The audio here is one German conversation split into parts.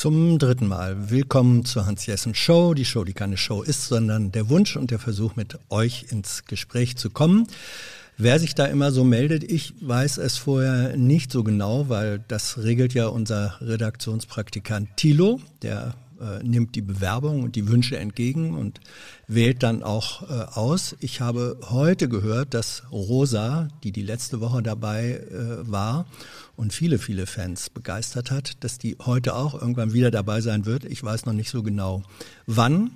Zum dritten Mal willkommen zur Hans-Jessen Show. Die Show, die keine Show ist, sondern der Wunsch und der Versuch, mit euch ins Gespräch zu kommen. Wer sich da immer so meldet, ich weiß es vorher nicht so genau, weil das regelt ja unser Redaktionspraktikant Thilo, der äh, nimmt die Bewerbung und die Wünsche entgegen und wählt dann auch äh, aus. Ich habe heute gehört, dass Rosa, die die letzte Woche dabei äh, war und viele, viele Fans begeistert hat, dass die heute auch irgendwann wieder dabei sein wird. Ich weiß noch nicht so genau wann.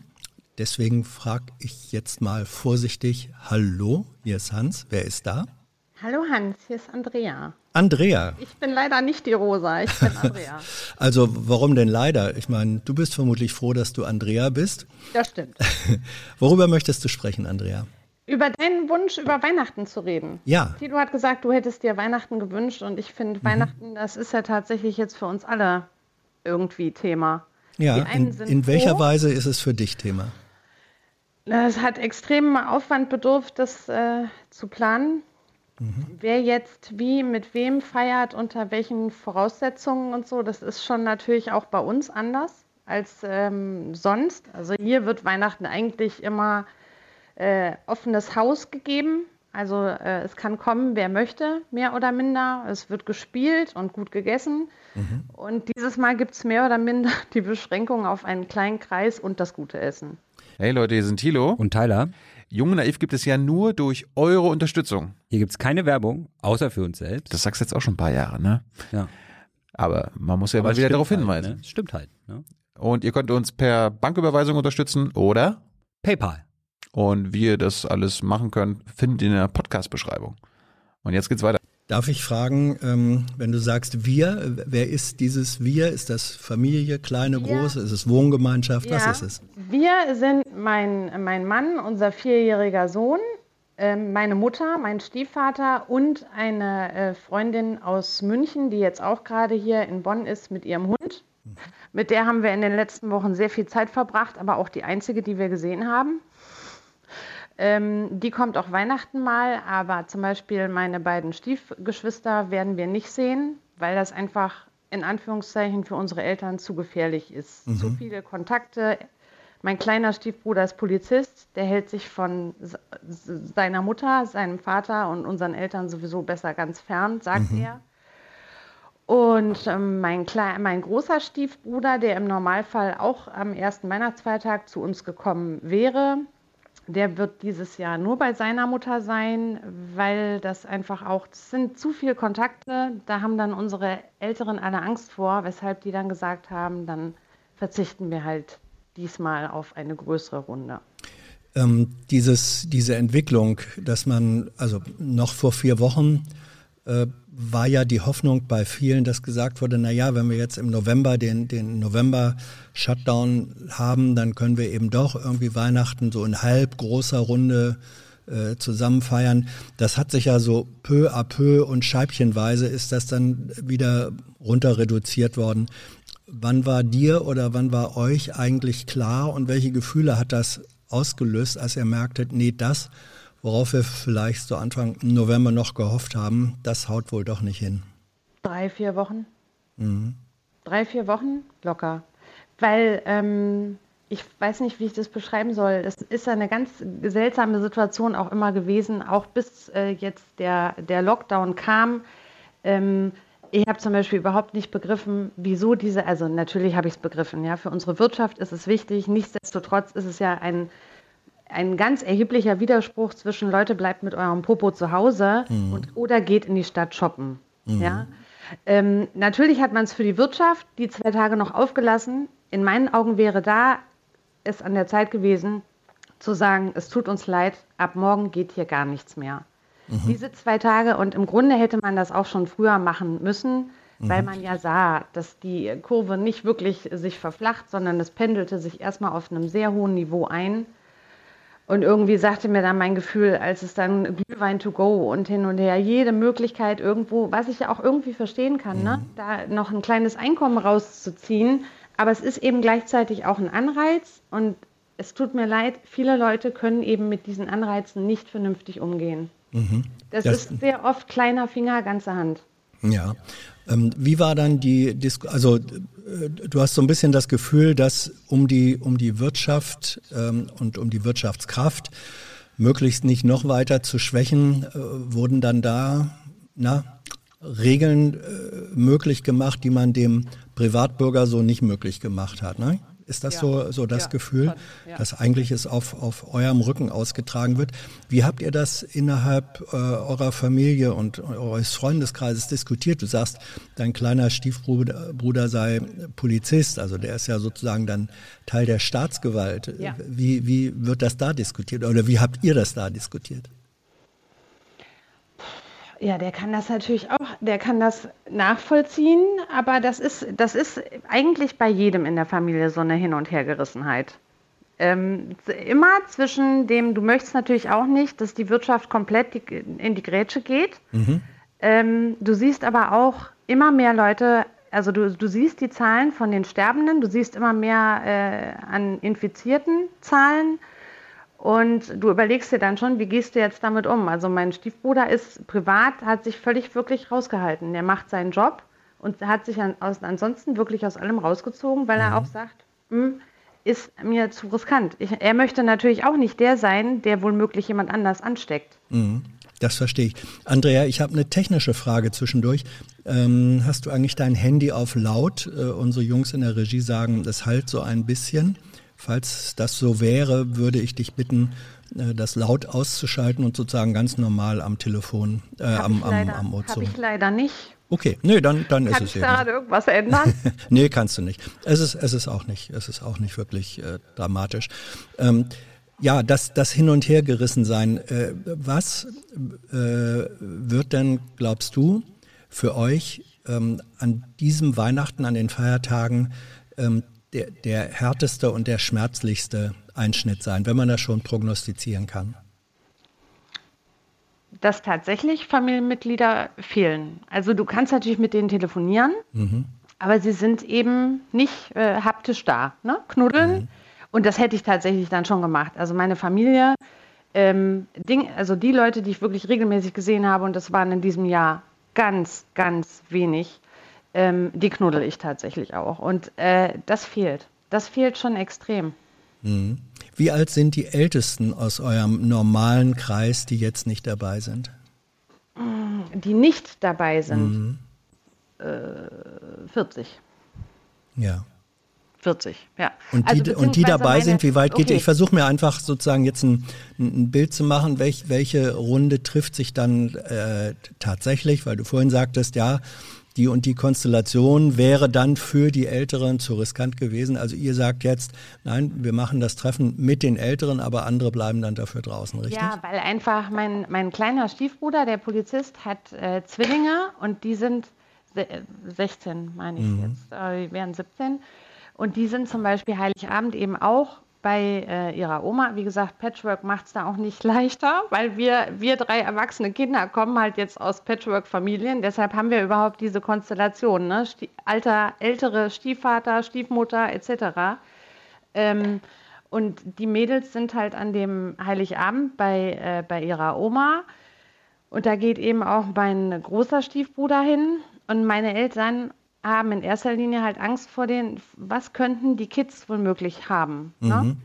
Deswegen frage ich jetzt mal vorsichtig, hallo, hier ist Hans, wer ist da? Hallo Hans, hier ist Andrea. Andrea. Ich bin leider nicht die Rosa, ich bin Andrea. also warum denn leider? Ich meine, du bist vermutlich froh, dass du Andrea bist. Das stimmt. Worüber möchtest du sprechen, Andrea? Über deinen Wunsch, über Weihnachten zu reden. Ja. Tilo hat gesagt, du hättest dir Weihnachten gewünscht und ich finde, mhm. Weihnachten, das ist ja tatsächlich jetzt für uns alle irgendwie Thema. Ja, in, in welcher Weise ist es für dich Thema? Es hat extremen Aufwand bedurft, das äh, zu planen. Mhm. Wer jetzt wie mit wem feiert, unter welchen Voraussetzungen und so, das ist schon natürlich auch bei uns anders als ähm, sonst. Also hier wird Weihnachten eigentlich immer äh, offenes Haus gegeben. Also äh, es kann kommen, wer möchte, mehr oder minder. Es wird gespielt und gut gegessen. Mhm. Und dieses Mal gibt es mehr oder minder die Beschränkung auf einen kleinen Kreis und das gute Essen. Hey Leute, hier sind Thilo und Tyler. Junge Naiv gibt es ja nur durch eure Unterstützung. Hier gibt es keine Werbung, außer für uns selbst. Das sagst du jetzt auch schon ein paar Jahre, ne? Ja. Aber man muss ja Aber mal wieder darauf halt, hinweisen. Ne? Stimmt halt. Ne? Und ihr könnt uns per Banküberweisung unterstützen oder PayPal. Und wie ihr das alles machen könnt, findet ihr in der Podcast-Beschreibung. Und jetzt geht's weiter. Darf ich fragen, ähm, wenn du sagst wir, wer ist dieses wir? Ist das Familie, kleine, wir, große? Ist es Wohngemeinschaft? Ja, Was ist es? Wir sind mein, mein Mann, unser vierjähriger Sohn, äh, meine Mutter, mein Stiefvater und eine äh, Freundin aus München, die jetzt auch gerade hier in Bonn ist mit ihrem Hund. Mhm. Mit der haben wir in den letzten Wochen sehr viel Zeit verbracht, aber auch die einzige, die wir gesehen haben. Ähm, die kommt auch Weihnachten mal, aber zum Beispiel meine beiden Stiefgeschwister werden wir nicht sehen, weil das einfach in Anführungszeichen für unsere Eltern zu gefährlich ist. Mhm. Zu viele Kontakte. Mein kleiner Stiefbruder ist Polizist, der hält sich von seiner Mutter, seinem Vater und unseren Eltern sowieso besser ganz fern, sagt mhm. er. Und ähm, mein, mein großer Stiefbruder, der im Normalfall auch am ersten Weihnachtsfeiertag zu uns gekommen wäre, der wird dieses Jahr nur bei seiner Mutter sein, weil das einfach auch, das sind zu viele Kontakte. Da haben dann unsere Älteren alle Angst vor, weshalb die dann gesagt haben, dann verzichten wir halt diesmal auf eine größere Runde. Ähm, dieses, diese Entwicklung, dass man, also noch vor vier Wochen äh, war ja die Hoffnung bei vielen, dass gesagt wurde, na ja, wenn wir jetzt im November den, den November-Shutdown haben, dann können wir eben doch irgendwie Weihnachten so in halb großer Runde äh, zusammen feiern. Das hat sich ja so peu à peu und scheibchenweise ist das dann wieder runter reduziert worden. Wann war dir oder wann war euch eigentlich klar und welche Gefühle hat das ausgelöst, als ihr merktet, nee, das worauf wir vielleicht so Anfang November noch gehofft haben, das haut wohl doch nicht hin. Drei, vier Wochen. Mhm. Drei, vier Wochen locker. Weil ähm, ich weiß nicht, wie ich das beschreiben soll. Es ist eine ganz seltsame Situation auch immer gewesen, auch bis äh, jetzt der, der Lockdown kam. Ähm, ich habe zum Beispiel überhaupt nicht begriffen, wieso diese, also natürlich habe ich es begriffen, ja, für unsere Wirtschaft ist es wichtig, nichtsdestotrotz ist es ja ein ein ganz erheblicher Widerspruch zwischen Leute bleibt mit eurem Popo zu Hause mhm. und, oder geht in die Stadt shoppen. Mhm. Ja? Ähm, natürlich hat man es für die Wirtschaft die zwei Tage noch aufgelassen. In meinen Augen wäre da es an der Zeit gewesen, zu sagen, es tut uns leid, ab morgen geht hier gar nichts mehr. Mhm. Diese zwei Tage und im Grunde hätte man das auch schon früher machen müssen, weil mhm. man ja sah, dass die Kurve nicht wirklich sich verflacht, sondern es pendelte sich erstmal auf einem sehr hohen Niveau ein. Und irgendwie sagte mir dann mein Gefühl, als es dann Glühwein to go und hin und her, jede Möglichkeit irgendwo, was ich ja auch irgendwie verstehen kann, ne, mhm. ne? da noch ein kleines Einkommen rauszuziehen, Aber es ist eben gleichzeitig auch ein Anreiz und es tut mir leid, viele Leute können eben mit diesen Anreizen nicht vernünftig umgehen. Mhm. Das, das, ist sehr oft kleiner Finger, ganze Hand. Ja. Ähm, wie war dann die Diskussion? Also du hast so ein bisschen das Gefühl, dass um die um die Wirtschaft ähm, und um die Wirtschaftskraft möglichst nicht noch weiter zu schwächen, äh, wurden dann da na, Regeln äh, möglich gemacht, die man dem Privatbürger so nicht möglich gemacht hat. Ne? Ist das ja. so, so das ja, Gefühl, schon, ja. dass eigentlich es auf, auf eurem Rücken ausgetragen wird? Wie habt ihr das innerhalb äh, eurer Familie und eures Freundeskreises diskutiert? Du sagst, dein kleiner Stiefbruder Bruder sei Polizist, also der ist ja sozusagen dann Teil der Staatsgewalt. Wie, wie wird das da diskutiert oder wie habt ihr das da diskutiert? Ja, der kann das natürlich auch, der kann das nachvollziehen, aber das ist, das ist eigentlich bei jedem in der Familie so eine Hin- und Hergerissenheit. Ähm, immer zwischen dem, du möchtest natürlich auch nicht, dass die Wirtschaft komplett die, in die Grätsche geht. Mhm. Ähm, du siehst aber auch immer mehr Leute, also du, du siehst die Zahlen von den Sterbenden, du siehst immer mehr äh, an infizierten Zahlen. Und du überlegst dir dann schon, wie gehst du jetzt damit um? Also mein Stiefbruder ist privat, hat sich völlig wirklich rausgehalten. Der macht seinen Job und hat sich an, aus, ansonsten wirklich aus allem rausgezogen, weil mhm. er auch sagt, hm, ist mir zu riskant. Ich, er möchte natürlich auch nicht der sein, der womöglich jemand anders ansteckt. Mhm. Das verstehe ich. Andrea, ich habe eine technische Frage zwischendurch. Ähm, hast du eigentlich dein Handy auf laut? Äh, unsere Jungs in der Regie sagen, das halt so ein bisschen. Falls das so wäre, würde ich dich bitten, äh, das laut auszuschalten und sozusagen ganz normal am Telefon, äh, am, am, am Ozo. Habe ich leider nicht. Okay, nee, dann, dann ist es eben. Kannst du da irgendwas ändern? nee, kannst du nicht. Es ist, es ist auch nicht, es ist auch nicht wirklich äh, dramatisch. Ähm, ja, das, das Hin- und Hergerissen sein. Äh, was äh, wird denn, glaubst du, für euch ähm, an diesem Weihnachten, an den Feiertagen ähm, der, der härteste und der schmerzlichste Einschnitt sein, wenn man das schon prognostizieren kann? Dass tatsächlich Familienmitglieder fehlen. Also du kannst natürlich mit denen telefonieren, mhm. aber sie sind eben nicht äh, haptisch da. Ne? Knuddeln. Mhm. Und das hätte ich tatsächlich dann schon gemacht. Also meine Familie, ähm, Ding, also die Leute, die ich wirklich regelmäßig gesehen habe, und das waren in diesem Jahr ganz, ganz wenig, ähm, die knuddel ich tatsächlich auch. Und äh, das fehlt. Das fehlt schon extrem. Mhm. Wie alt sind die Ältesten aus eurem normalen Kreis, die jetzt nicht dabei sind? Die nicht dabei sind? Mhm. Äh, 40. Ja. 40, ja. Und die, also, und die dabei meine, sind, wie weit geht okay. Ich versuche mir einfach sozusagen jetzt ein, ein Bild zu machen, welch, welche Runde trifft sich dann äh, tatsächlich, weil du vorhin sagtest, ja, die und die Konstellation wäre dann für die Älteren zu riskant gewesen. Also ihr sagt jetzt, nein, wir machen das Treffen mit den Älteren, aber andere bleiben dann dafür draußen, richtig? Ja, weil einfach mein, mein kleiner Stiefbruder, der Polizist, hat äh, Zwillinge und die sind 16, meine ich mhm. jetzt, äh, die wären 17. Und die sind zum Beispiel Heiligabend eben auch bei äh, ihrer Oma. Wie gesagt, Patchwork macht es da auch nicht leichter, weil wir, wir drei erwachsene Kinder kommen halt jetzt aus Patchwork-Familien. Deshalb haben wir überhaupt diese Konstellation, ne? alter, ältere Stiefvater, Stiefmutter etc. Ähm, und die Mädels sind halt an dem Heiligabend bei, äh, bei ihrer Oma. Und da geht eben auch mein großer Stiefbruder hin. Und meine Eltern haben in erster Linie halt Angst vor den, was könnten die Kids womöglich haben. Ne? Mhm. Ne?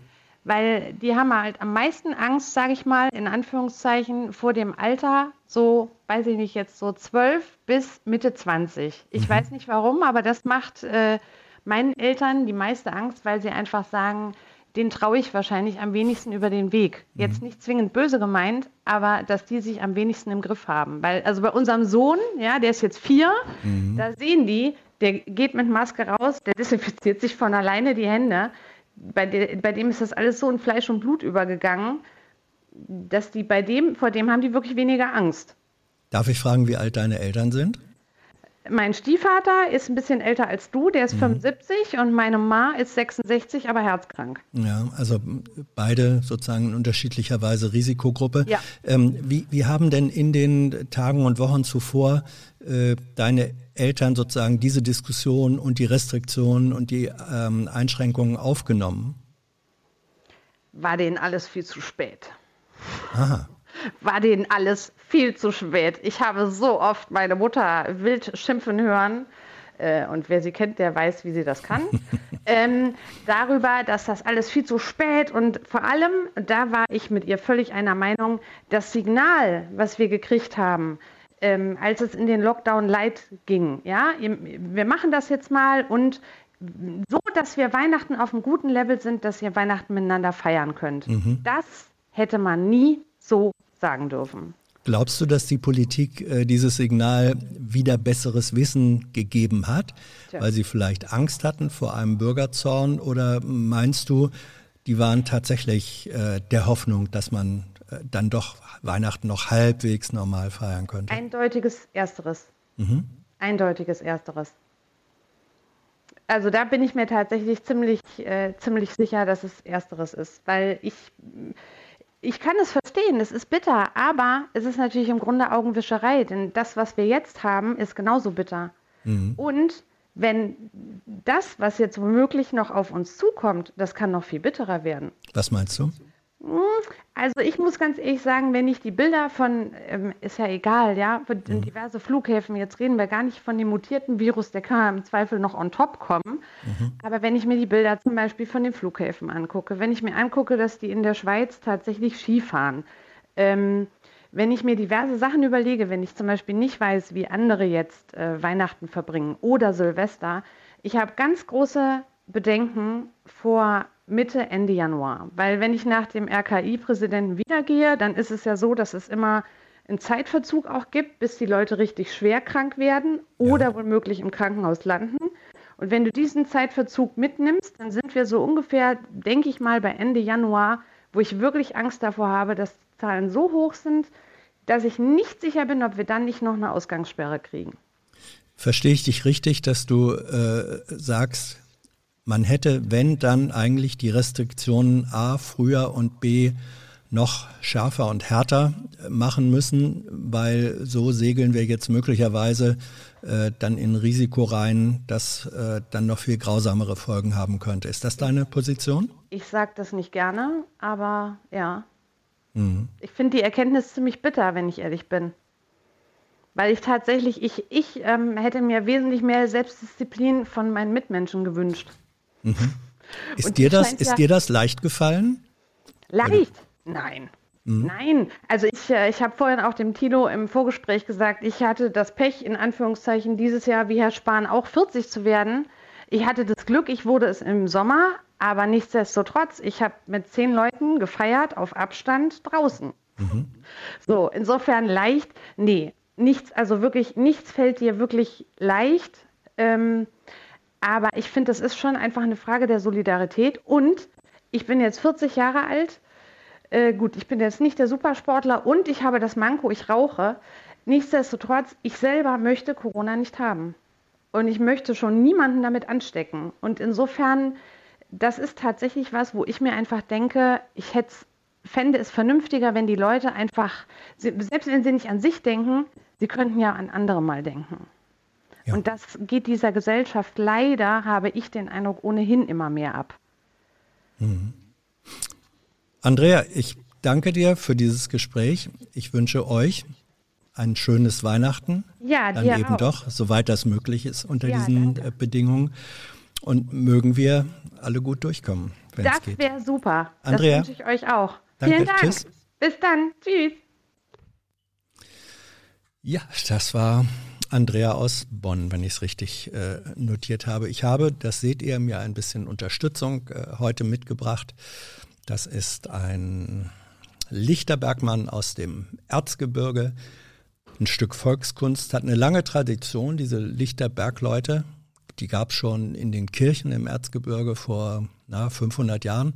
Weil die haben halt am meisten Angst, sage ich mal, in Anführungszeichen, vor dem Alter, so, weiß ich nicht, jetzt so 12 bis Mitte 20. Ich mhm. weiß nicht warum, aber das macht äh, meinen Eltern die meiste Angst, weil sie einfach sagen, den traue ich wahrscheinlich am wenigsten über den Weg. Mhm. Jetzt nicht zwingend böse gemeint, aber dass die sich am wenigsten im Griff haben. Weil, also bei unserem Sohn, ja, der ist jetzt vier, mhm. da sehen die, der geht mit Maske raus, der desinfiziert sich von alleine die Hände. Bei, de, bei dem ist das alles so in Fleisch und Blut übergegangen, dass die bei dem, vor dem haben die wirklich weniger Angst. Darf ich fragen, wie alt deine Eltern sind? Mein Stiefvater ist ein bisschen älter als du, der ist Mhm. 75 und meine Ma ist 66, aber herzkrank. Ja, also beide sozusagen in unterschiedlicher Weise Risikogruppe. Ja. Ähm, wie, wie haben denn in den Tagen und Wochen zuvor äh, deine Eltern sozusagen diese Diskussion und die Restriktionen und die ähm, Einschränkungen aufgenommen? War denen alles viel zu spät. Aha. War denen alles viel zu spät. Ich habe so oft meine Mutter wild schimpfen hören. Äh, und wer sie kennt, der weiß, wie sie das kann. ähm, darüber, dass das alles viel zu spät und vor allem, da war ich mit ihr völlig einer Meinung, das Signal, was wir gekriegt haben, ähm, als es in den Lockdown Light ging. Ja, wir machen das jetzt mal und so, dass wir Weihnachten auf einem guten Level sind, dass ihr Weihnachten miteinander feiern könnt. Das hätte man nie so sagen dürfen. Glaubst du, dass die Politik äh, dieses Signal wieder besseres Wissen gegeben hat, Tja. weil sie vielleicht Angst hatten vor einem Bürgerzorn? Oder meinst du, die waren tatsächlich äh, der Hoffnung, dass man äh, dann doch Weihnachten noch halbwegs normal feiern könnte? Eindeutiges Ersteres. Eindeutiges Ersteres. Also da bin ich mir tatsächlich ziemlich, äh, ziemlich sicher, dass es Ersteres ist, weil ich, ich kann es verstehen, es ist bitter, aber es ist natürlich im Grunde Augenwischerei, denn das, was wir jetzt haben, ist genauso bitter. Und wenn das, was jetzt womöglich noch auf uns zukommt, das kann noch viel bitterer werden. Was meinst du? Also ich muss ganz ehrlich sagen, wenn ich die Bilder von, ähm, ist ja egal, ja, von den diverse Flughäfen, jetzt reden wir gar nicht von dem mutierten Virus, der kann im Zweifel noch on top kommen. Aber wenn ich mir die Bilder zum Beispiel von den Flughäfen angucke, wenn ich mir angucke, dass die in der Schweiz tatsächlich Skifahren, ähm, wenn ich mir diverse Sachen überlege, wenn ich zum Beispiel nicht weiß, wie andere jetzt äh, Weihnachten verbringen oder Silvester, ich habe ganz große Bedenken vor Mitte, Ende Januar. Weil wenn ich nach dem RKI-Präsidenten wiedergehe, dann ist es ja so, dass es immer einen Zeitverzug auch gibt, bis die Leute richtig schwer krank werden oder womöglich im Krankenhaus landen. Und wenn du diesen Zeitverzug mitnimmst, dann sind wir so ungefähr, denke ich mal, bei Ende Januar, wo ich wirklich Angst davor habe, dass die Zahlen so hoch sind, dass ich nicht sicher bin, ob wir dann nicht noch eine Ausgangssperre kriegen. Verstehe ich dich richtig, dass du äh, sagst, man hätte, wenn dann eigentlich die Restriktionen A früher und B noch schärfer und härter machen müssen, weil so segeln wir jetzt möglicherweise äh, dann in Risiko rein, das äh, dann noch viel grausamere Folgen haben könnte. Ist das deine Position? Ich sage das nicht gerne, aber ja. Ich finde die Erkenntnis ziemlich bitter, wenn ich ehrlich bin. Weil ich tatsächlich, ich, ich ähm, hätte mir wesentlich mehr Selbstdisziplin von meinen Mitmenschen gewünscht. Ist Und dir das, ist ja- dir das leicht gefallen? Leicht? Nein. Nein, also ich, äh, ich habe vorhin auch dem Tilo im Vorgespräch gesagt, ich hatte das Pech, in Anführungszeichen, dieses Jahr wie Herr Spahn auch 40 zu werden. Ich hatte das Glück, ich wurde es im Sommer, aber nichtsdestotrotz, ich habe mit zehn Leuten gefeiert auf Abstand draußen. So, insofern leicht, nee, nichts, also wirklich, nichts fällt dir wirklich leicht. Ähm, aber ich finde, das ist schon einfach eine Frage der Solidarität. Und ich bin jetzt 40 Jahre alt. Äh, gut, ich bin jetzt nicht der Supersportler und ich habe das Manko, ich rauche. Nichtsdestotrotz, ich selber möchte Corona nicht haben. Und ich möchte schon niemanden damit anstecken. Und insofern, das ist tatsächlich was, wo ich mir einfach denke, ich fände es vernünftiger, wenn die Leute einfach, selbst wenn sie nicht an sich denken, sie könnten ja an andere mal denken. Ja. Und das geht dieser Gesellschaft leider, habe ich den Eindruck, ohnehin immer mehr ab. Andrea, ich danke dir für dieses Gespräch. Ich wünsche euch ein schönes Weihnachten. Ja, Dann eben auch. doch, soweit das möglich ist unter Ja, diesen danke. äh, Bedingungen. Und mögen wir alle gut durchkommen, Das wäre super. Andrea. Das wünsche ich euch auch. Danke, Vielen Dank. tschüss. Bis dann. Tschüss. Ja, das war Andrea aus Bonn, wenn ich es richtig äh, notiert habe. Ich habe, das seht ihr, mir ein bisschen Unterstützung äh, heute mitgebracht. Das ist ein Lichterbergmann aus dem Erzgebirge. Ein Stück Volkskunst, hat eine lange Tradition, diese Lichterbergleute. Die gab es schon in den Kirchen im Erzgebirge vor na, 500 Jahren.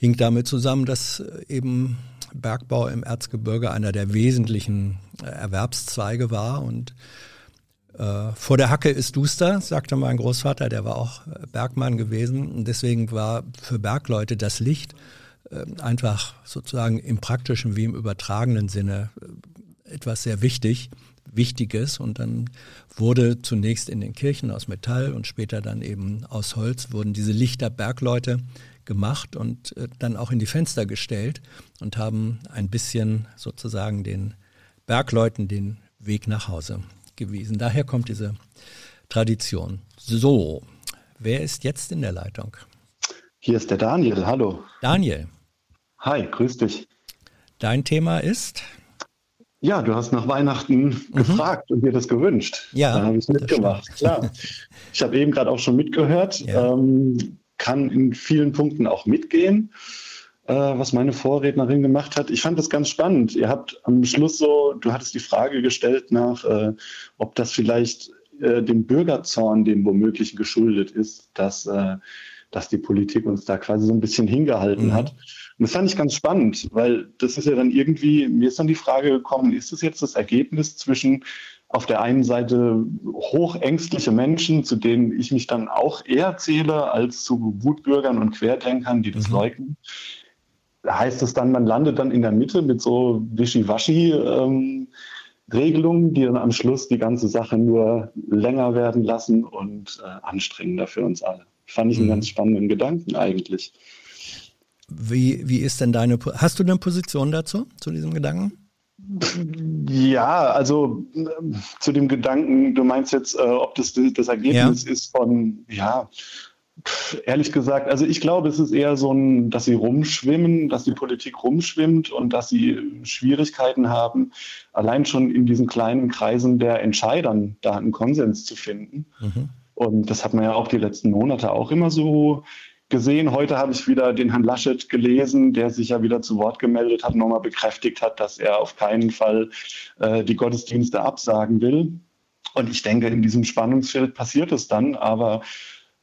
Hing damit zusammen, dass äh, eben Bergbau im Erzgebirge einer der wesentlichen äh, Erwerbszweige war und Äh, vor der Hacke ist duster, sagte mein Großvater, der war auch Bergmann gewesen. Und deswegen war für Bergleute das Licht äh, einfach sozusagen im praktischen wie im übertragenen Sinne äh, etwas sehr wichtig, Wichtiges. Und dann wurde zunächst in den Kirchen aus Metall und später dann eben aus Holz wurden diese Lichter Bergleute gemacht und äh, dann auch in die Fenster gestellt und haben ein bisschen sozusagen den Bergleuten den Weg nach Hause gewiesen. Daher kommt diese Tradition. So, wer ist jetzt in der Leitung? Hier ist der Daniel. Hallo. Daniel. Hi, grüß dich. Dein Thema ist? Ja, du hast nach Weihnachten mhm. gefragt und dir das gewünscht. Ja. Da habe ich mitgemacht. Klar. Ich habe eben gerade auch schon mitgehört. Ja. Ähm, kann in vielen Punkten auch mitgehen, äh, was meine Vorrednerin gemacht hat. Ich fand das ganz spannend. Ihr habt am Schluss so, du hattest die Frage gestellt nach, äh, ob das vielleicht äh, dem Bürgerzorn, dem womöglich geschuldet ist, dass, äh, dass die Politik uns da quasi so ein bisschen hingehalten mhm. hat. Und das fand ich ganz spannend, weil das ist ja dann irgendwie, mir ist dann die Frage gekommen, ist es jetzt das Ergebnis zwischen auf der einen Seite hochängstliche Menschen, zu denen ich mich dann auch eher zähle als zu Wutbürgern und Querdenkern, die das mhm. leugnen. Heißt es dann, man landet dann in der Mitte mit so Wischiwaschi-Regelungen, ähm, die dann am Schluss die ganze Sache nur länger werden lassen und äh, anstrengender für uns alle. Fand ich einen mhm. ganz spannenden Gedanken eigentlich. Wie, wie ist denn deine, hast du eine Position dazu, zu diesem Gedanken? Ja, also äh, zu dem Gedanken, du meinst jetzt, äh, ob das das Ergebnis ja. ist von, ja, ehrlich gesagt, also ich glaube, es ist eher so ein, dass sie rumschwimmen, dass die Politik rumschwimmt und dass sie Schwierigkeiten haben, allein schon in diesen kleinen Kreisen der Entscheidern da einen Konsens zu finden. Mhm. Und das hat man ja auch die letzten Monate auch immer so gesehen. Heute habe ich wieder den Herrn Laschet gelesen, der sich ja wieder zu Wort gemeldet hat, nochmal bekräftigt hat, dass er auf keinen Fall äh, die Gottesdienste absagen will. Und ich denke, in diesem Spannungsfeld passiert es dann. Aber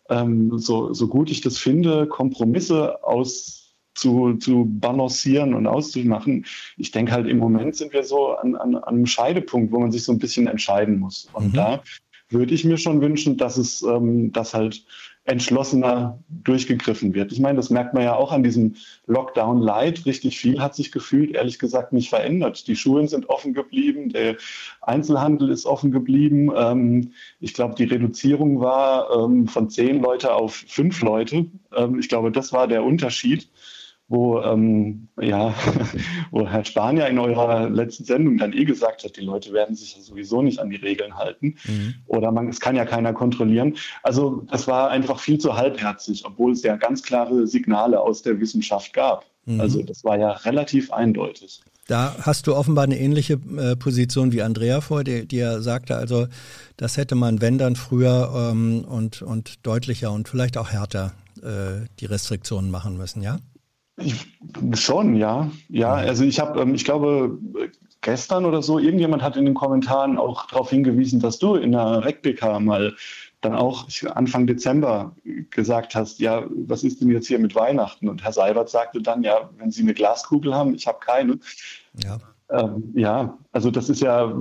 ähm, so, so gut ich das finde, Kompromisse aus zu, zu balancieren und auszumachen. Ich denke halt, im Moment sind wir so an, an, an einem Scheidepunkt, wo man sich so ein bisschen entscheiden muss. Und mhm. da würde ich mir schon wünschen, dass es, ähm, dass halt entschlossener durchgegriffen wird. Ich meine, das merkt man ja auch an diesem Lockdown Light. Richtig viel hat sich gefühlt, ehrlich gesagt, nicht verändert. Die Schulen sind offen geblieben, der Einzelhandel ist offen geblieben. Ähm, ich glaube, die Reduzierung war ähm, von zehn Leute auf fünf Leute. Ähm, ich glaube, das war der Unterschied wo, ähm, ja, wo Herr Spahn ja in eurer letzten Sendung dann eh gesagt hat, die Leute werden sich ja sowieso nicht an die Regeln halten mhm. oder man, es kann ja keiner kontrollieren. Also das war einfach viel zu halbherzig, obwohl es ja ganz klare Signale aus der Wissenschaft gab. Mhm. Also das war ja relativ eindeutig. Da hast du offenbar eine ähnliche äh, Position wie Andrea vor, die, die ja sagte, also das hätte man, wenn dann früher ähm, und, und deutlicher und vielleicht auch härter äh, die Restriktionen machen müssen, ja? Ich, schon, ja. Ja, also ich habe, ähm, ich glaube, gestern oder so, irgendjemand hat in den Kommentaren auch darauf hingewiesen, dass du in der RecPK mal dann auch Anfang Dezember gesagt hast, ja, was ist denn jetzt hier mit Weihnachten? Und Herr Seibert sagte dann, ja, wenn Sie eine Glaskugel haben, ich habe keine. Ja. Ähm, ja, also das ist ja,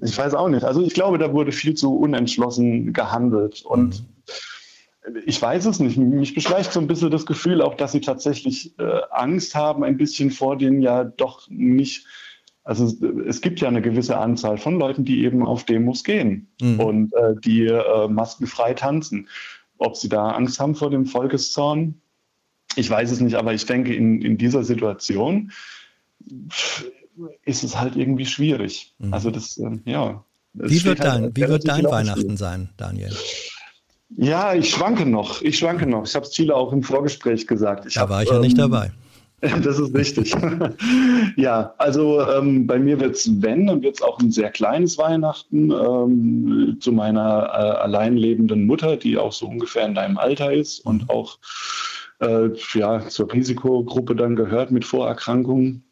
ich weiß auch nicht. Also ich glaube, da wurde viel zu unentschlossen gehandelt und mhm ich weiß es nicht. Mich beschleicht so ein bisschen das Gefühl auch, dass sie tatsächlich äh, Angst haben, ein bisschen vor den ja doch nicht. Also es gibt ja eine gewisse Anzahl von Leuten, die eben auf Demos gehen mhm. und äh, die äh, maskenfrei tanzen. Ob sie da Angst haben vor dem Volkeszorn, ich weiß es nicht, aber ich denke, in, in dieser Situation ist es halt irgendwie schwierig. Mhm. Also das, äh, ja. Wie wird, halt dein, wie wird dein Weihnachten sein, Daniel? Ja, ich schwanke noch. Ich schwanke noch. Ich habe es Chile auch im Vorgespräch gesagt. Ich da hab, war ich ja ähm, nicht dabei. Das ist richtig. ja, also ähm, bei mir wird es, wenn, dann wird es auch ein sehr kleines Weihnachten ähm, zu meiner äh, allein lebenden Mutter, die auch so ungefähr in deinem Alter ist und mhm. auch äh, ja, zur Risikogruppe dann gehört mit Vorerkrankungen.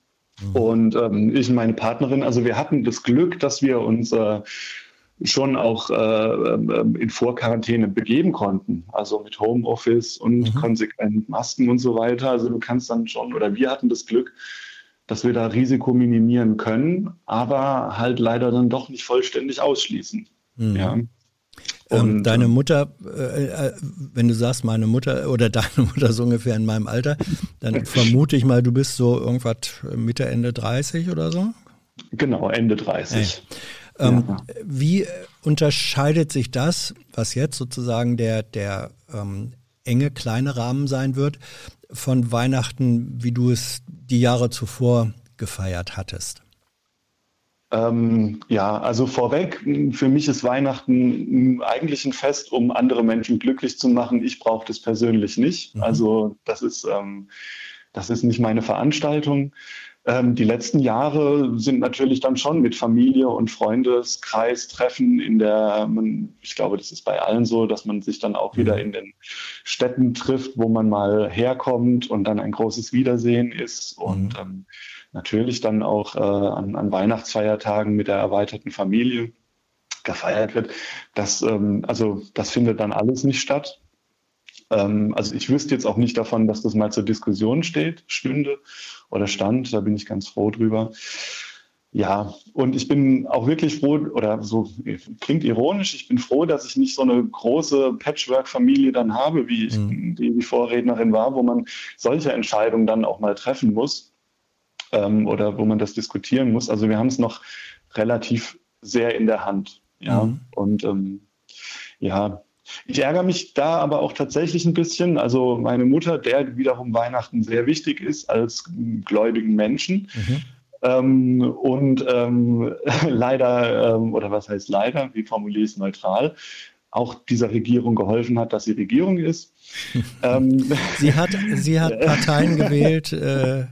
Mhm. Und ähm, ich und meine Partnerin, also wir hatten das Glück, dass wir uns äh, schon auch äh, ähm, in Vorquarantäne begeben konnten. Also mit Homeoffice und mhm. konsequent Masken und so weiter. Also du kannst dann schon, oder wir hatten das Glück, dass wir da Risiko minimieren können, aber halt leider dann doch nicht vollständig ausschließen. Mhm. Ja. Ähm, deine ähm, Mutter, äh, äh, wenn du sagst, meine Mutter oder deine Mutter so ungefähr in meinem Alter, dann vermute ich mal, du bist so irgendwas Mitte, Ende 30 oder so? Genau, Ende 30. Hey. Ähm, ja. Wie unterscheidet sich das, was jetzt sozusagen der, der ähm, enge kleine Rahmen sein wird, von Weihnachten, wie du es die Jahre zuvor gefeiert hattest? Ähm, ja, also vorweg, für mich ist Weihnachten eigentlich ein Fest, um andere Menschen glücklich zu machen. Ich brauche das persönlich nicht. Mhm. Also das ist, ähm, das ist nicht meine Veranstaltung. Ähm, die letzten Jahre sind natürlich dann schon mit Familie und Freundeskreis Treffen in der, man, ich glaube, das ist bei allen so, dass man sich dann auch wieder mhm. in den Städten trifft, wo man mal herkommt und dann ein großes Wiedersehen ist und mhm. ähm, natürlich dann auch äh, an, an Weihnachtsfeiertagen mit der erweiterten Familie gefeiert wird. Das, ähm, also das findet dann alles nicht statt. Ähm, also ich wüsste jetzt auch nicht davon, dass das mal zur Diskussion steht, stünde oder stand. Da bin ich ganz froh drüber. Ja, und ich bin auch wirklich froh, oder so klingt ironisch, ich bin froh, dass ich nicht so eine große Patchwork-Familie dann habe, wie ich, mhm. die, die Vorrednerin war, wo man solche Entscheidungen dann auch mal treffen muss ähm, oder wo man das diskutieren muss. Also wir haben es noch relativ sehr in der Hand. Ja, mhm. und ähm, ja, ich ärgere mich da aber auch tatsächlich ein bisschen. Also meine Mutter, der wiederum Weihnachten sehr wichtig ist als gläubigen Menschen. Mhm. Ähm, und ähm, leider, ähm, oder was heißt leider, wie formuliere ich es neutral, auch dieser Regierung geholfen hat, dass sie Regierung ist. Ähm, sie, hat, sie hat Parteien gewählt, äh,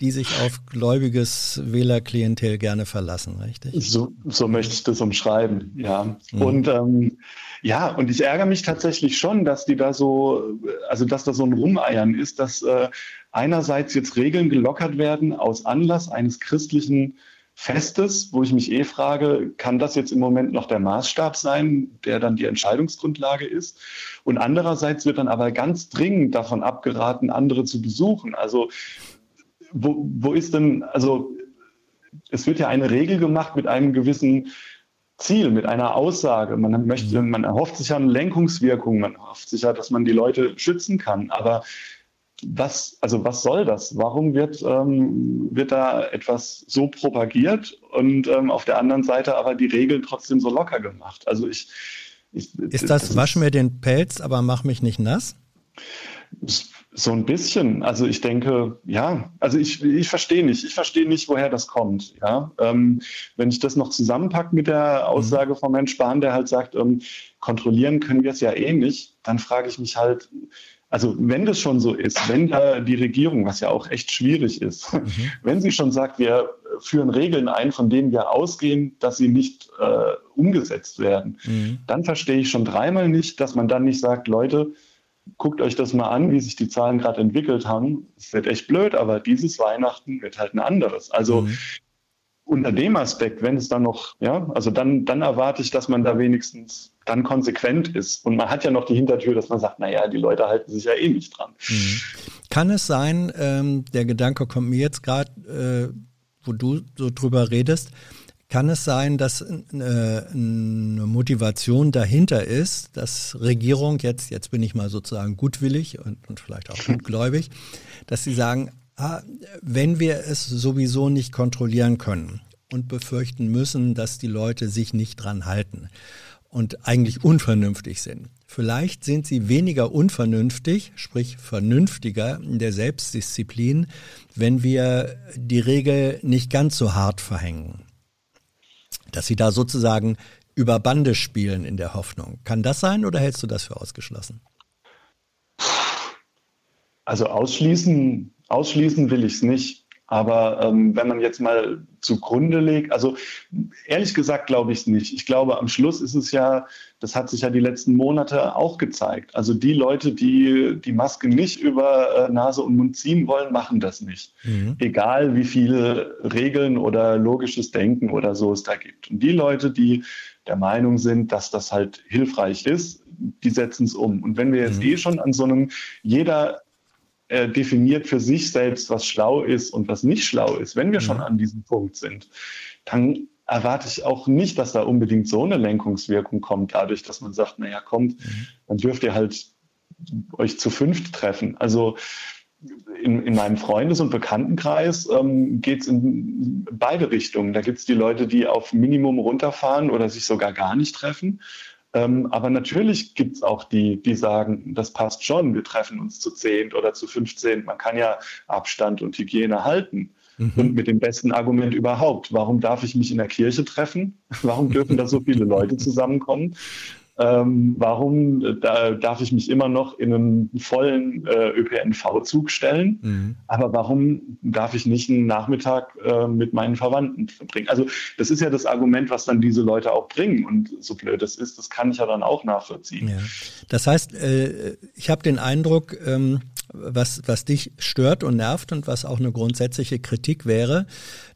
die sich auf gläubiges Wählerklientel gerne verlassen, richtig? So, so möchte ich das umschreiben, ja. Mhm. Und ähm, ja, und ich ärgere mich tatsächlich schon, dass die da so, also dass da so ein Rumeiern ist, dass äh, einerseits jetzt Regeln gelockert werden aus Anlass eines christlichen Festes, wo ich mich eh frage, kann das jetzt im Moment noch der Maßstab sein, der dann die Entscheidungsgrundlage ist? Und andererseits wird dann aber ganz dringend davon abgeraten, andere zu besuchen. Also wo, wo ist denn, also es wird ja eine Regel gemacht mit einem gewissen Ziel, mit einer Aussage. Man möchte, mhm. man erhofft sich ja eine Lenkungswirkung, man erhofft sich ja, dass man die Leute schützen kann. Aber was, also was soll das? Warum wird, ähm, wird da etwas so propagiert und ähm, auf der anderen Seite aber die Regeln trotzdem so locker gemacht? Also ich, ich ist das, das wasch mir den Pelz, aber mach mich nicht nass? So ein bisschen. Also ich denke, ja, also ich, ich verstehe nicht. Ich verstehe nicht, woher das kommt. Ja, ähm, wenn ich das noch zusammenpacke mit der Aussage von Herrn Spahn, der halt sagt, ähm, kontrollieren können wir es ja eh nicht, dann frage ich mich halt, also wenn das schon so ist, wenn da die Regierung, was ja auch echt schwierig ist, mhm. wenn sie schon sagt, wir führen Regeln ein, von denen wir ausgehen, dass sie nicht äh, umgesetzt werden, mhm. dann verstehe ich schon dreimal nicht, dass man dann nicht sagt, Leute, guckt euch das mal an, wie sich die Zahlen gerade entwickelt haben. Es wird echt blöd, aber dieses Weihnachten wird halt ein anderes. Also mhm. unter dem Aspekt, wenn es dann noch, ja, also dann, dann erwarte ich, dass man da wenigstens dann konsequent ist. Und man hat ja noch die Hintertür, dass man sagt, naja, die Leute halten sich ja eh nicht dran. Mhm. Kann es sein, ähm, der Gedanke kommt mir jetzt gerade, äh, wo du so drüber redest, kann es sein, dass eine, äh, eine Motivation dahinter ist, dass Regierung jetzt, jetzt bin ich mal sozusagen gutwillig und, und vielleicht auch gutgläubig, dass sie sagen, ah, wenn wir es sowieso nicht kontrollieren können und befürchten müssen, dass die Leute sich nicht dran halten und eigentlich unvernünftig sind. Vielleicht sind sie weniger unvernünftig, sprich vernünftiger in der Selbstdisziplin, wenn wir die Regel nicht ganz so hart verhängen dass sie da sozusagen über Bande spielen in der Hoffnung. Kann das sein oder hältst du das für ausgeschlossen? Also ausschließen, ausschließen will ich es nicht. Aber ähm, wenn man jetzt mal zugrunde legt, also ehrlich gesagt glaube ich es nicht. Ich glaube, am Schluss ist es ja, das hat sich ja die letzten Monate auch gezeigt. Also die Leute, die die Maske nicht über äh, Nase und Mund ziehen wollen, machen das nicht. Mhm. Egal wie viele Regeln oder logisches Denken oder so es da gibt. Und die Leute, die der Meinung sind, dass das halt hilfreich ist, die setzen es um. Und wenn wir jetzt mhm. eh schon an so einem, jeder äh, definiert für sich selbst, was schlau ist und was nicht schlau ist, wenn wir mhm. schon an diesem Punkt sind, dann erwarte ich auch nicht, dass da unbedingt so eine Lenkungswirkung kommt, dadurch, dass man sagt, naja, kommt, mhm. dann dürft ihr halt euch zu fünft treffen. Also in, in meinem Freundes- und Bekanntenkreis ähm, geht es in beide Richtungen. Da gibt es die Leute, die auf Minimum runterfahren oder sich sogar gar nicht treffen. Ähm, aber natürlich gibt es auch die, die sagen, das passt schon, wir treffen uns zu zehn oder zu 15. Man kann ja Abstand und Hygiene halten. Mhm. Und mit dem besten Argument überhaupt. Warum darf ich mich in der Kirche treffen? Warum dürfen da so viele Leute zusammenkommen? Ähm, warum da darf ich mich immer noch in einen vollen äh, ÖPNV-Zug stellen? Mhm. Aber warum darf ich nicht einen Nachmittag äh, mit meinen Verwandten verbringen? Also das ist ja das Argument, was dann diese Leute auch bringen. Und so blöd das ist, das kann ich ja dann auch nachvollziehen. Ja. Das heißt, äh, ich habe den Eindruck, ähm, was, was dich stört und nervt und was auch eine grundsätzliche Kritik wäre,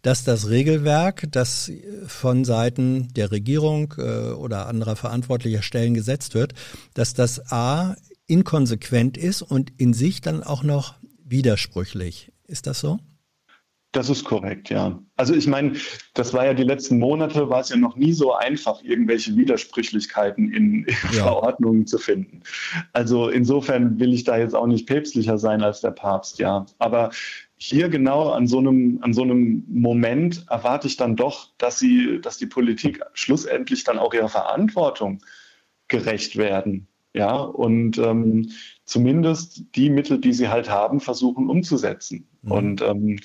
dass das Regelwerk, das von Seiten der Regierung äh, oder anderer verantwortlicher Stellen gesetzt wird, dass das A inkonsequent ist und in sich dann auch noch widersprüchlich. Ist das so? Das ist korrekt, ja. Also ich meine, das war ja die letzten Monate, war es ja noch nie so einfach, irgendwelche Widersprüchlichkeiten in, in ja. Verordnungen zu finden. Also insofern will ich da jetzt auch nicht päpstlicher sein als der Papst, ja. Aber hier genau an so einem, an so einem Moment erwarte ich dann doch, dass sie, dass die Politik schlussendlich dann auch ihrer Verantwortung gerecht werden. Ja, und ähm, zumindest die Mittel, die sie halt haben, versuchen umzusetzen. Mhm. Und ähm,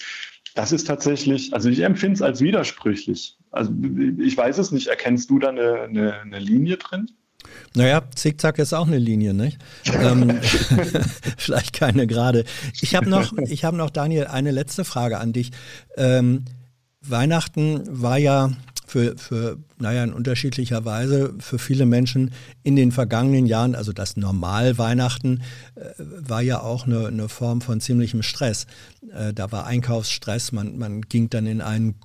das ist tatsächlich, also ich empfinde es als widersprüchlich. Also ich weiß es nicht, erkennst du da eine, eine, eine Linie drin? Naja, Zickzack ist auch eine Linie, nicht? ähm, vielleicht keine gerade. Ich habe noch, ich habe noch, Daniel, eine letzte Frage an dich. Ähm, Weihnachten war ja für, für, naja, in unterschiedlicher Weise für viele Menschen in den vergangenen Jahren, also das Normal-Weihnachten, äh, war ja auch eine, eine Form von ziemlichem Stress. Äh, da war Einkaufsstress, man, man ging dann in einen,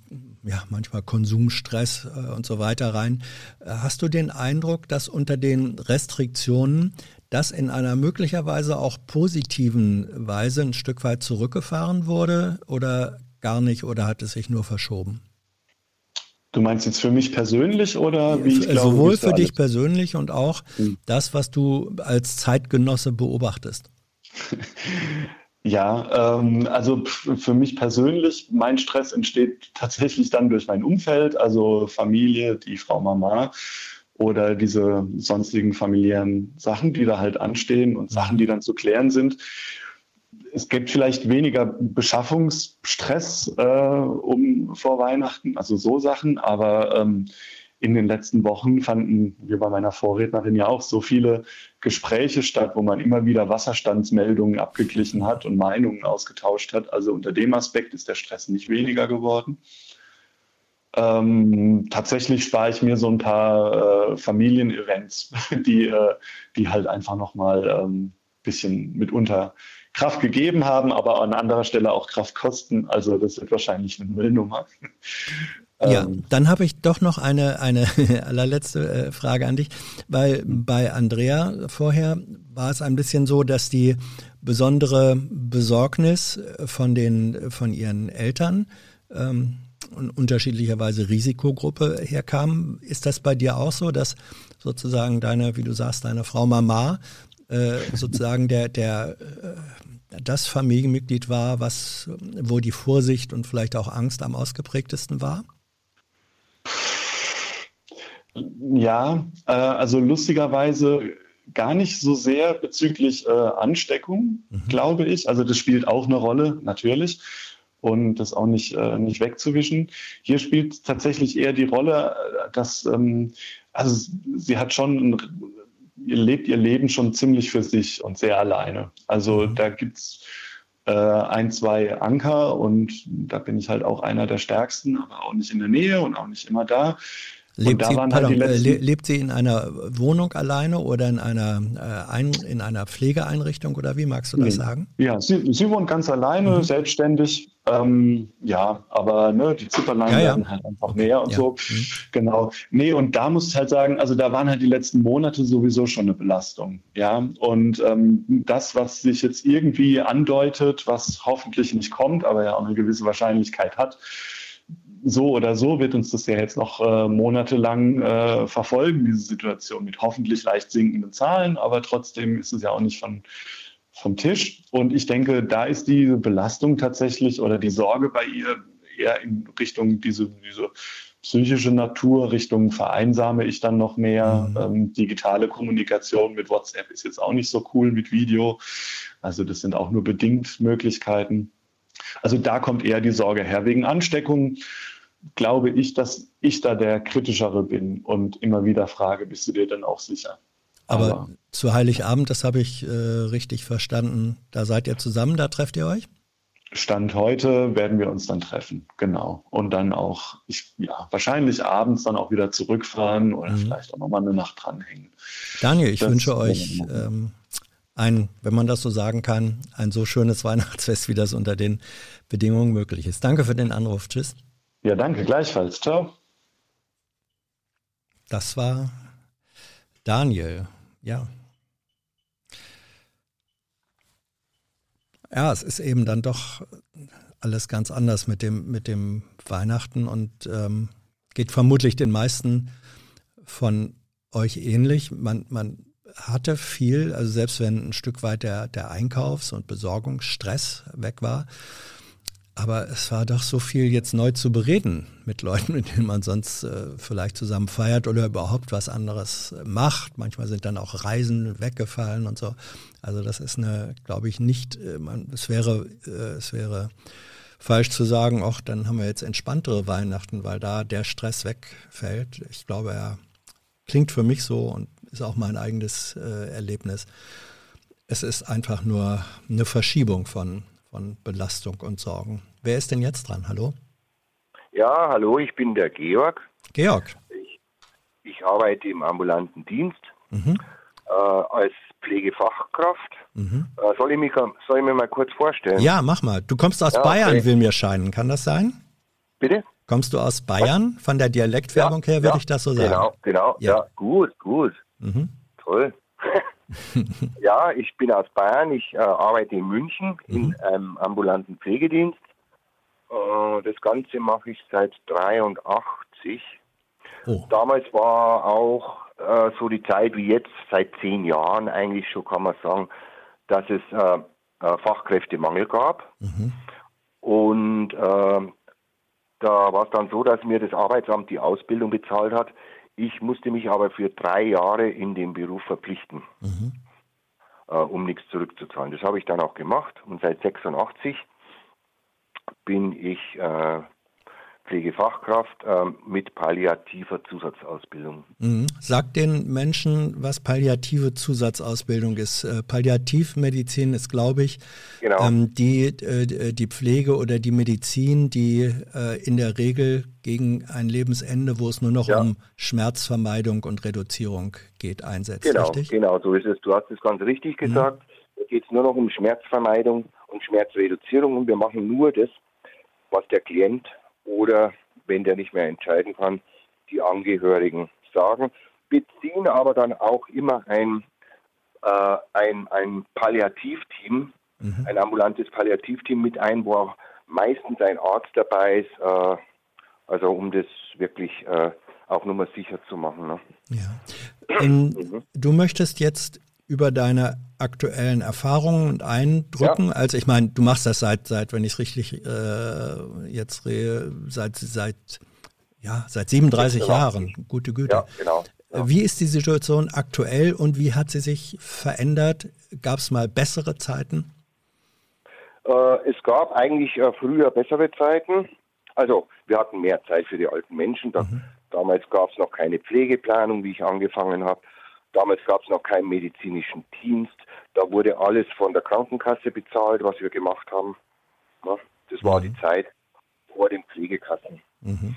ja, manchmal Konsumstress äh, und so weiter rein. Äh, hast du den Eindruck, dass unter den Restriktionen das in einer möglicherweise auch positiven Weise ein Stück weit zurückgefahren wurde oder gar nicht oder hat es sich nur verschoben? Du meinst jetzt für mich persönlich oder wie ich glaube? Sowohl für dich persönlich und auch hm. das, was du als Zeitgenosse beobachtest. Ja, ähm, also für mich persönlich, mein Stress entsteht tatsächlich dann durch mein Umfeld, also Familie, die Frau Mama oder diese sonstigen familiären Sachen, die da halt anstehen und Sachen, die dann zu klären sind es gibt vielleicht weniger Beschaffungsstress äh, um vor Weihnachten, also so Sachen, aber ähm, in den letzten Wochen fanden, wie bei meiner Vorrednerin ja auch, so viele Gespräche statt, wo man immer wieder Wasserstandsmeldungen abgeglichen hat und Meinungen ausgetauscht hat. Also unter dem Aspekt ist der Stress nicht weniger geworden. Ähm, tatsächlich spare ich mir so ein paar äh, Familienevents, die, äh, die halt einfach nochmal ein ähm, bisschen mitunter Kraft gegeben haben, aber an anderer Stelle auch Kraft kosten. Also das wird wahrscheinlich eine Nullnummer. Ja, ähm. dann habe ich doch noch eine, eine allerletzte äh, Frage an dich, weil bei Andrea vorher war es ein bisschen so, dass die besondere Besorgnis von den von ihren Eltern ähm, und unterschiedlicherweise Risikogruppe herkam. Ist das bei dir auch so, dass sozusagen deine, wie du sagst, deine Frau Mama äh, sozusagen der, der äh, das Familienmitglied war, was, wo die Vorsicht und vielleicht auch Angst am ausgeprägtesten war? Ja, äh, also lustigerweise gar nicht so sehr bezüglich äh, Ansteckung, mhm. glaube ich. Also das spielt auch eine Rolle, natürlich. Und das auch nicht, äh, nicht wegzuwischen. Hier spielt tatsächlich eher die Rolle, dass ähm, also sie hat schon ein ihr lebt ihr Leben schon ziemlich für sich und sehr alleine. Also mhm. da gibt's äh, ein, zwei Anker und da bin ich halt auch einer der stärksten, aber auch nicht in der Nähe und auch nicht immer da. Lebt sie, halt pardon, halt lebt sie in einer Wohnung alleine oder in einer, äh, ein, in einer Pflegeeinrichtung oder wie magst du das nee. sagen? Ja, sie, sie wohnt ganz alleine, mhm. selbstständig. Ähm, ja, aber ne, die Zipperlein ja, ja. werden halt einfach okay. mehr und ja. so. Mhm. Genau. Nee, und da muss ich halt sagen, also da waren halt die letzten Monate sowieso schon eine Belastung. Ja, und ähm, das, was sich jetzt irgendwie andeutet, was hoffentlich nicht kommt, aber ja auch eine gewisse Wahrscheinlichkeit hat, so oder so wird uns das ja jetzt noch äh, monatelang äh, verfolgen, diese Situation mit hoffentlich leicht sinkenden Zahlen, aber trotzdem ist es ja auch nicht von, vom Tisch. Und ich denke, da ist die Belastung tatsächlich oder die Sorge bei ihr eher in Richtung diese, diese psychische Natur, Richtung vereinsame ich dann noch mehr. Mhm. Ähm, digitale Kommunikation mit WhatsApp ist jetzt auch nicht so cool mit Video. Also das sind auch nur bedingt Möglichkeiten. Also da kommt eher die Sorge her. Wegen Ansteckung glaube ich, dass ich da der kritischere bin und immer wieder frage, bist du dir denn auch sicher? Aber, Aber zu Heiligabend, das habe ich äh, richtig verstanden, da seid ihr zusammen, da trefft ihr euch? Stand heute werden wir uns dann treffen, genau. Und dann auch, ich, ja, wahrscheinlich abends dann auch wieder zurückfahren oder mhm. vielleicht auch nochmal eine Nacht dranhängen. Daniel, ich das wünsche euch ähm, ein, wenn man das so sagen kann, ein so schönes Weihnachtsfest, wie das unter den Bedingungen möglich ist. Danke für den Anruf. Tschüss. Ja, danke, gleichfalls. Ciao. Das war Daniel, ja. Ja, es ist eben dann doch alles ganz anders mit dem, mit dem Weihnachten und ähm, geht vermutlich den meisten von euch ähnlich. Man, man hatte viel, also selbst wenn ein Stück weit der, der Einkaufs- und Besorgungsstress weg war, aber es war doch so viel jetzt neu zu bereden mit Leuten, mit denen man sonst äh, vielleicht zusammen feiert oder überhaupt was anderes macht. Manchmal sind dann auch Reisen weggefallen und so. Also das ist eine, glaube ich, nicht, äh, man, es wäre, äh, es wäre falsch zu sagen, auch dann haben wir jetzt entspanntere Weihnachten, weil da der Stress wegfällt. Ich glaube, er klingt für mich so und ist auch mein eigenes äh, Erlebnis. Es ist einfach nur eine Verschiebung von von Belastung und Sorgen. Wer ist denn jetzt dran? Hallo? Ja, hallo, ich bin der Georg. Georg. Ich, ich arbeite im ambulanten Dienst mhm. äh, als Pflegefachkraft. Mhm. Äh, soll, ich mich, soll ich mir mal kurz vorstellen? Ja, mach mal. Du kommst aus ja, Bayern, okay. will mir scheinen. Kann das sein? Bitte? Kommst du aus Bayern? Von der Dialektwerbung ja, her würde ja, ich das so sagen. Genau, genau. Ja, gut, gut. Mhm. Toll. ja, ich bin aus Bayern. Ich äh, arbeite in München mhm. in einem ambulanten Pflegedienst. Äh, das Ganze mache ich seit 83. Oh. Damals war auch äh, so die Zeit wie jetzt, seit zehn Jahren eigentlich schon, kann man sagen, dass es äh, äh, Fachkräftemangel gab. Mhm. Und äh, da war es dann so, dass mir das Arbeitsamt die Ausbildung bezahlt hat ich musste mich aber für drei Jahre in dem Beruf verpflichten, mhm. äh, um nichts zurückzuzahlen. Das habe ich dann auch gemacht und seit 86 bin ich äh, Pflegefachkraft äh, mit palliativer Zusatzausbildung. Mhm. Sagt den Menschen, was palliative Zusatzausbildung ist. Äh, Palliativmedizin ist, glaube ich, genau. ähm, die, äh, die Pflege oder die Medizin, die äh, in der Regel gegen ein Lebensende, wo es nur noch ja. um Schmerzvermeidung und Reduzierung geht, einsetzt. Genau, richtig? genau, so ist es. Du hast es ganz richtig mhm. gesagt. Mhm. Da geht es nur noch um Schmerzvermeidung und Schmerzreduzierung und wir machen nur das, was der Klient oder, wenn der nicht mehr entscheiden kann, die Angehörigen sagen, beziehen aber dann auch immer ein, äh, ein, ein Palliativteam, mhm. ein ambulantes Palliativteam mit ein, wo auch meistens ein Arzt dabei ist, äh, also um das wirklich äh, auch nochmal sicher zu machen. Ne? Ja. In, mhm. Du möchtest jetzt über deine aktuellen Erfahrungen und Eindrücken. Ja. Also ich meine, du machst das seit, seit wenn ich es richtig äh, jetzt rehe, seit, seit, ja, seit 37 Jahren. Gute Güte. Ja, genau. Ja. Wie ist die Situation aktuell und wie hat sie sich verändert? Gab es mal bessere Zeiten? Äh, es gab eigentlich äh, früher bessere Zeiten. Also wir hatten mehr Zeit für die alten Menschen. Da, mhm. Damals gab es noch keine Pflegeplanung, wie ich angefangen habe. Damals gab es noch keinen medizinischen Dienst. Da wurde alles von der Krankenkasse bezahlt, was wir gemacht haben. Ja, das war mhm. die Zeit vor den Pflegekassen. Mhm.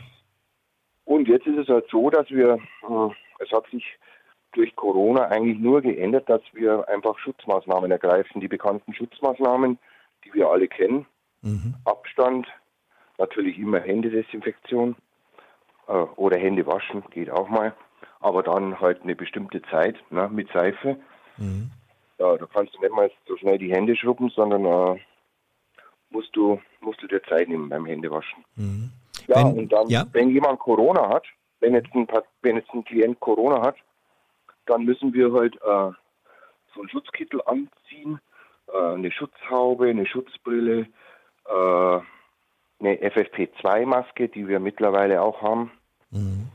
Und jetzt ist es halt so, dass wir, äh, es hat sich durch Corona eigentlich nur geändert, dass wir einfach Schutzmaßnahmen ergreifen. Die bekannten Schutzmaßnahmen, die wir alle kennen. Mhm. Abstand, natürlich immer Händedesinfektion äh, oder Hände waschen, geht auch mal. Aber dann halt eine bestimmte Zeit ne, mit Seife. Mhm. Ja, da kannst du nicht mal so schnell die Hände schrubben, sondern äh, musst, du, musst du dir Zeit nehmen beim Händewaschen. Mhm. Ja, wenn, und dann, ja. wenn jemand Corona hat, wenn jetzt ein, wenn jetzt ein Klient Corona hat, dann müssen wir halt äh, so einen Schutzkittel anziehen, äh, eine Schutzhaube, eine Schutzbrille, äh, eine FFP2-Maske, die wir mittlerweile auch haben. Mhm.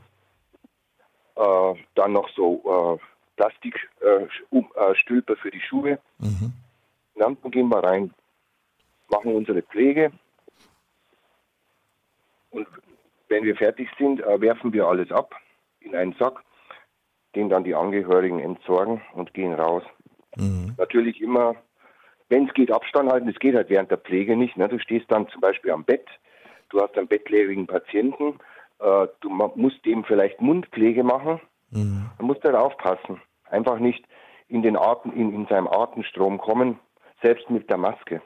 Äh, dann noch so äh, Plastikstülper äh, für die Schuhe. Mhm. Dann gehen wir rein, machen unsere Pflege und wenn wir fertig sind, werfen wir alles ab in einen Sack, den dann die Angehörigen entsorgen und gehen raus. Mhm. Natürlich immer wenn es geht, Abstand halten. Es geht halt während der Pflege nicht. Ne? Du stehst dann zum Beispiel am Bett, du hast einen bettlägerigen Patienten, äh, du musst dem vielleicht Mundpflege machen. Mhm. Du musst halt aufpassen. Einfach nicht in, den Atem, in, in seinem Atemstrom kommen, selbst mit der Maske.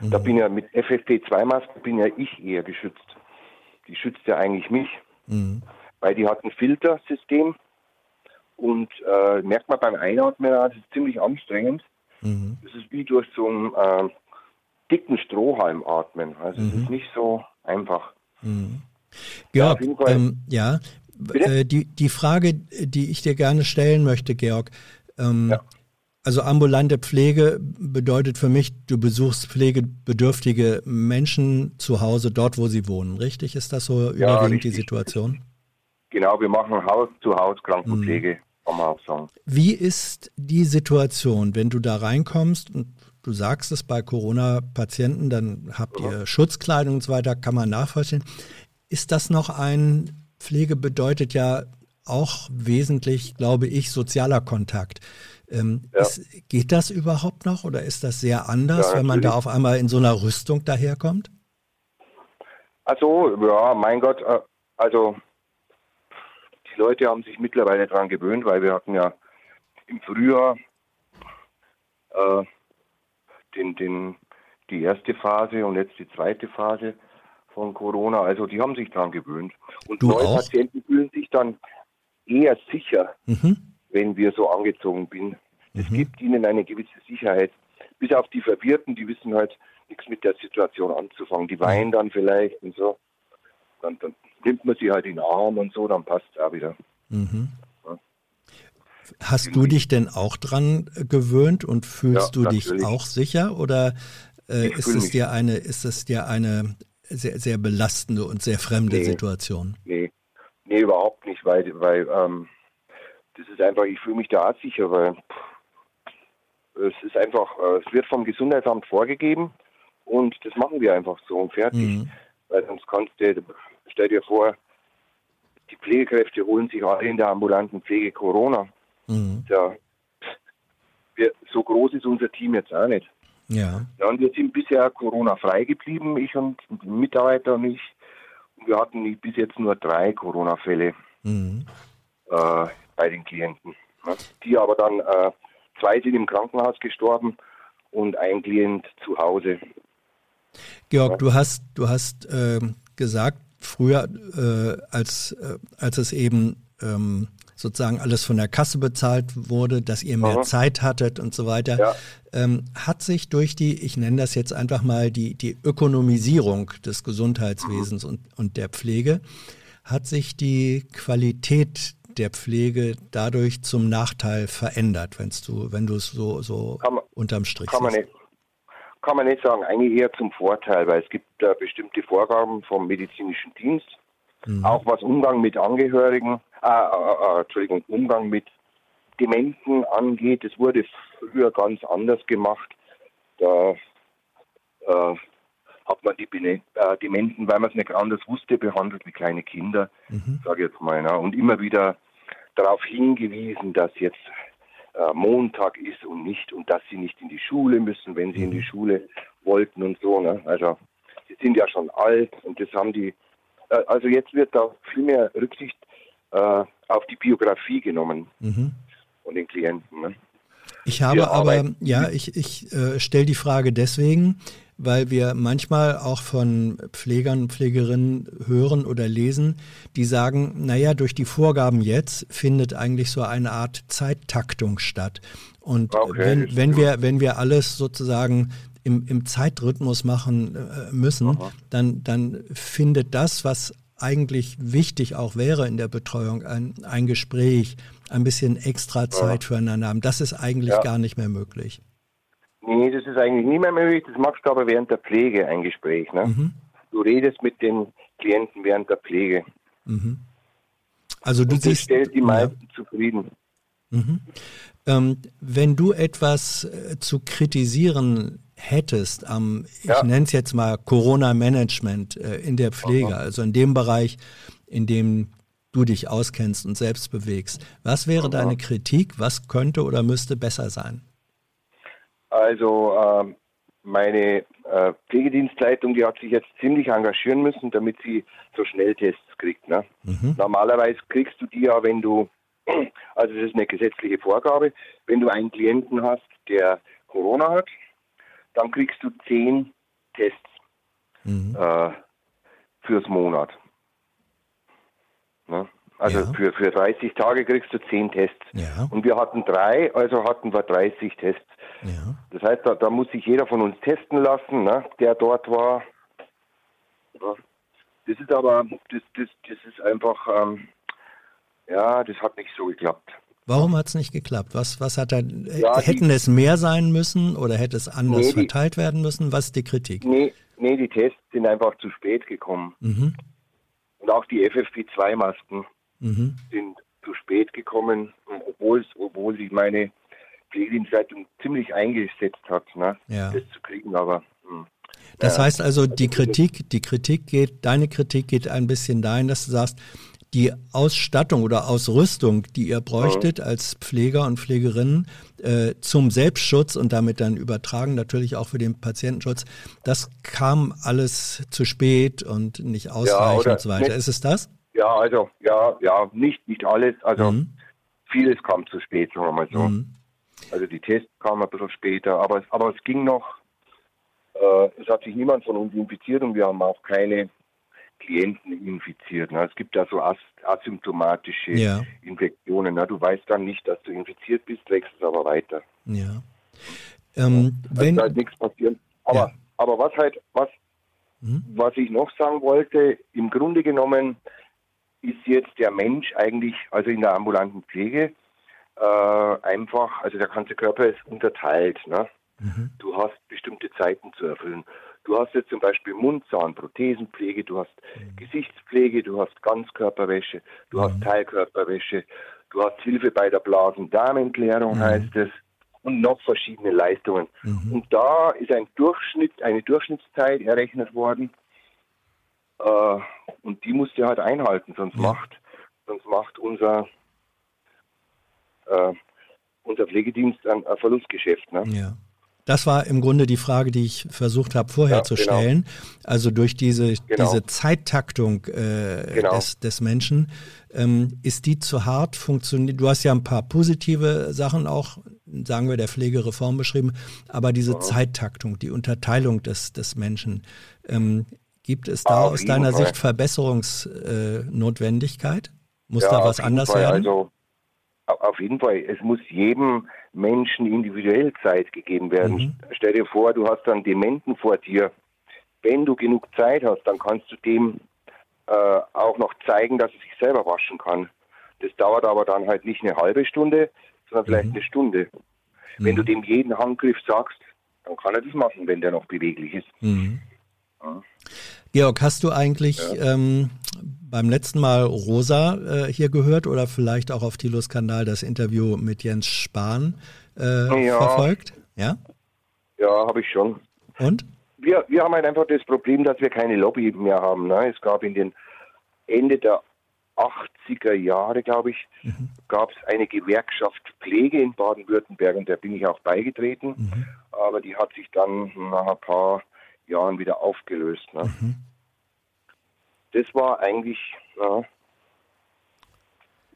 Mhm. Da bin ja mit FFP2-Maske bin ja ich eher geschützt. Die schützt ja eigentlich mich, mhm. weil die hat ein Filtersystem und äh, merkt man beim Einatmen, das ist ziemlich anstrengend. Mhm. Es ist wie durch so einen äh, dicken Strohhalm atmen. Also mhm. es ist nicht so einfach. Mhm. Georg, ja, ähm, ja äh, die, die Frage, die ich dir gerne stellen möchte, Georg, ähm, ja. also ambulante Pflege bedeutet für mich, du besuchst pflegebedürftige Menschen zu Hause, dort wo sie wohnen, richtig? Ist das so ja, überwiegend richtig. die Situation? Genau, wir machen Haus zu Haus Krankenpflege. Mhm kann man auch sagen. Wie ist die Situation, wenn du da reinkommst und du sagst es bei Corona-Patienten, dann habt ihr mhm. Schutzkleidung und so weiter, kann man nachvollziehen. Ist das noch ein, Pflege bedeutet ja auch wesentlich, glaube ich, sozialer Kontakt. Ähm, ja. ist, geht das überhaupt noch oder ist das sehr anders, ja, wenn man da auf einmal in so einer Rüstung daherkommt? Also, ja, mein Gott, äh, also die Leute haben sich mittlerweile daran gewöhnt, weil wir hatten ja im Frühjahr äh, den, den, die erste Phase und jetzt die zweite Phase von Corona. Also die haben sich daran gewöhnt. Und du neue auch? Patienten fühlen sich dann eher sicher, mhm. wenn wir so angezogen sind. Es mhm. gibt ihnen eine gewisse Sicherheit. Bis auf die Verwirrten, die wissen halt nichts mit der Situation anzufangen. Die weinen dann vielleicht und so. Dann, dann nimmt man sie halt in den Arm und so, dann passt es auch wieder. Mhm. Ja. Hast du dich denn auch dran gewöhnt und fühlst ja, du natürlich. dich auch sicher oder äh, ist es dir eine, ist es dir eine sehr, sehr belastende und sehr fremde nee, Situation? Nee, nee, überhaupt nicht, weil, weil ähm, das ist einfach, ich fühle mich da sicher, weil pff, es ist einfach, äh, es wird vom Gesundheitsamt vorgegeben und das machen wir einfach so und fertig. Mhm. Weil sonst kannst du, Stell dir vor, die Pflegekräfte holen sich alle in der ambulanten Pflege Corona. Mhm. Ja, so groß ist unser Team jetzt auch nicht. Ja. ja und wir sind bisher Corona-frei geblieben, ich und Mitarbeiter und ich. Und wir hatten bis jetzt nur drei Corona-Fälle mhm. äh, bei den Klienten. Ne? Die aber dann, äh, zwei sind im Krankenhaus gestorben und ein Klient zu Hause. Georg, ja. du hast, du hast äh, gesagt, früher, äh, als, äh, als es eben ähm, sozusagen alles von der Kasse bezahlt wurde, dass ihr mehr Aha. Zeit hattet und so weiter, ja. ähm, hat sich durch die, ich nenne das jetzt einfach mal die, die Ökonomisierung des Gesundheitswesens mhm. und, und der Pflege, hat sich die Qualität der Pflege dadurch zum Nachteil verändert, wenn's du, wenn du es so, so man, unterm Strich kann siehst? Man nicht, kann man nicht sagen, eigentlich eher zum Vorteil, weil es gibt äh, bestimmte Vorgaben vom medizinischen Dienst, mhm. auch was Umgang mit Angehörigen, äh, äh, äh, Entschuldigung, Umgang mit Dementen angeht. Es wurde früher ganz anders gemacht. Da äh, hat man die äh, Dementen, weil man es nicht anders wusste, behandelt wie kleine Kinder, mhm. sage ich jetzt mal. Ne? Und immer wieder darauf hingewiesen, dass jetzt äh, Montag ist und nicht und dass sie nicht in die Schule müssen, wenn sie in die mhm. Schule wollten und so. Ne? Also sie sind ja schon alt und das haben die äh, also jetzt wird da viel mehr Rücksicht äh, auf die Biografie genommen mhm. von den Klienten. Ne? Ich habe wir aber, ja, ich, ich äh, stelle die Frage deswegen, weil wir manchmal auch von Pflegern und Pflegerinnen hören oder lesen, die sagen, naja, durch die Vorgaben jetzt findet eigentlich so eine Art Zeittaktung statt. Und okay, wenn, wenn wir, wenn wir alles sozusagen im, im Zeitrhythmus machen äh, müssen, dann, dann findet das, was eigentlich wichtig auch wäre in der Betreuung, ein, ein Gespräch, ein bisschen extra Zeit ja. füreinander haben. Das ist eigentlich ja. gar nicht mehr möglich. Nee, das ist eigentlich nicht mehr möglich. Das machst du aber während der Pflege ein Gespräch. Ne? Mhm. Du redest mit den Klienten während der Pflege. Mhm. Also du Und siehst. stellt die meisten ja. zufrieden. Mhm. Ähm, wenn du etwas äh, zu kritisieren hättest am, ich ja. nenne es jetzt mal Corona-Management äh, in der Pflege, Aha. also in dem Bereich, in dem du dich auskennst und selbst bewegst, was wäre Aha. deine Kritik? Was könnte oder müsste besser sein? Also äh, meine äh, Pflegedienstleitung, die hat sich jetzt ziemlich engagieren müssen, damit sie so Schnelltests kriegt. Ne? Mhm. Normalerweise kriegst du die ja, wenn du, also das ist eine gesetzliche Vorgabe, wenn du einen Klienten hast, der Corona hat, dann kriegst du zehn Tests mhm. äh, fürs Monat. Ne? Also ja. für, für 30 Tage kriegst du 10 Tests. Ja. Und wir hatten drei, also hatten wir 30 Tests. Ja. Das heißt, da, da, muss sich jeder von uns testen lassen, ne, der dort war. Das ist aber, das, das, das ist einfach, ähm, ja, das hat nicht so geklappt. Warum hat es nicht geklappt? Was, was hat da, ja, hätten die, es mehr sein müssen oder hätte es anders nee, die, verteilt werden müssen? Was ist die Kritik? Nee, nee, die Tests sind einfach zu spät gekommen. Mhm. Und auch die FFP2-Masken mhm. sind zu spät gekommen, obwohl, obwohl sich meine Pflegedienstleitung ziemlich eingesetzt hat, ne, ja. das zu kriegen, aber hm. das heißt also, die Kritik, die Kritik geht, deine Kritik geht ein bisschen dahin, dass du sagst, die Ausstattung oder Ausrüstung, die ihr bräuchtet als Pfleger und Pflegerinnen äh, zum Selbstschutz und damit dann übertragen natürlich auch für den Patientenschutz, das kam alles zu spät und nicht ausreichend ja, und so weiter. Ist es das? Ja, also, ja, ja, nicht, nicht alles. Also, mhm. vieles kam zu spät, sagen wir mal so. Mhm. Also, die Tests kamen ein bisschen später, aber, aber es ging noch. Äh, es hat sich niemand von uns infiziert und wir haben auch keine Klienten infiziert. Ne? Es gibt da so as asymptomatische ja. Infektionen. Ne? Du weißt dann nicht, dass du infiziert bist, trägst es aber weiter. Ja. Ähm, ja. wenn, halt nichts passieren. Aber, ja. aber was halt, was, hm? was ich noch sagen wollte, im Grunde genommen ist jetzt der Mensch eigentlich, also in der ambulanten Pflege, äh, einfach, also der ganze Körper ist unterteilt. Ne? Mhm. Du hast bestimmte Zeiten zu erfüllen. Du hast jetzt zum Beispiel Mund-Zahn-Prothesenpflege, du hast mhm. Gesichtspflege, du hast Ganzkörperwäsche, du mhm. hast Teilkörperwäsche, du hast Hilfe bei der Blasen-Darmentleerung, mhm. heißt es, und noch verschiedene Leistungen. Mhm. Und da ist ein Durchschnitt, eine Durchschnittszeit errechnet worden, äh, und die musst du halt einhalten, sonst ja. macht, sonst macht unser, äh, unser Pflegedienst ein, ein Verlustgeschäft. Ne? Ja. Das war im Grunde die Frage, die ich versucht habe vorher ja, zu genau. stellen. Also durch diese, genau. diese Zeittaktung äh, genau. des, des Menschen, ähm, ist die zu hart? Funktioniert? Du hast ja ein paar positive Sachen auch, sagen wir, der Pflegereform beschrieben, aber diese ja. Zeittaktung, die Unterteilung des, des Menschen, ähm, Gibt es da aus deiner Fall. Sicht Verbesserungsnotwendigkeit? Muss ja, da was anders Fall. werden? Also, auf jeden Fall. Es muss jedem Menschen individuell Zeit gegeben werden. Mhm. Stell dir vor, du hast einen Dementen vor dir. Wenn du genug Zeit hast, dann kannst du dem äh, auch noch zeigen, dass er sich selber waschen kann. Das dauert aber dann halt nicht eine halbe Stunde, sondern vielleicht mhm. eine Stunde. Wenn mhm. du dem jeden Handgriff sagst, dann kann er das machen, wenn der noch beweglich ist. Mhm. Ja. Georg, hast du eigentlich ja. ähm, beim letzten Mal Rosa äh, hier gehört oder vielleicht auch auf Tilos Kanal das Interview mit Jens Spahn äh, ja. verfolgt? Ja, ja habe ich schon. Und? Wir, wir haben halt einfach das Problem, dass wir keine Lobby mehr haben. Ne? Es gab in den Ende der 80er Jahre, glaube ich, mhm. gab es eine Gewerkschaft Pflege in Baden-Württemberg und der bin ich auch beigetreten. Mhm. Aber die hat sich dann nach ein paar Jahren wieder aufgelöst. Ne? Mhm. das war eigentlich, ja.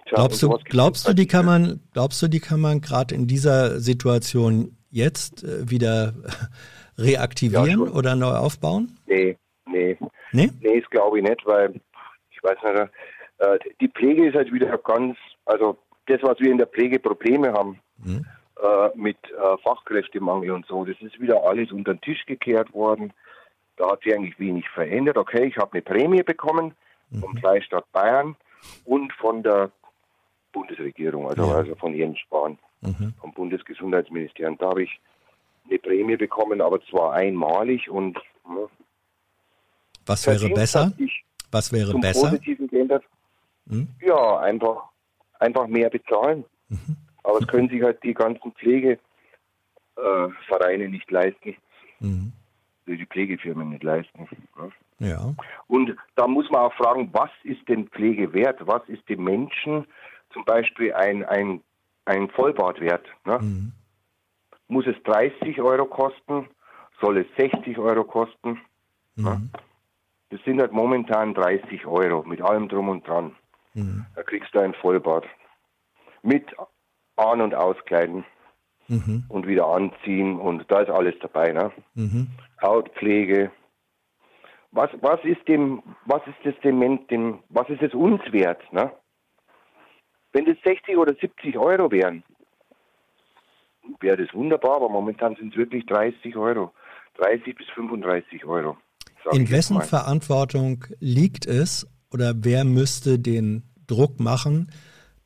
Glaubst du, glaubst du, die kann man, glaubst du, die kann man gerade in dieser Situation jetzt äh, wieder reaktivieren ja, oder neu aufbauen? Nee, nee. Nee? Nee, das glaube ich nicht, weil ich weiß nicht, äh, die Pflege ist halt wieder ganz, also das, was wir in der Pflege Probleme haben, mhm. Äh, mit äh, Fachkräftemangel und so, das ist wieder alles unter den Tisch gekehrt worden. Da hat sich eigentlich wenig verändert. Okay, ich habe eine Prämie bekommen mhm. vom Freistaat Bayern und von der Bundesregierung, also, ja. also von Jens Spahn, mhm. vom Bundesgesundheitsministerium. Da habe ich eine Prämie bekommen, aber zwar einmalig und ja, was wäre besser? Was wäre besser? Positiven geändert. Hm? Ja, einfach, einfach mehr bezahlen. Mhm. Aber es können sich halt die ganzen Pflegevereine äh, nicht leisten. Mhm. Die Pflegefirmen nicht leisten. Ja. ja. Und da muss man auch fragen, was ist denn Pflege wert? Was ist dem Menschen zum Beispiel ein, ein, ein Vollbad wert? Ne? Mhm. Muss es 30 Euro kosten? Soll es 60 Euro kosten? Mhm. Ne? Das sind halt momentan 30 Euro mit allem drum und dran. Mhm. Da kriegst du ein Vollbad. Mit An- und Auskleiden mhm. und wieder anziehen und da ist alles dabei. Ne? Mhm. Hautpflege. Was, was ist dem, was ist das dem, dem, was ist es uns wert? Ne? Wenn das 60 oder 70 Euro wären, wäre das wunderbar, aber momentan sind es wirklich 30 Euro. 30 bis 35 Euro. In wessen Verantwortung liegt es oder wer müsste den Druck machen,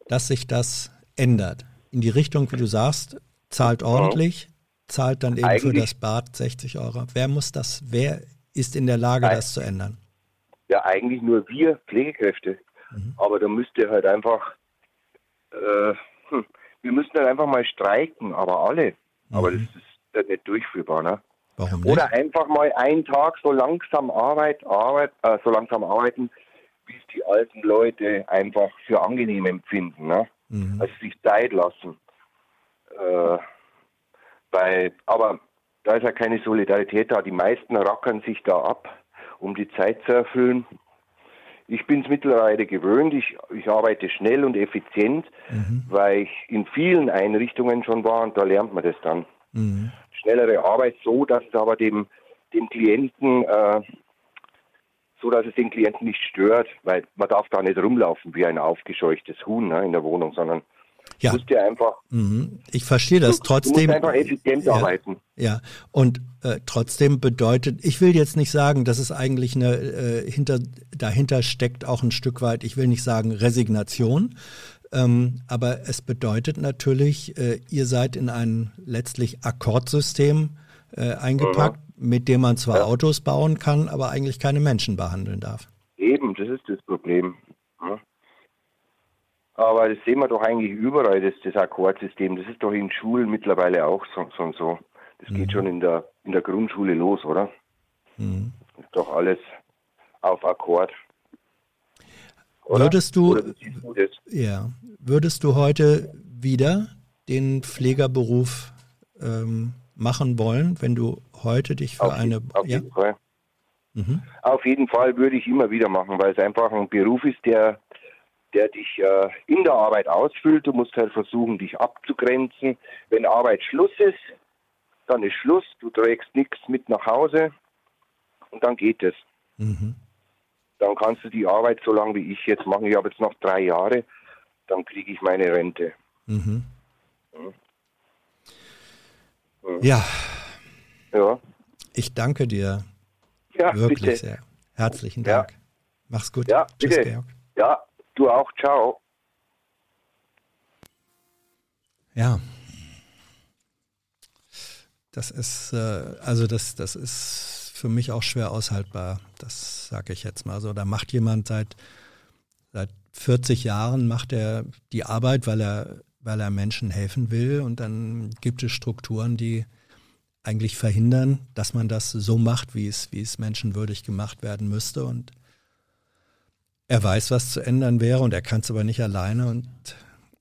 dass sich das ändert? In die Richtung, wie du sagst, zahlt ordentlich, zahlt dann eben Eigentlich, für das Bad 60 Euro. Wer muss das, wer ist in der Lage, das zu ändern? Ja, eigentlich nur wir Pflegekräfte. Mhm. Aber da müsste halt einfach, äh, hm, wir müssten halt einfach mal streiken, aber alle. Mhm. Aber das ist nicht durchführbar, ne? Warum nicht? Oder einfach mal einen Tag so langsam Arbeit, Arbeit, äh, so langsam arbeiten, wie es die alten Leute einfach für angenehm empfinden. Ne? Mhm. Also sich Zeit lassen. Äh, bei, aber da ist ja keine Solidarität da. Die meisten rackern sich da ab, um die Zeit zu erfüllen. Ich bin es mittlerweile gewöhnt. Ich, ich arbeite schnell und effizient, mhm. weil ich in vielen Einrichtungen schon war und da lernt man das dann. Mhm schnellere Arbeit, so dass es aber dem, dem Klienten, äh, so dass es den Klienten nicht stört, weil man darf da nicht rumlaufen wie ein aufgescheuchtes Huhn ne, in der Wohnung, sondern ja. musst ja einfach. Mhm. Ich verstehe das trotzdem. Du musst einfach effizient ja, arbeiten. Ja, und äh, trotzdem bedeutet, ich will jetzt nicht sagen, dass es eigentlich eine äh, hinter dahinter steckt auch ein Stück weit. Ich will nicht sagen Resignation, ähm, aber es bedeutet natürlich, äh, ihr seid in ein letztlich Akkordsystem äh, eingepackt, mhm. Mit dem man zwar ja. Autos bauen kann, aber eigentlich keine Menschen behandeln darf. Eben, das ist das Problem. Ja. Aber das sehen wir doch eigentlich überall, das, das Akkordsystem. Das ist doch in Schulen mittlerweile auch so. so, so. Das mhm. geht schon in der, in der Grundschule los, oder? Mhm. ist doch alles auf Akkord. Oder? Würdest du, ja, würdest du heute wieder den Pflegerberuf ähm, machen wollen, wenn du heute dich für auf eine auf ja? jeden Fall. Mhm. Auf jeden Fall würde ich immer wieder machen, weil es einfach ein Beruf ist, der, der dich äh, in der Arbeit ausfüllt. Du musst halt versuchen, dich abzugrenzen. Wenn Arbeit Schluss ist, dann ist Schluss. Du trägst nichts mit nach Hause und dann geht es. Mhm dann kannst du die Arbeit so lange wie ich jetzt machen. Ich habe jetzt noch drei Jahre, dann kriege ich meine Rente. Mhm. Mhm. Ja. Ja. Ich danke dir. Ja, wirklich bitte. sehr. Herzlichen Dank. Ja. Mach's gut. Ja, Tschüss, bitte. Georg. Ja, du auch. Ciao. Ja. Das ist, äh, also das, das ist für mich auch schwer aushaltbar. Das sage ich jetzt mal so. Da macht jemand seit, seit 40 Jahren macht er die Arbeit, weil er, weil er Menschen helfen will. Und dann gibt es Strukturen, die eigentlich verhindern, dass man das so macht, wie es, wie es menschenwürdig gemacht werden müsste. Und er weiß, was zu ändern wäre und er kann es aber nicht alleine und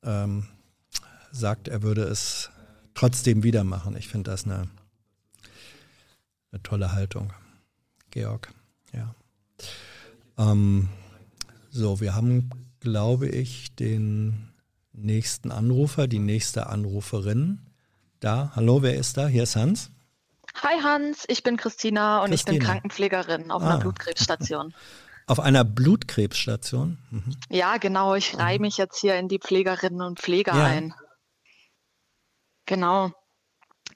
ähm, sagt, er würde es trotzdem wieder machen. Ich finde das eine eine tolle Haltung. Georg, ja. Ähm, so, wir haben, glaube ich, den nächsten Anrufer, die nächste Anruferin. Da, hallo, wer ist da? Hier ist Hans. Hi Hans, ich bin Christina und Christina. ich bin Krankenpflegerin auf ah. einer Blutkrebsstation. Auf einer Blutkrebsstation? Mhm. Ja, genau. Ich reihe mich jetzt hier in die Pflegerinnen und Pfleger ja. ein. Genau.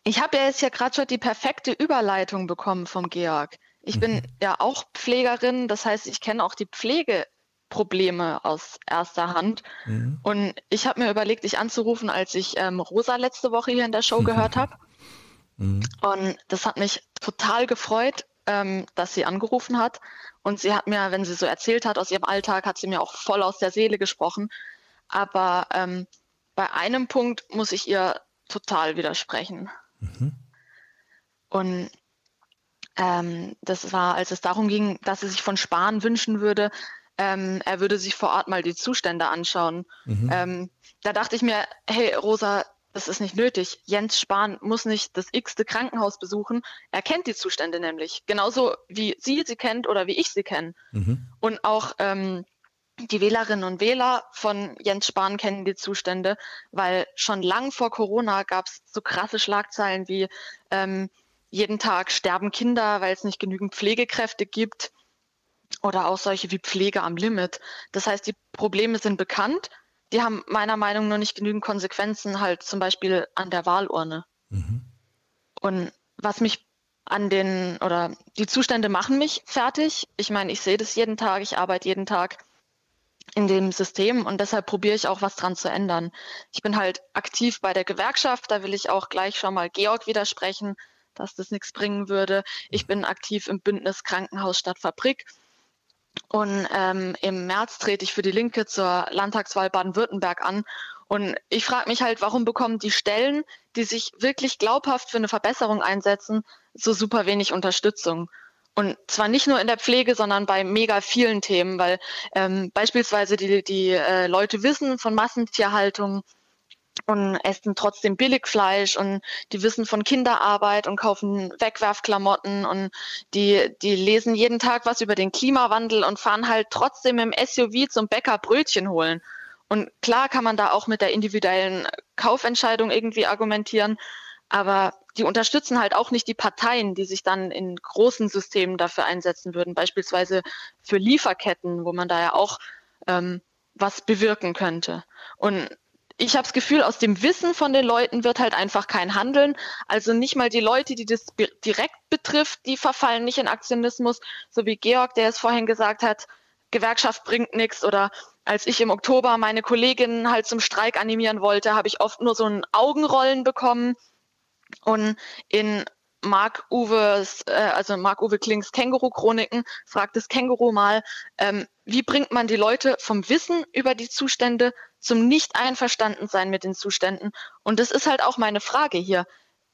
Ich habe ja jetzt ja gerade schon die perfekte Überleitung bekommen vom Georg. Ich bin mhm. ja auch Pflegerin, das heißt, ich kenne auch die Pflegeprobleme aus erster Hand. Mhm. Und ich habe mir überlegt, dich anzurufen, als ich ähm, Rosa letzte Woche hier in der Show gehört habe. Mhm. Und das hat mich total gefreut, ähm, dass sie angerufen hat. Und sie hat mir, wenn sie so erzählt hat aus ihrem Alltag, hat sie mir auch voll aus der Seele gesprochen. Aber ähm, bei einem Punkt muss ich ihr total widersprechen. Mhm. Und ähm, das war, als es darum ging, dass sie sich von Spahn wünschen würde, ähm, er würde sich vor Ort mal die Zustände anschauen. Mhm. Ähm, da dachte ich mir, hey Rosa, das ist nicht nötig. Jens Spahn muss nicht das x-te Krankenhaus besuchen. Er kennt die Zustände nämlich. Genauso wie sie sie kennt oder wie ich sie kenne. Mhm. Und auch ähm, die Wählerinnen und Wähler von Jens Spahn kennen die Zustände, weil schon lang vor Corona gab es so krasse Schlagzeilen wie ähm, jeden Tag sterben Kinder, weil es nicht genügend Pflegekräfte gibt oder auch solche wie Pflege am Limit. Das heißt, die Probleme sind bekannt, die haben meiner Meinung nach nur nicht genügend Konsequenzen, halt zum Beispiel an der Wahlurne. Mhm. Und was mich an den, oder die Zustände machen mich fertig. Ich meine, ich sehe das jeden Tag, ich arbeite jeden Tag in dem System und deshalb probiere ich auch was dran zu ändern. Ich bin halt aktiv bei der Gewerkschaft, da will ich auch gleich schon mal Georg widersprechen, dass das nichts bringen würde. Ich bin aktiv im Bündnis Krankenhaus statt Fabrik und ähm, im März trete ich für die Linke zur Landtagswahl Baden-Württemberg an. Und ich frage mich halt, warum bekommen die Stellen, die sich wirklich glaubhaft für eine Verbesserung einsetzen, so super wenig Unterstützung? Und zwar nicht nur in der Pflege, sondern bei mega vielen Themen, weil ähm, beispielsweise die, die äh, Leute wissen von Massentierhaltung, und essen trotzdem Billigfleisch und die wissen von Kinderarbeit und kaufen Wegwerfklamotten und die, die lesen jeden Tag was über den Klimawandel und fahren halt trotzdem im SUV zum Bäcker Brötchen holen. Und klar kann man da auch mit der individuellen Kaufentscheidung irgendwie argumentieren, aber die unterstützen halt auch nicht die Parteien, die sich dann in großen Systemen dafür einsetzen würden, beispielsweise für Lieferketten, wo man da ja auch ähm, was bewirken könnte. Und ich habe das Gefühl, aus dem Wissen von den Leuten wird halt einfach kein Handeln. Also nicht mal die Leute, die das direkt betrifft, die verfallen nicht in Aktionismus, so wie Georg, der es vorhin gesagt hat, Gewerkschaft bringt nichts oder als ich im Oktober meine Kolleginnen halt zum Streik animieren wollte, habe ich oft nur so ein Augenrollen bekommen. Und in Mark Uwe's, äh, also Mark Uwe Klings Känguru-Chroniken fragt das Känguru mal, ähm, wie bringt man die Leute vom Wissen über die Zustände zum Nicht-Einverstanden-Sein mit den Zuständen? Und das ist halt auch meine Frage hier.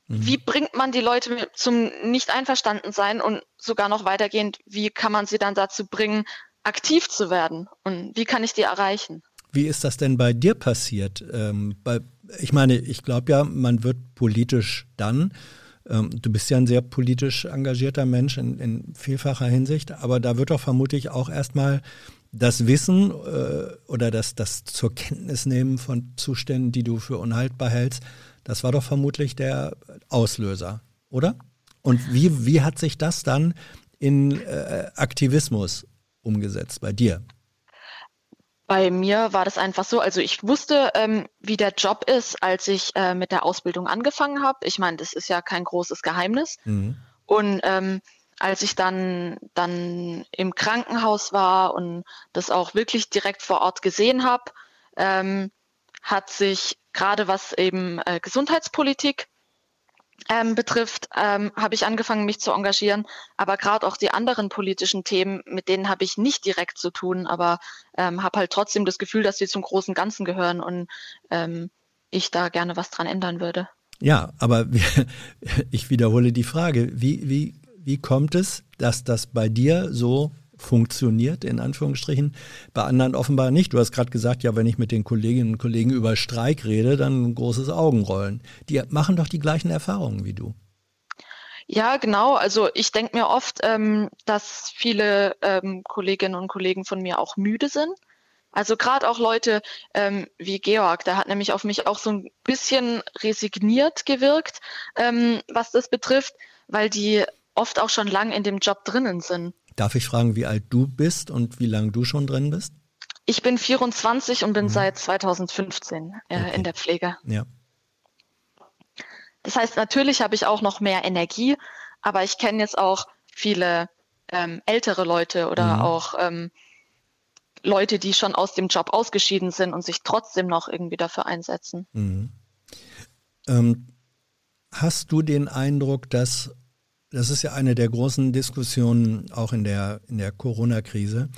Mhm. Wie bringt man die Leute zum Nicht-Einverstanden-Sein und sogar noch weitergehend, wie kann man sie dann dazu bringen, aktiv zu werden? Und wie kann ich die erreichen? Wie ist das denn bei dir passiert? Ähm, bei, ich meine, ich glaube ja, man wird politisch dann, ähm, du bist ja ein sehr politisch engagierter Mensch in, in vielfacher Hinsicht, aber da wird doch vermutlich auch erstmal das Wissen äh, oder das, das zur Kenntnis nehmen von Zuständen, die du für unhaltbar hältst, das war doch vermutlich der Auslöser, oder? Und wie, wie hat sich das dann in äh, Aktivismus umgesetzt bei dir? Bei mir war das einfach so, also ich wusste, ähm, wie der Job ist, als ich äh, mit der Ausbildung angefangen habe. Ich meine, das ist ja kein großes Geheimnis. Mhm. Und ähm, als ich dann, dann im Krankenhaus war und das auch wirklich direkt vor Ort gesehen habe, ähm, hat sich gerade was eben äh, Gesundheitspolitik ähm, betrifft, ähm, habe ich angefangen, mich zu engagieren. Aber gerade auch die anderen politischen Themen, mit denen habe ich nicht direkt zu tun, aber ähm, habe halt trotzdem das Gefühl, dass sie zum großen Ganzen gehören und ähm, ich da gerne was dran ändern würde. Ja, aber ich wiederhole die Frage, wie, wie, wie kommt es, dass das bei dir so funktioniert, in Anführungsstrichen, bei anderen offenbar nicht. Du hast gerade gesagt, ja, wenn ich mit den Kolleginnen und Kollegen über Streik rede, dann ein großes Augenrollen. Die machen doch die gleichen Erfahrungen wie du. Ja, genau. Also ich denke mir oft, ähm, dass viele ähm, Kolleginnen und Kollegen von mir auch müde sind. Also gerade auch Leute ähm, wie Georg, der hat nämlich auf mich auch so ein bisschen resigniert gewirkt, ähm, was das betrifft, weil die oft auch schon lang in dem Job drinnen sind. Darf ich fragen, wie alt du bist und wie lange du schon drin bist? Ich bin 24 und bin mhm. seit 2015 äh, okay. in der Pflege. Ja. Das heißt, natürlich habe ich auch noch mehr Energie, aber ich kenne jetzt auch viele ähm, ältere Leute oder mhm. auch ähm, Leute, die schon aus dem Job ausgeschieden sind und sich trotzdem noch irgendwie dafür einsetzen. Mhm. Ähm, hast du den Eindruck, dass das ist ja eine der großen Diskussionen auch in der, in der Corona-Krise.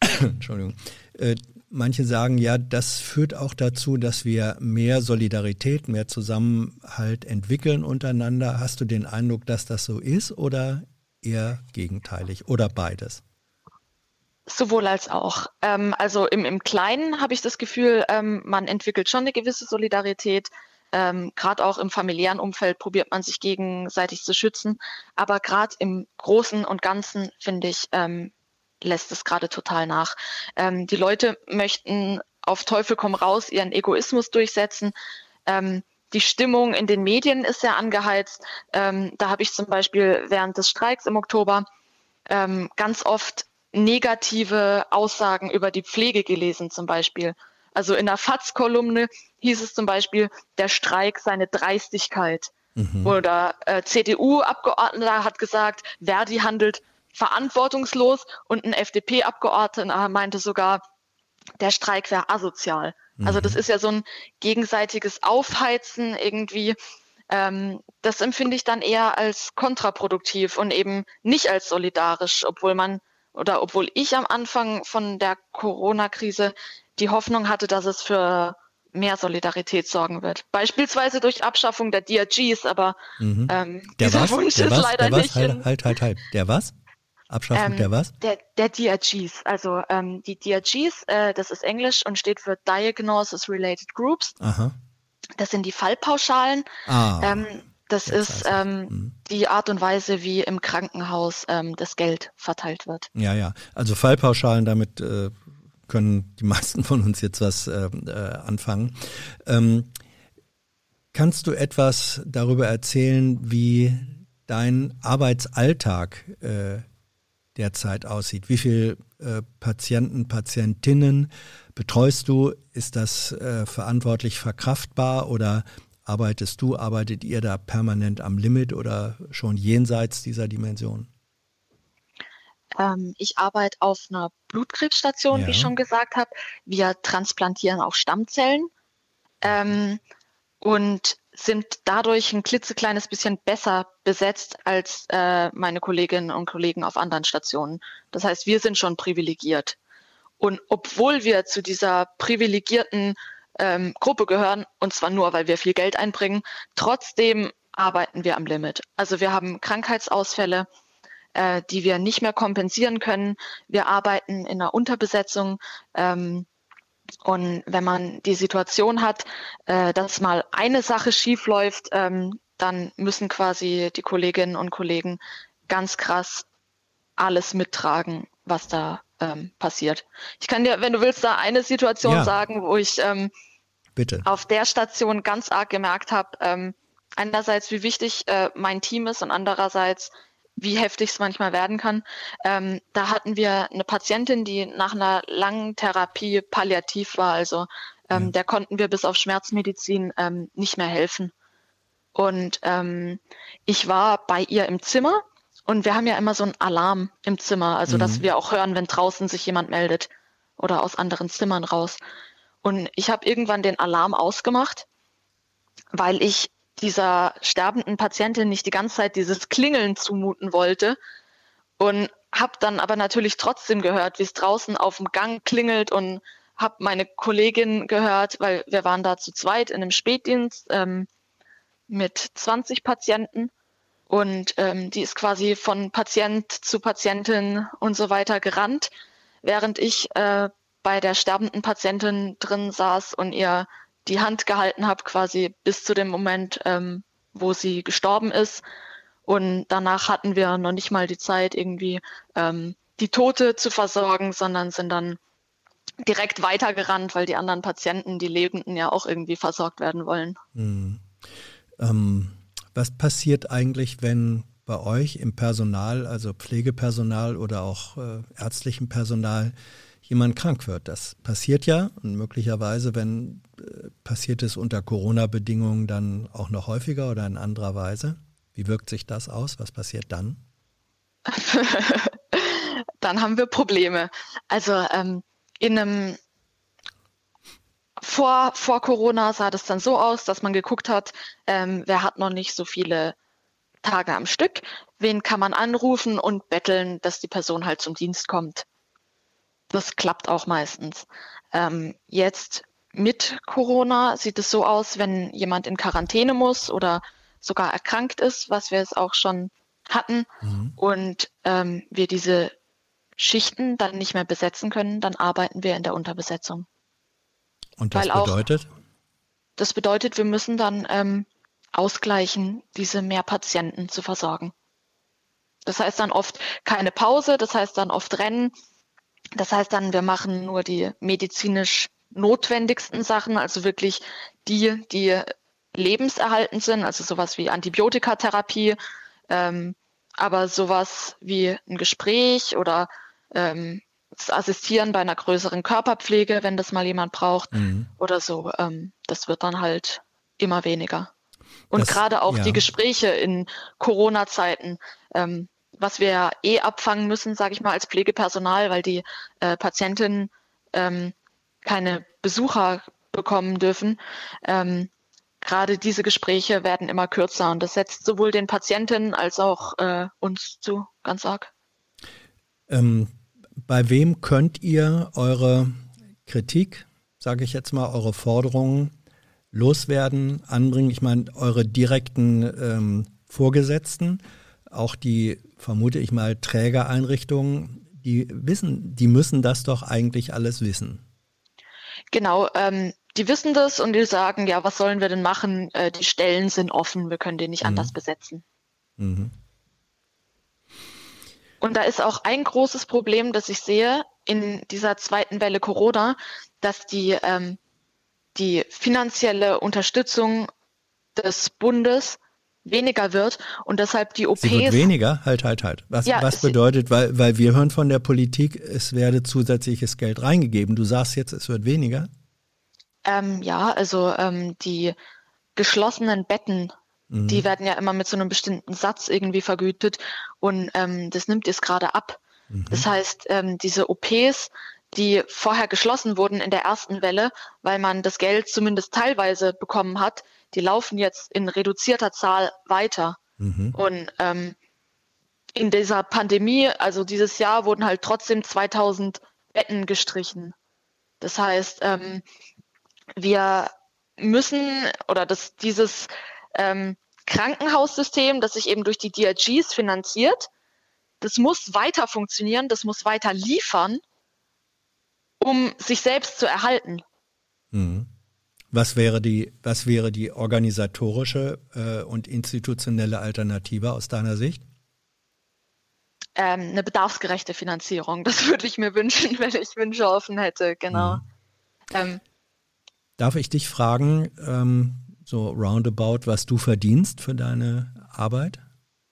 Entschuldigung. Äh, manche sagen ja, das führt auch dazu, dass wir mehr Solidarität, mehr Zusammenhalt entwickeln untereinander. Hast du den Eindruck, dass das so ist oder eher gegenteilig oder beides? Sowohl als auch. Ähm, also im, im Kleinen habe ich das Gefühl, ähm, man entwickelt schon eine gewisse Solidarität. Ähm, gerade auch im familiären Umfeld probiert man sich gegenseitig zu schützen. Aber gerade im Großen und Ganzen, finde ich, ähm, lässt es gerade total nach. Ähm, die Leute möchten auf Teufel komm raus ihren Egoismus durchsetzen. Ähm, die Stimmung in den Medien ist sehr angeheizt. Ähm, da habe ich zum Beispiel während des Streiks im Oktober ähm, ganz oft negative Aussagen über die Pflege gelesen, zum Beispiel. Also in der FATS-Kolumne hieß es zum Beispiel, der Streik seine Dreistigkeit. Mhm. Oder äh, CDU-Abgeordneter hat gesagt, Verdi handelt verantwortungslos und ein FDP-Abgeordneter meinte sogar, der Streik wäre asozial. Mhm. Also das mhm. ist ja so ein gegenseitiges Aufheizen irgendwie. Ähm, das empfinde ich dann eher als kontraproduktiv und eben nicht als solidarisch, obwohl man oder obwohl ich am Anfang von der Corona-Krise die Hoffnung hatte, dass es für mehr Solidarität sorgen wird. Beispielsweise durch Abschaffung der DRGs, aber mhm. ähm, der dieser was? Wunsch der ist was? leider der was? nicht. Halt, halt, halt, halt. Der was? Abschaffung ähm, der was? Der, der DRGs. Also ähm, die DRGs, äh, das ist Englisch und steht für Diagnosis Related Groups. Aha. Das sind die Fallpauschalen. Ah. Ähm, das ist ähm, mhm. die Art und Weise, wie im Krankenhaus ähm, das Geld verteilt wird. Ja, ja. Also Fallpauschalen, damit äh, können die meisten von uns jetzt was äh, äh, anfangen. Ähm, kannst du etwas darüber erzählen, wie dein Arbeitsalltag äh, derzeit aussieht? Wie viele äh, Patienten, Patientinnen betreust du? Ist das äh, verantwortlich verkraftbar oder arbeitest du, arbeitet ihr da permanent am Limit oder schon jenseits dieser Dimension? Ähm, ich arbeite auf einer Blutkrebsstation, ja. wie ich schon gesagt habe. Wir transplantieren auch Stammzellen ähm, und sind dadurch ein klitzekleines bisschen besser besetzt als äh, meine Kolleginnen und Kollegen auf anderen Stationen. Das heißt, wir sind schon privilegiert. Und obwohl wir zu dieser privilegierten ähm, Gruppe gehören, und zwar nur, weil wir viel Geld einbringen, trotzdem arbeiten wir am Limit. Also wir haben Krankheitsausfälle, äh, die wir nicht mehr kompensieren können. Wir arbeiten in einer Unterbesetzung. Ähm, und wenn man die Situation hat, äh, dass mal eine Sache schief läuft, ähm, dann müssen quasi die Kolleginnen und Kollegen ganz krass alles mittragen, was da ähm, passiert. Ich kann dir, wenn du willst, da eine Situation ja. sagen, wo ich ähm, auf der Station ganz arg gemerkt habe, ähm, einerseits, wie wichtig äh, mein Team ist und andererseits, wie heftig es manchmal werden kann. Ähm, da hatten wir eine Patientin, die nach einer langen Therapie palliativ war. Also ähm, ja. der konnten wir bis auf Schmerzmedizin ähm, nicht mehr helfen. Und ähm, ich war bei ihr im Zimmer und wir haben ja immer so einen Alarm im Zimmer, also mhm. dass wir auch hören, wenn draußen sich jemand meldet oder aus anderen Zimmern raus. Und ich habe irgendwann den Alarm ausgemacht, weil ich dieser sterbenden Patientin nicht die ganze Zeit dieses Klingeln zumuten wollte und habe dann aber natürlich trotzdem gehört, wie es draußen auf dem Gang klingelt und habe meine Kollegin gehört, weil wir waren da zu zweit in einem Spätdienst ähm, mit 20 Patienten und ähm, die ist quasi von Patient zu Patientin und so weiter gerannt, während ich äh, bei der sterbenden Patientin drin saß und ihr die Hand gehalten habe, quasi bis zu dem Moment, ähm, wo sie gestorben ist. Und danach hatten wir noch nicht mal die Zeit, irgendwie ähm, die Tote zu versorgen, sondern sind dann direkt weitergerannt, weil die anderen Patienten, die Lebenden ja auch irgendwie versorgt werden wollen. Hm. Ähm, was passiert eigentlich, wenn bei euch im Personal, also Pflegepersonal oder auch äh, ärztlichem Personal, jemand krank wird? Das passiert ja und möglicherweise, wenn äh, passiert es unter Corona-Bedingungen dann auch noch häufiger oder in anderer Weise. Wie wirkt sich das aus? Was passiert dann? dann haben wir Probleme. Also ähm, in einem vor, vor Corona sah das dann so aus, dass man geguckt hat, ähm, wer hat noch nicht so viele Tage am Stück, wen kann man anrufen und betteln, dass die Person halt zum Dienst kommt. Das klappt auch meistens. Ähm, jetzt mit Corona sieht es so aus, wenn jemand in Quarantäne muss oder sogar erkrankt ist, was wir es auch schon hatten, mhm. und ähm, wir diese Schichten dann nicht mehr besetzen können, dann arbeiten wir in der Unterbesetzung. Und das Weil bedeutet? Auch, das bedeutet, wir müssen dann ähm, ausgleichen, diese mehr Patienten zu versorgen. Das heißt dann oft keine Pause, das heißt dann oft Rennen. Das heißt dann, wir machen nur die medizinisch notwendigsten Sachen, also wirklich die, die lebenserhaltend sind, also sowas wie Antibiotikatherapie, ähm, aber sowas wie ein Gespräch oder ähm, das Assistieren bei einer größeren Körperpflege, wenn das mal jemand braucht mhm. oder so. Ähm, das wird dann halt immer weniger. Und gerade auch ja. die Gespräche in Corona-Zeiten, ähm, was wir eh abfangen müssen, sage ich mal, als Pflegepersonal, weil die äh, Patientinnen ähm, keine Besucher bekommen dürfen. Ähm, gerade diese Gespräche werden immer kürzer und das setzt sowohl den Patientinnen als auch äh, uns zu ganz arg. Ähm, bei wem könnt ihr eure Kritik, sage ich jetzt mal, eure Forderungen loswerden, anbringen? Ich meine, eure direkten ähm, Vorgesetzten, auch die, vermute ich mal, Trägereinrichtungen, die wissen, die müssen das doch eigentlich alles wissen. Genau, ähm, die wissen das und die sagen, ja, was sollen wir denn machen? Äh, die Stellen sind offen, wir können die nicht mhm. anders besetzen. Mhm. Und da ist auch ein großes Problem, das ich sehe in dieser zweiten Welle Corona, dass die, ähm, die finanzielle Unterstützung des Bundes weniger wird und deshalb die OPs. Sie wird weniger? Halt, halt, halt. Was, ja, was bedeutet, weil, weil wir hören von der Politik, es werde zusätzliches Geld reingegeben. Du sagst jetzt, es wird weniger? Ähm, ja, also ähm, die geschlossenen Betten Mhm. Die werden ja immer mit so einem bestimmten Satz irgendwie vergütet und ähm, das nimmt jetzt gerade ab. Mhm. Das heißt, ähm, diese OPs, die vorher geschlossen wurden in der ersten Welle, weil man das Geld zumindest teilweise bekommen hat, die laufen jetzt in reduzierter Zahl weiter. Mhm. Und ähm, in dieser Pandemie, also dieses Jahr, wurden halt trotzdem 2000 Betten gestrichen. Das heißt, ähm, wir müssen oder das, dieses ähm, Krankenhaussystem, das sich eben durch die DRGs finanziert. Das muss weiter funktionieren, das muss weiter liefern, um sich selbst zu erhalten. Mhm. Was wäre die, was wäre die organisatorische äh, und institutionelle Alternative aus deiner Sicht? Ähm, eine bedarfsgerechte Finanzierung. Das würde ich mir wünschen, wenn ich Wünsche offen hätte, genau. Mhm. Ähm, Darf ich dich fragen, ähm, so roundabout, was du verdienst für deine Arbeit?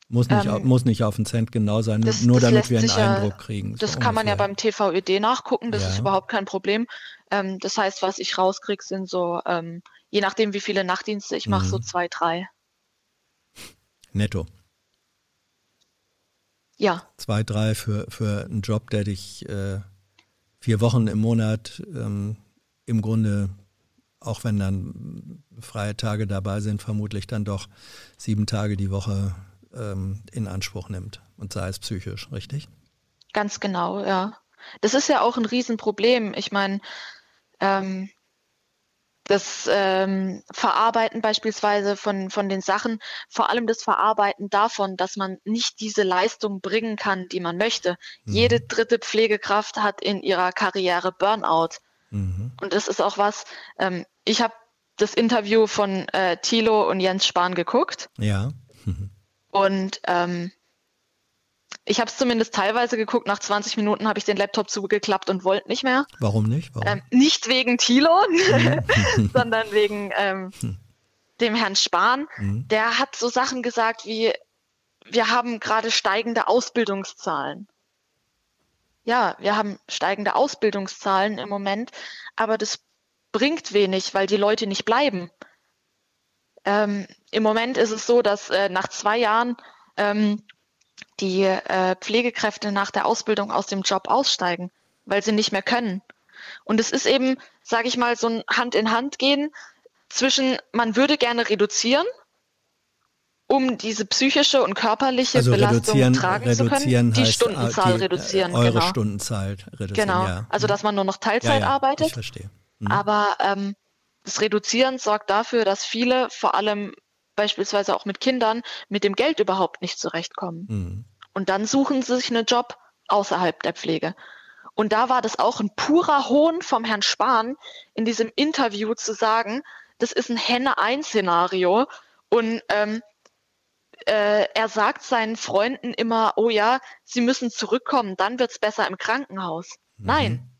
Muss nicht, ähm, muss nicht auf den Cent genau sein, das, nur das damit wir einen Eindruck kriegen. Das so kann ungefähr. man ja beim TVÖD nachgucken, das ja. ist überhaupt kein Problem. Ähm, das heißt, was ich rauskriege, sind so, ähm, je nachdem wie viele Nachtdienste ich mache, mhm. so zwei, drei. Netto. Ja. Zwei, drei für, für einen Job, der dich äh, vier Wochen im Monat ähm, im Grunde auch wenn dann freie Tage dabei sind, vermutlich dann doch sieben Tage die Woche ähm, in Anspruch nimmt und sei es psychisch, richtig? Ganz genau, ja. Das ist ja auch ein Riesenproblem. Ich meine, ähm, das ähm, Verarbeiten beispielsweise von, von den Sachen, vor allem das Verarbeiten davon, dass man nicht diese Leistung bringen kann, die man möchte. Mhm. Jede dritte Pflegekraft hat in ihrer Karriere Burnout. Mhm. Und das ist auch was, ähm, ich habe das Interview von äh, Thilo und Jens Spahn geguckt. Ja. Mhm. Und ähm, ich habe es zumindest teilweise geguckt. Nach 20 Minuten habe ich den Laptop zugeklappt und wollte nicht mehr. Warum nicht? Warum? Ähm, nicht wegen Thilo, mhm. sondern wegen ähm, hm. dem Herrn Spahn. Mhm. Der hat so Sachen gesagt wie, wir haben gerade steigende Ausbildungszahlen. Ja, wir haben steigende Ausbildungszahlen im Moment, aber das bringt wenig, weil die Leute nicht bleiben. Ähm, Im Moment ist es so, dass äh, nach zwei Jahren ähm, die äh, Pflegekräfte nach der Ausbildung aus dem Job aussteigen, weil sie nicht mehr können. Und es ist eben, sage ich mal, so ein Hand in Hand gehen zwischen, man würde gerne reduzieren, um diese psychische und körperliche also Belastung tragen zu können, die Stundenzahl die, reduzieren. Eure genau. Stundenzahl reduzieren. Genau, ja. also dass man nur noch Teilzeit ja, ja, arbeitet. Ich verstehe. Mhm. Aber ähm, das Reduzieren sorgt dafür, dass viele, vor allem beispielsweise auch mit Kindern, mit dem Geld überhaupt nicht zurechtkommen. Mhm. Und dann suchen sie sich einen Job außerhalb der Pflege. Und da war das auch ein purer Hohn vom Herrn Spahn, in diesem Interview zu sagen, das ist ein Henne-Ein-Szenario. Und ähm, äh, er sagt seinen Freunden immer, oh ja, sie müssen zurückkommen, dann wird es besser im Krankenhaus. Mhm. Nein,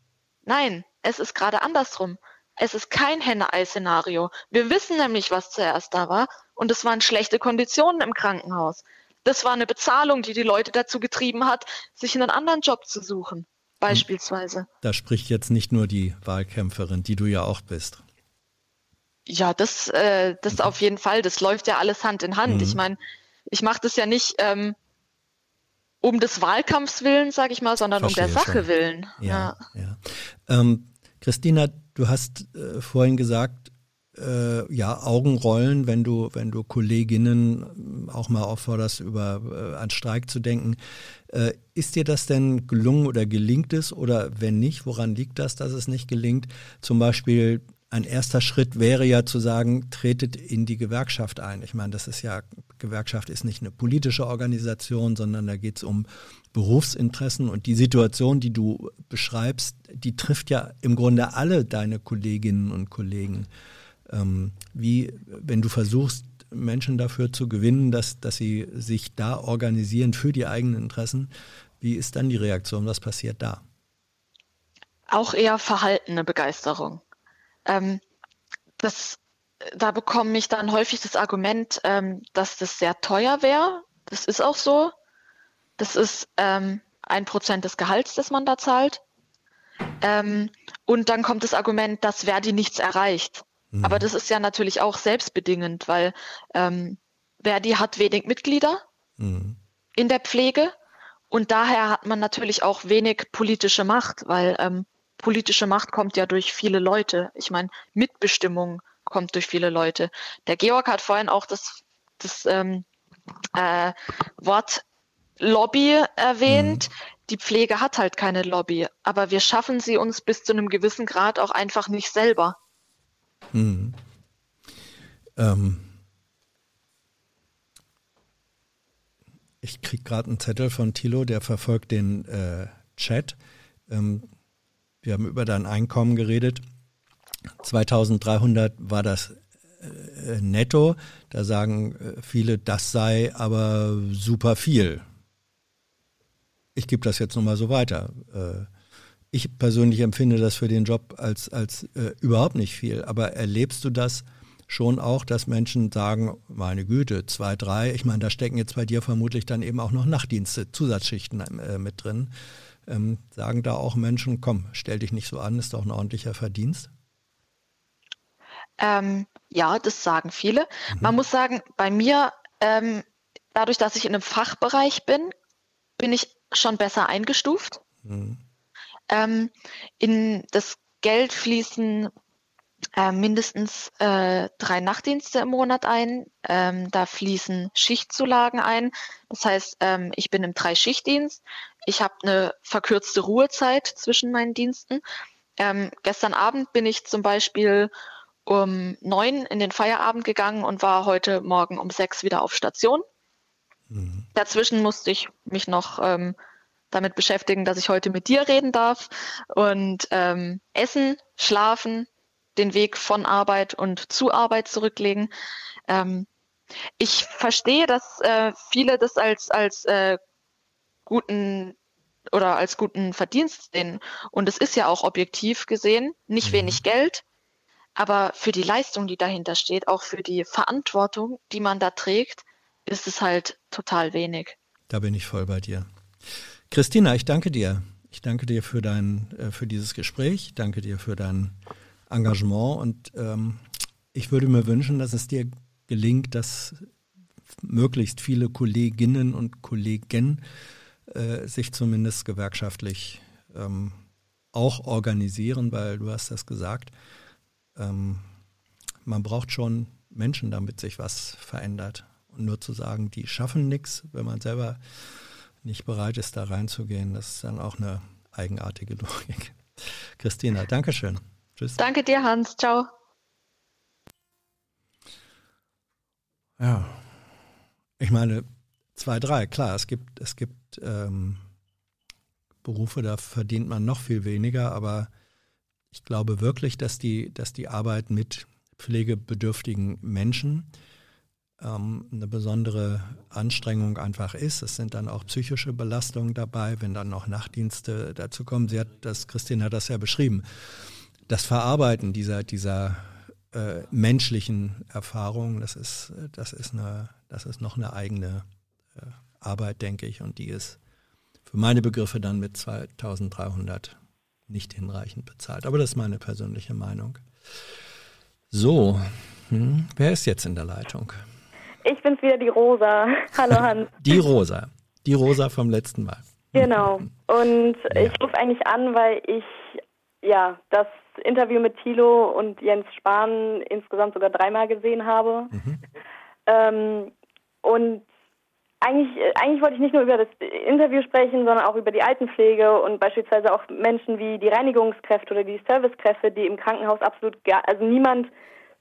nein, es ist gerade andersrum. Es ist kein Henne-Ei-Szenario. Wir wissen nämlich, was zuerst da war. Und es waren schlechte Konditionen im Krankenhaus. Das war eine Bezahlung, die die Leute dazu getrieben hat, sich einen anderen Job zu suchen, beispielsweise. Da spricht jetzt nicht nur die Wahlkämpferin, die du ja auch bist. Ja, das, äh, das mhm. auf jeden Fall. Das läuft ja alles Hand in Hand. Mhm. Ich meine, ich mache das ja nicht ähm, um des Wahlkampfs willen, sage ich mal, sondern Verstehe um der Sache schon. willen. Ja, ja. ja. Ähm, Christina, du hast äh, vorhin gesagt, äh, ja, Augenrollen, wenn du, wenn du Kolleginnen auch mal aufforderst, über äh, einen Streik zu denken. Äh, ist dir das denn gelungen oder gelingt es? Oder wenn nicht, woran liegt das, dass es nicht gelingt? Zum Beispiel ein erster Schritt wäre ja zu sagen, tretet in die Gewerkschaft ein. Ich meine, das ist ja, Gewerkschaft ist nicht eine politische Organisation, sondern da geht es um Berufsinteressen und die Situation, die du beschreibst, die trifft ja im Grunde alle deine Kolleginnen und Kollegen. Ähm, wie, wenn du versuchst, Menschen dafür zu gewinnen, dass, dass sie sich da organisieren für die eigenen Interessen, wie ist dann die Reaktion? Was passiert da? Auch eher verhaltene Begeisterung. Ähm, das, da bekomme ich dann häufig das Argument, ähm, dass das sehr teuer wäre. Das ist auch so. Das ist ähm, ein Prozent des Gehalts, das man da zahlt. Ähm, und dann kommt das Argument, dass Verdi nichts erreicht. Mhm. Aber das ist ja natürlich auch selbstbedingend, weil ähm, Verdi hat wenig Mitglieder mhm. in der Pflege und daher hat man natürlich auch wenig politische Macht, weil ähm, politische Macht kommt ja durch viele Leute. Ich meine, Mitbestimmung kommt durch viele Leute. Der Georg hat vorhin auch das, das ähm, äh, Wort Lobby erwähnt. Mhm. Die Pflege hat halt keine Lobby, aber wir schaffen sie uns bis zu einem gewissen Grad auch einfach nicht selber. Mhm. Ähm, ich kriege gerade einen Zettel von Thilo, der verfolgt den äh, Chat. Ähm, wir haben über dein Einkommen geredet. 2300 war das äh, netto. Da sagen äh, viele, das sei aber super viel. Ich gebe das jetzt nochmal so weiter. Äh, ich persönlich empfinde das für den Job als, als äh, überhaupt nicht viel. Aber erlebst du das schon auch, dass Menschen sagen, meine Güte, zwei, drei, ich meine, da stecken jetzt bei dir vermutlich dann eben auch noch Nachtdienste, Zusatzschichten äh, mit drin. Ähm, sagen da auch Menschen, komm, stell dich nicht so an, ist doch ein ordentlicher Verdienst? Ähm, ja, das sagen viele. Mhm. Man muss sagen, bei mir, ähm, dadurch, dass ich in einem Fachbereich bin, bin ich schon besser eingestuft. Mhm. Ähm, in das Geld fließen äh, mindestens äh, drei Nachtdienste im Monat ein. Ähm, da fließen Schichtzulagen ein. Das heißt, ähm, ich bin im Drei-Schichtdienst. Ich habe eine verkürzte Ruhezeit zwischen meinen Diensten. Ähm, gestern Abend bin ich zum Beispiel um neun in den Feierabend gegangen und war heute Morgen um sechs wieder auf Station. Mhm. Dazwischen musste ich mich noch ähm, damit beschäftigen, dass ich heute mit dir reden darf und ähm, essen, schlafen, den Weg von Arbeit und zu Arbeit zurücklegen. Ähm, Ich verstehe, dass äh, viele das als, als äh, guten oder als guten Verdienst sehen. Und es ist ja auch objektiv gesehen nicht mhm. wenig Geld, aber für die Leistung, die dahinter steht, auch für die Verantwortung, die man da trägt, ist es halt total wenig. Da bin ich voll bei dir. Christina, ich danke dir. Ich danke dir für dein, äh, für dieses Gespräch. Danke dir für dein Engagement und ähm, ich würde mir wünschen, dass es dir gelingt, dass möglichst viele Kolleginnen und Kollegen äh, sich zumindest gewerkschaftlich ähm, auch organisieren, weil du hast das gesagt, ähm, man braucht schon Menschen, damit sich was verändert. Und nur zu sagen, die schaffen nichts, wenn man selber nicht bereit ist, da reinzugehen, das ist dann auch eine eigenartige Logik. Christina, Dankeschön. Tschüss. Danke dir, Hans. Ciao. Ja, ich meine, zwei, drei, klar, es gibt, es gibt ähm, Berufe, da verdient man noch viel weniger, aber ich glaube wirklich, dass die, dass die Arbeit mit pflegebedürftigen Menschen ähm, eine besondere Anstrengung einfach ist. Es sind dann auch psychische Belastungen dabei, wenn dann noch Nachtdienste dazu kommen. Sie hat das, Christine hat das ja beschrieben. Das Verarbeiten dieser, dieser äh, menschlichen Erfahrungen, das ist, das ist eine, das ist noch eine eigene äh, Arbeit, denke ich, und die ist für meine Begriffe dann mit 2300 nicht hinreichend bezahlt. Aber das ist meine persönliche Meinung. So, hm, wer ist jetzt in der Leitung? Ich bin's wieder, die Rosa. Hallo Hans. Die Rosa. Die Rosa vom letzten Mal. Genau. Und ja. ich rufe eigentlich an, weil ich ja das Interview mit Thilo und Jens Spahn insgesamt sogar dreimal gesehen habe. Mhm. Ähm, und eigentlich, eigentlich wollte ich nicht nur über das Interview sprechen, sondern auch über die Altenpflege und beispielsweise auch Menschen wie die Reinigungskräfte oder die Servicekräfte, die im Krankenhaus absolut gar, also niemand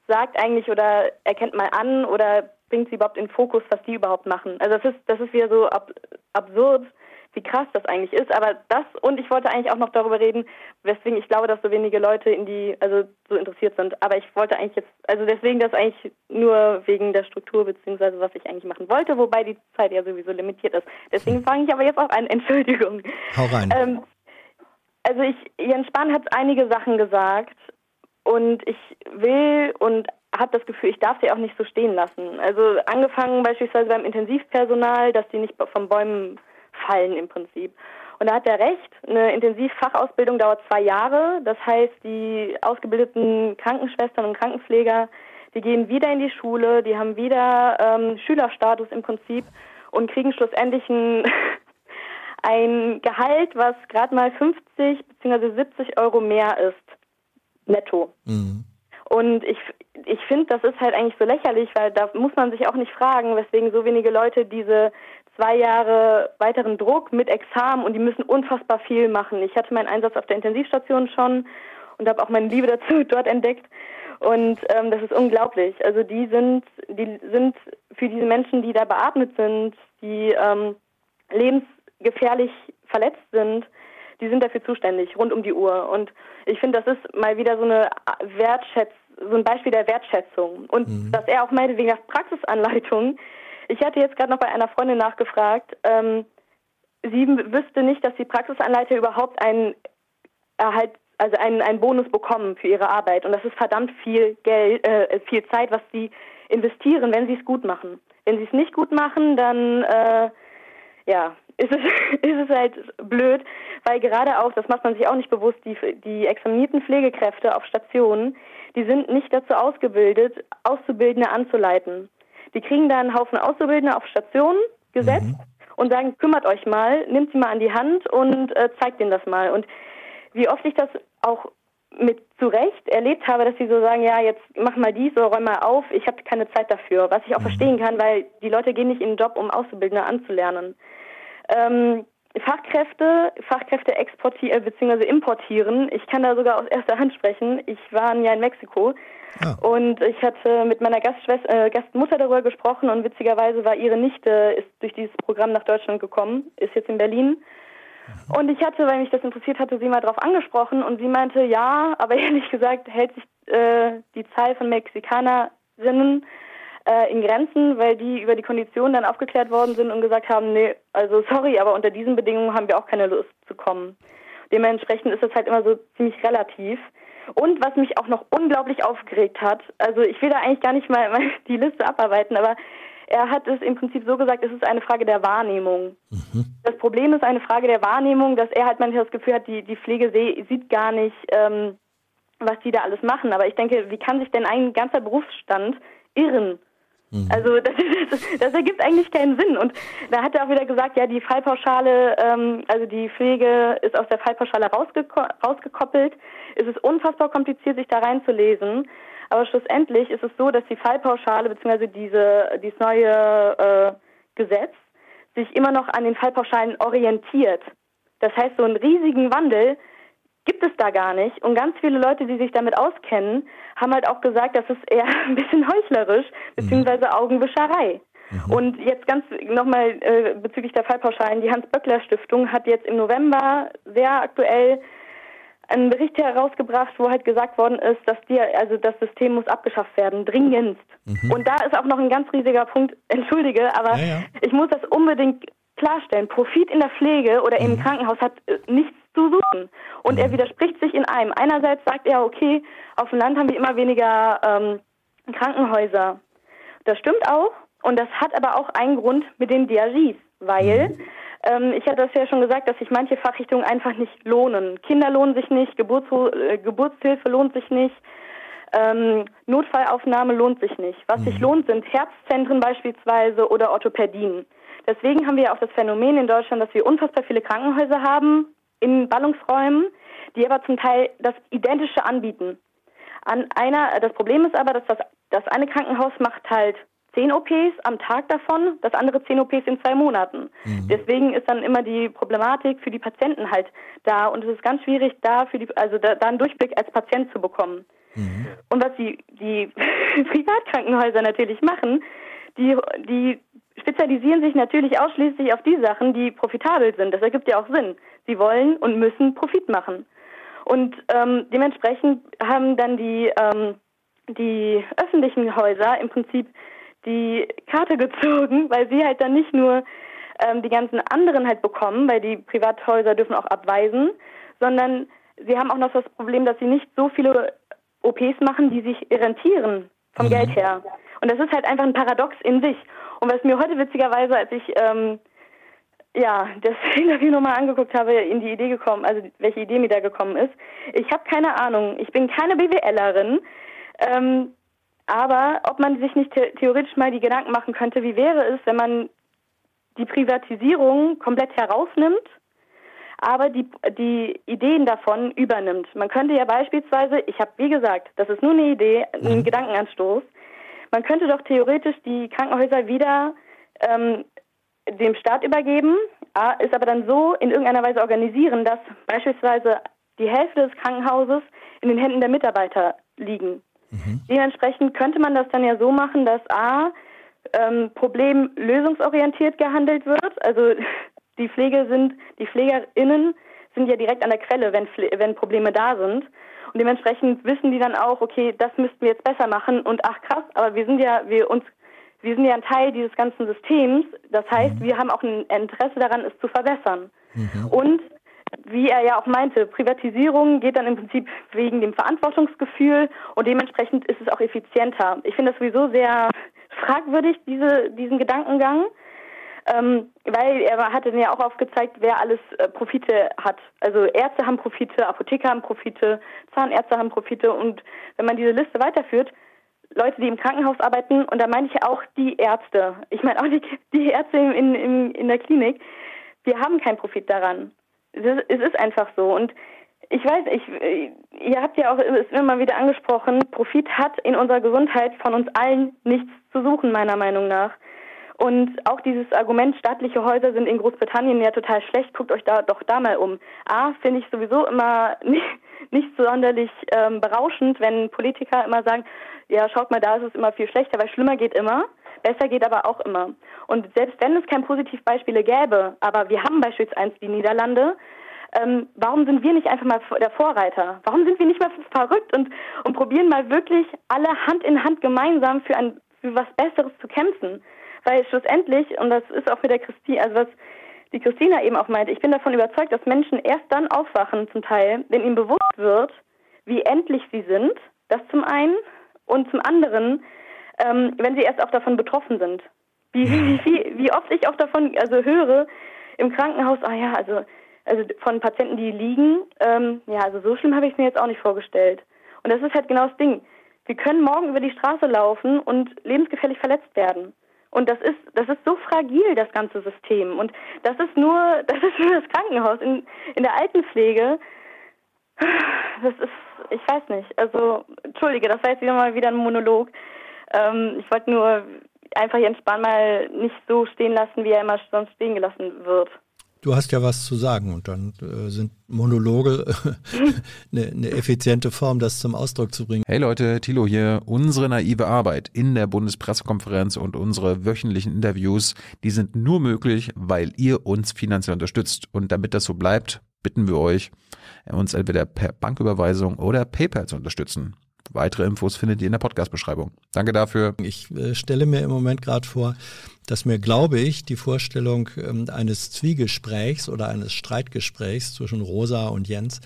sagt eigentlich oder erkennt mal an oder bringt sie überhaupt in Fokus, was die überhaupt machen. Also das ist, das ist wieder so ab, absurd, wie krass das eigentlich ist. Aber das und ich wollte eigentlich auch noch darüber reden, weswegen ich glaube, dass so wenige Leute in die, also so interessiert sind. Aber ich wollte eigentlich jetzt, also deswegen das eigentlich nur wegen der Struktur beziehungsweise was ich eigentlich machen wollte, wobei die Zeit ja sowieso limitiert ist. Deswegen fange ich aber jetzt auch an. Entschuldigung. Hau rein. Ähm, also ich, Jens Spahn hat einige Sachen gesagt und ich will und habe das Gefühl, ich darf sie auch nicht so stehen lassen. Also angefangen beispielsweise beim Intensivpersonal, dass die nicht vom Bäumen fallen im Prinzip. Und da hat er recht, eine Intensivfachausbildung dauert zwei Jahre. Das heißt, die ausgebildeten Krankenschwestern und Krankenpfleger, die gehen wieder in die Schule, die haben wieder ähm, Schülerstatus im Prinzip und kriegen schlussendlich ein, ein Gehalt, was gerade mal 50 bzw. 70 Euro mehr ist, netto. Mhm. Und ich, ich finde, das ist halt eigentlich so lächerlich, weil da muss man sich auch nicht fragen, weswegen so wenige Leute diese zwei Jahre weiteren Druck mit Examen und die müssen unfassbar viel machen. Ich hatte meinen Einsatz auf der Intensivstation schon und habe auch meine Liebe dazu dort entdeckt. Und ähm, das ist unglaublich. Also die sind, die sind für diese Menschen, die da beatmet sind, die ähm, lebensgefährlich verletzt sind, die sind dafür zuständig, rund um die Uhr. Und ich finde, das ist mal wieder so eine Wertschätzung, so ein Beispiel der Wertschätzung. Und mhm. dass er auch meinte, wegen der Praxisanleitung, ich hatte jetzt gerade noch bei einer Freundin nachgefragt, ähm, sie wüsste nicht, dass die Praxisanleiter überhaupt einen Erhalt, also einen, einen Bonus bekommen für ihre Arbeit. Und das ist verdammt viel Geld, äh, viel Zeit, was sie investieren, wenn sie es gut machen. Wenn sie es nicht gut machen, dann äh, ja, ist es, ist es halt blöd, weil gerade auch, das macht man sich auch nicht bewusst, die, die examinierten Pflegekräfte auf Stationen, die sind nicht dazu ausgebildet, Auszubildende anzuleiten. Die kriegen da einen Haufen Auszubildende auf Stationen gesetzt mhm. und sagen, kümmert euch mal, nimmt sie mal an die Hand und äh, zeigt ihnen das mal. Und wie oft ich das auch mit zu Recht erlebt habe, dass sie so sagen, ja, jetzt mach mal dies oder räum mal auf, ich habe keine Zeit dafür, was ich auch mhm. verstehen kann, weil die Leute gehen nicht in den Job, um Auszubildende anzulernen. Ähm, Fachkräfte, Fachkräfte exportieren äh, bzw. importieren. Ich kann da sogar aus erster Hand sprechen. Ich war ein Jahr in Mexiko ah. und ich hatte mit meiner Gastschwester, äh, Gastmutter darüber gesprochen und witzigerweise war ihre Nichte ist durch dieses Programm nach Deutschland gekommen, ist jetzt in Berlin. Mhm. Und ich hatte, weil mich das interessiert hatte, sie mal darauf angesprochen und sie meinte, ja, aber ehrlich gesagt hält sich äh, die Zahl von Mexikanerinnen äh, in Grenzen, weil die über die Konditionen dann aufgeklärt worden sind und gesagt haben, nee, also sorry, aber unter diesen Bedingungen haben wir auch keine Lust zu kommen. Dementsprechend ist das halt immer so ziemlich relativ. Und was mich auch noch unglaublich aufgeregt hat, also ich will da eigentlich gar nicht mal, mal die Liste abarbeiten, aber er hat es im Prinzip so gesagt, es ist eine Frage der Wahrnehmung. Mhm. Das Problem ist eine Frage der Wahrnehmung, dass er halt manchmal das Gefühl hat, die, die Pflege sieht gar nicht, ähm, was die da alles machen. Aber ich denke, wie kann sich denn ein ganzer Berufsstand irren? Mhm. Also das, das, das, ergibt eigentlich keinen Sinn. Und da hat er auch wieder gesagt, ja, die Fallpauschale, ähm, also die Pflege ist aus der Fallpauschale rausgeko rausgekoppelt. Es ist unfassbar kompliziert, sich da reinzulesen. Aber schlussendlich ist es so, dass die Fallpauschale bzw. diese dieses neue äh, Gesetz sich immer noch an den Fallpauschalen orientiert. Das heißt, so einen riesigen Wandel gibt es da gar nicht. Und ganz viele Leute, die sich damit auskennen, haben halt auch gesagt, das ist eher ein bisschen heuchlerisch, beziehungsweise Augenwischerei. Mhm. Und jetzt ganz nochmal äh, bezüglich der Fallpauschalen. Die Hans-Böckler-Stiftung hat jetzt im November sehr aktuell einen Bericht herausgebracht, wo halt gesagt worden ist, dass die, also das System muss abgeschafft werden, dringendst. Mhm. Und da ist auch noch ein ganz riesiger Punkt, entschuldige, aber ja, ja. ich muss das unbedingt klarstellen. Profit in der Pflege oder mhm. im Krankenhaus hat äh, nichts zu suchen. Und mhm. er widerspricht sich in einem. Einerseits sagt er, okay, auf dem Land haben wir immer weniger ähm, Krankenhäuser. Das stimmt auch. Und das hat aber auch einen Grund mit den DRGs, weil mhm. ähm, ich hatte das ja schon gesagt, dass sich manche Fachrichtungen einfach nicht lohnen. Kinder lohnen sich nicht, Geburts äh, Geburtshilfe lohnt sich nicht, ähm, Notfallaufnahme lohnt sich nicht. Was mhm. sich lohnt, sind Herzzentren beispielsweise oder Orthopädien. Deswegen haben wir auch das Phänomen in Deutschland, dass wir unfassbar viele Krankenhäuser haben, in Ballungsräumen, die aber zum Teil das Identische anbieten. An einer, das Problem ist aber, dass das, das eine Krankenhaus macht halt zehn OPs am Tag davon, das andere zehn OPs in zwei Monaten. Mhm. Deswegen ist dann immer die Problematik für die Patienten halt da und es ist ganz schwierig, da für die, also da, da einen Durchblick als Patient zu bekommen. Mhm. Und was die, die Privatkrankenhäuser natürlich machen, die, die spezialisieren sich natürlich ausschließlich auf die Sachen, die profitabel sind. Das ergibt ja auch Sinn. Sie wollen und müssen Profit machen. Und ähm, dementsprechend haben dann die, ähm, die öffentlichen Häuser im Prinzip die Karte gezogen, weil sie halt dann nicht nur ähm, die ganzen anderen halt bekommen, weil die Privathäuser dürfen auch abweisen, sondern sie haben auch noch das Problem, dass sie nicht so viele OPs machen, die sich rentieren vom mhm. Geld her. Und das ist halt einfach ein Paradox in sich. Und was mir heute witzigerweise, als ich ähm, ja, das Interview nochmal angeguckt habe, in die Idee gekommen, also welche Idee mir da gekommen ist. Ich habe keine Ahnung, ich bin keine BWLerin, ähm, aber ob man sich nicht the theoretisch mal die Gedanken machen könnte, wie wäre es, wenn man die Privatisierung komplett herausnimmt, aber die, die Ideen davon übernimmt. Man könnte ja beispielsweise, ich habe wie gesagt, das ist nur eine Idee, ein mhm. Gedankenanstoß, man könnte doch theoretisch die Krankenhäuser wieder ähm, dem Staat übergeben, ist aber dann so in irgendeiner Weise organisieren, dass beispielsweise die Hälfte des Krankenhauses in den Händen der Mitarbeiter liegen. Mhm. Dementsprechend könnte man das dann ja so machen, dass A, ähm, Problem lösungsorientiert gehandelt wird. Also die Pflege sind, die PflegerInnen sind ja direkt an der Quelle, wenn, wenn Probleme da sind. Und dementsprechend wissen die dann auch, okay, das müssten wir jetzt besser machen und ach krass, aber wir sind ja, wir uns wir sind ja ein Teil dieses ganzen Systems. Das heißt, mhm. wir haben auch ein Interesse daran, es zu verbessern. Mhm. Und wie er ja auch meinte, Privatisierung geht dann im Prinzip wegen dem Verantwortungsgefühl und dementsprechend ist es auch effizienter. Ich finde das sowieso sehr fragwürdig, diese, diesen Gedankengang, ähm, weil er hat dann ja auch aufgezeigt, wer alles äh, Profite hat. Also Ärzte haben Profite, Apotheker haben Profite, Zahnärzte haben Profite und wenn man diese Liste weiterführt, Leute, die im Krankenhaus arbeiten, und da meine ich auch die Ärzte. Ich meine auch die, die Ärzte in, in, in der Klinik. Wir haben keinen Profit daran. Es ist, es ist einfach so. Und ich weiß, ich, ihr habt ja auch es immer wieder angesprochen, Profit hat in unserer Gesundheit von uns allen nichts zu suchen, meiner Meinung nach. Und auch dieses Argument, staatliche Häuser sind in Großbritannien ja total schlecht, guckt euch da doch da mal um. A, finde ich sowieso immer nicht, nicht sonderlich ähm, berauschend, wenn Politiker immer sagen, ja, schaut mal, da ist es immer viel schlechter, weil schlimmer geht immer, besser geht aber auch immer. Und selbst wenn es keine Positivbeispiele gäbe, aber wir haben beispielsweise die Niederlande, ähm, warum sind wir nicht einfach mal der Vorreiter? Warum sind wir nicht mal verrückt und, und probieren mal wirklich alle Hand in Hand gemeinsam für ein, für was Besseres zu kämpfen. Weil schlussendlich, und das ist auch mit der Christine, also was die Christina eben auch meinte, ich bin davon überzeugt, dass Menschen erst dann aufwachen zum Teil, wenn ihnen bewusst wird, wie endlich sie sind, das zum einen, und zum anderen, ähm, wenn sie erst auch davon betroffen sind. Wie, wie, wie, wie oft ich auch davon also höre im Krankenhaus, ah ja, also, also von Patienten, die liegen, ähm, ja, also so schlimm habe ich es mir jetzt auch nicht vorgestellt. Und das ist halt genau das Ding. Wir können morgen über die Straße laufen und lebensgefährlich verletzt werden. Und das ist, das ist so fragil, das ganze System. Und das ist nur, das ist nur das Krankenhaus. In, in der Altenpflege, das ist, ich weiß nicht. Also, entschuldige, das war jetzt wieder mal wieder ein Monolog. Ähm, ich wollte nur einfach Jens Spahn mal nicht so stehen lassen, wie er immer sonst stehen gelassen wird. Du hast ja was zu sagen und dann äh, sind Monologe eine, eine effiziente Form, das zum Ausdruck zu bringen. Hey Leute, Thilo hier. Unsere naive Arbeit in der Bundespressekonferenz und unsere wöchentlichen Interviews, die sind nur möglich, weil ihr uns finanziell unterstützt. Und damit das so bleibt, bitten wir euch, uns entweder per Banküberweisung oder PayPal zu unterstützen. Weitere Infos findet ihr in der Podcast-Beschreibung. Danke dafür. Ich äh, stelle mir im Moment gerade vor, dass mir, glaube ich, die Vorstellung ähm, eines Zwiegesprächs oder eines Streitgesprächs zwischen Rosa und Jens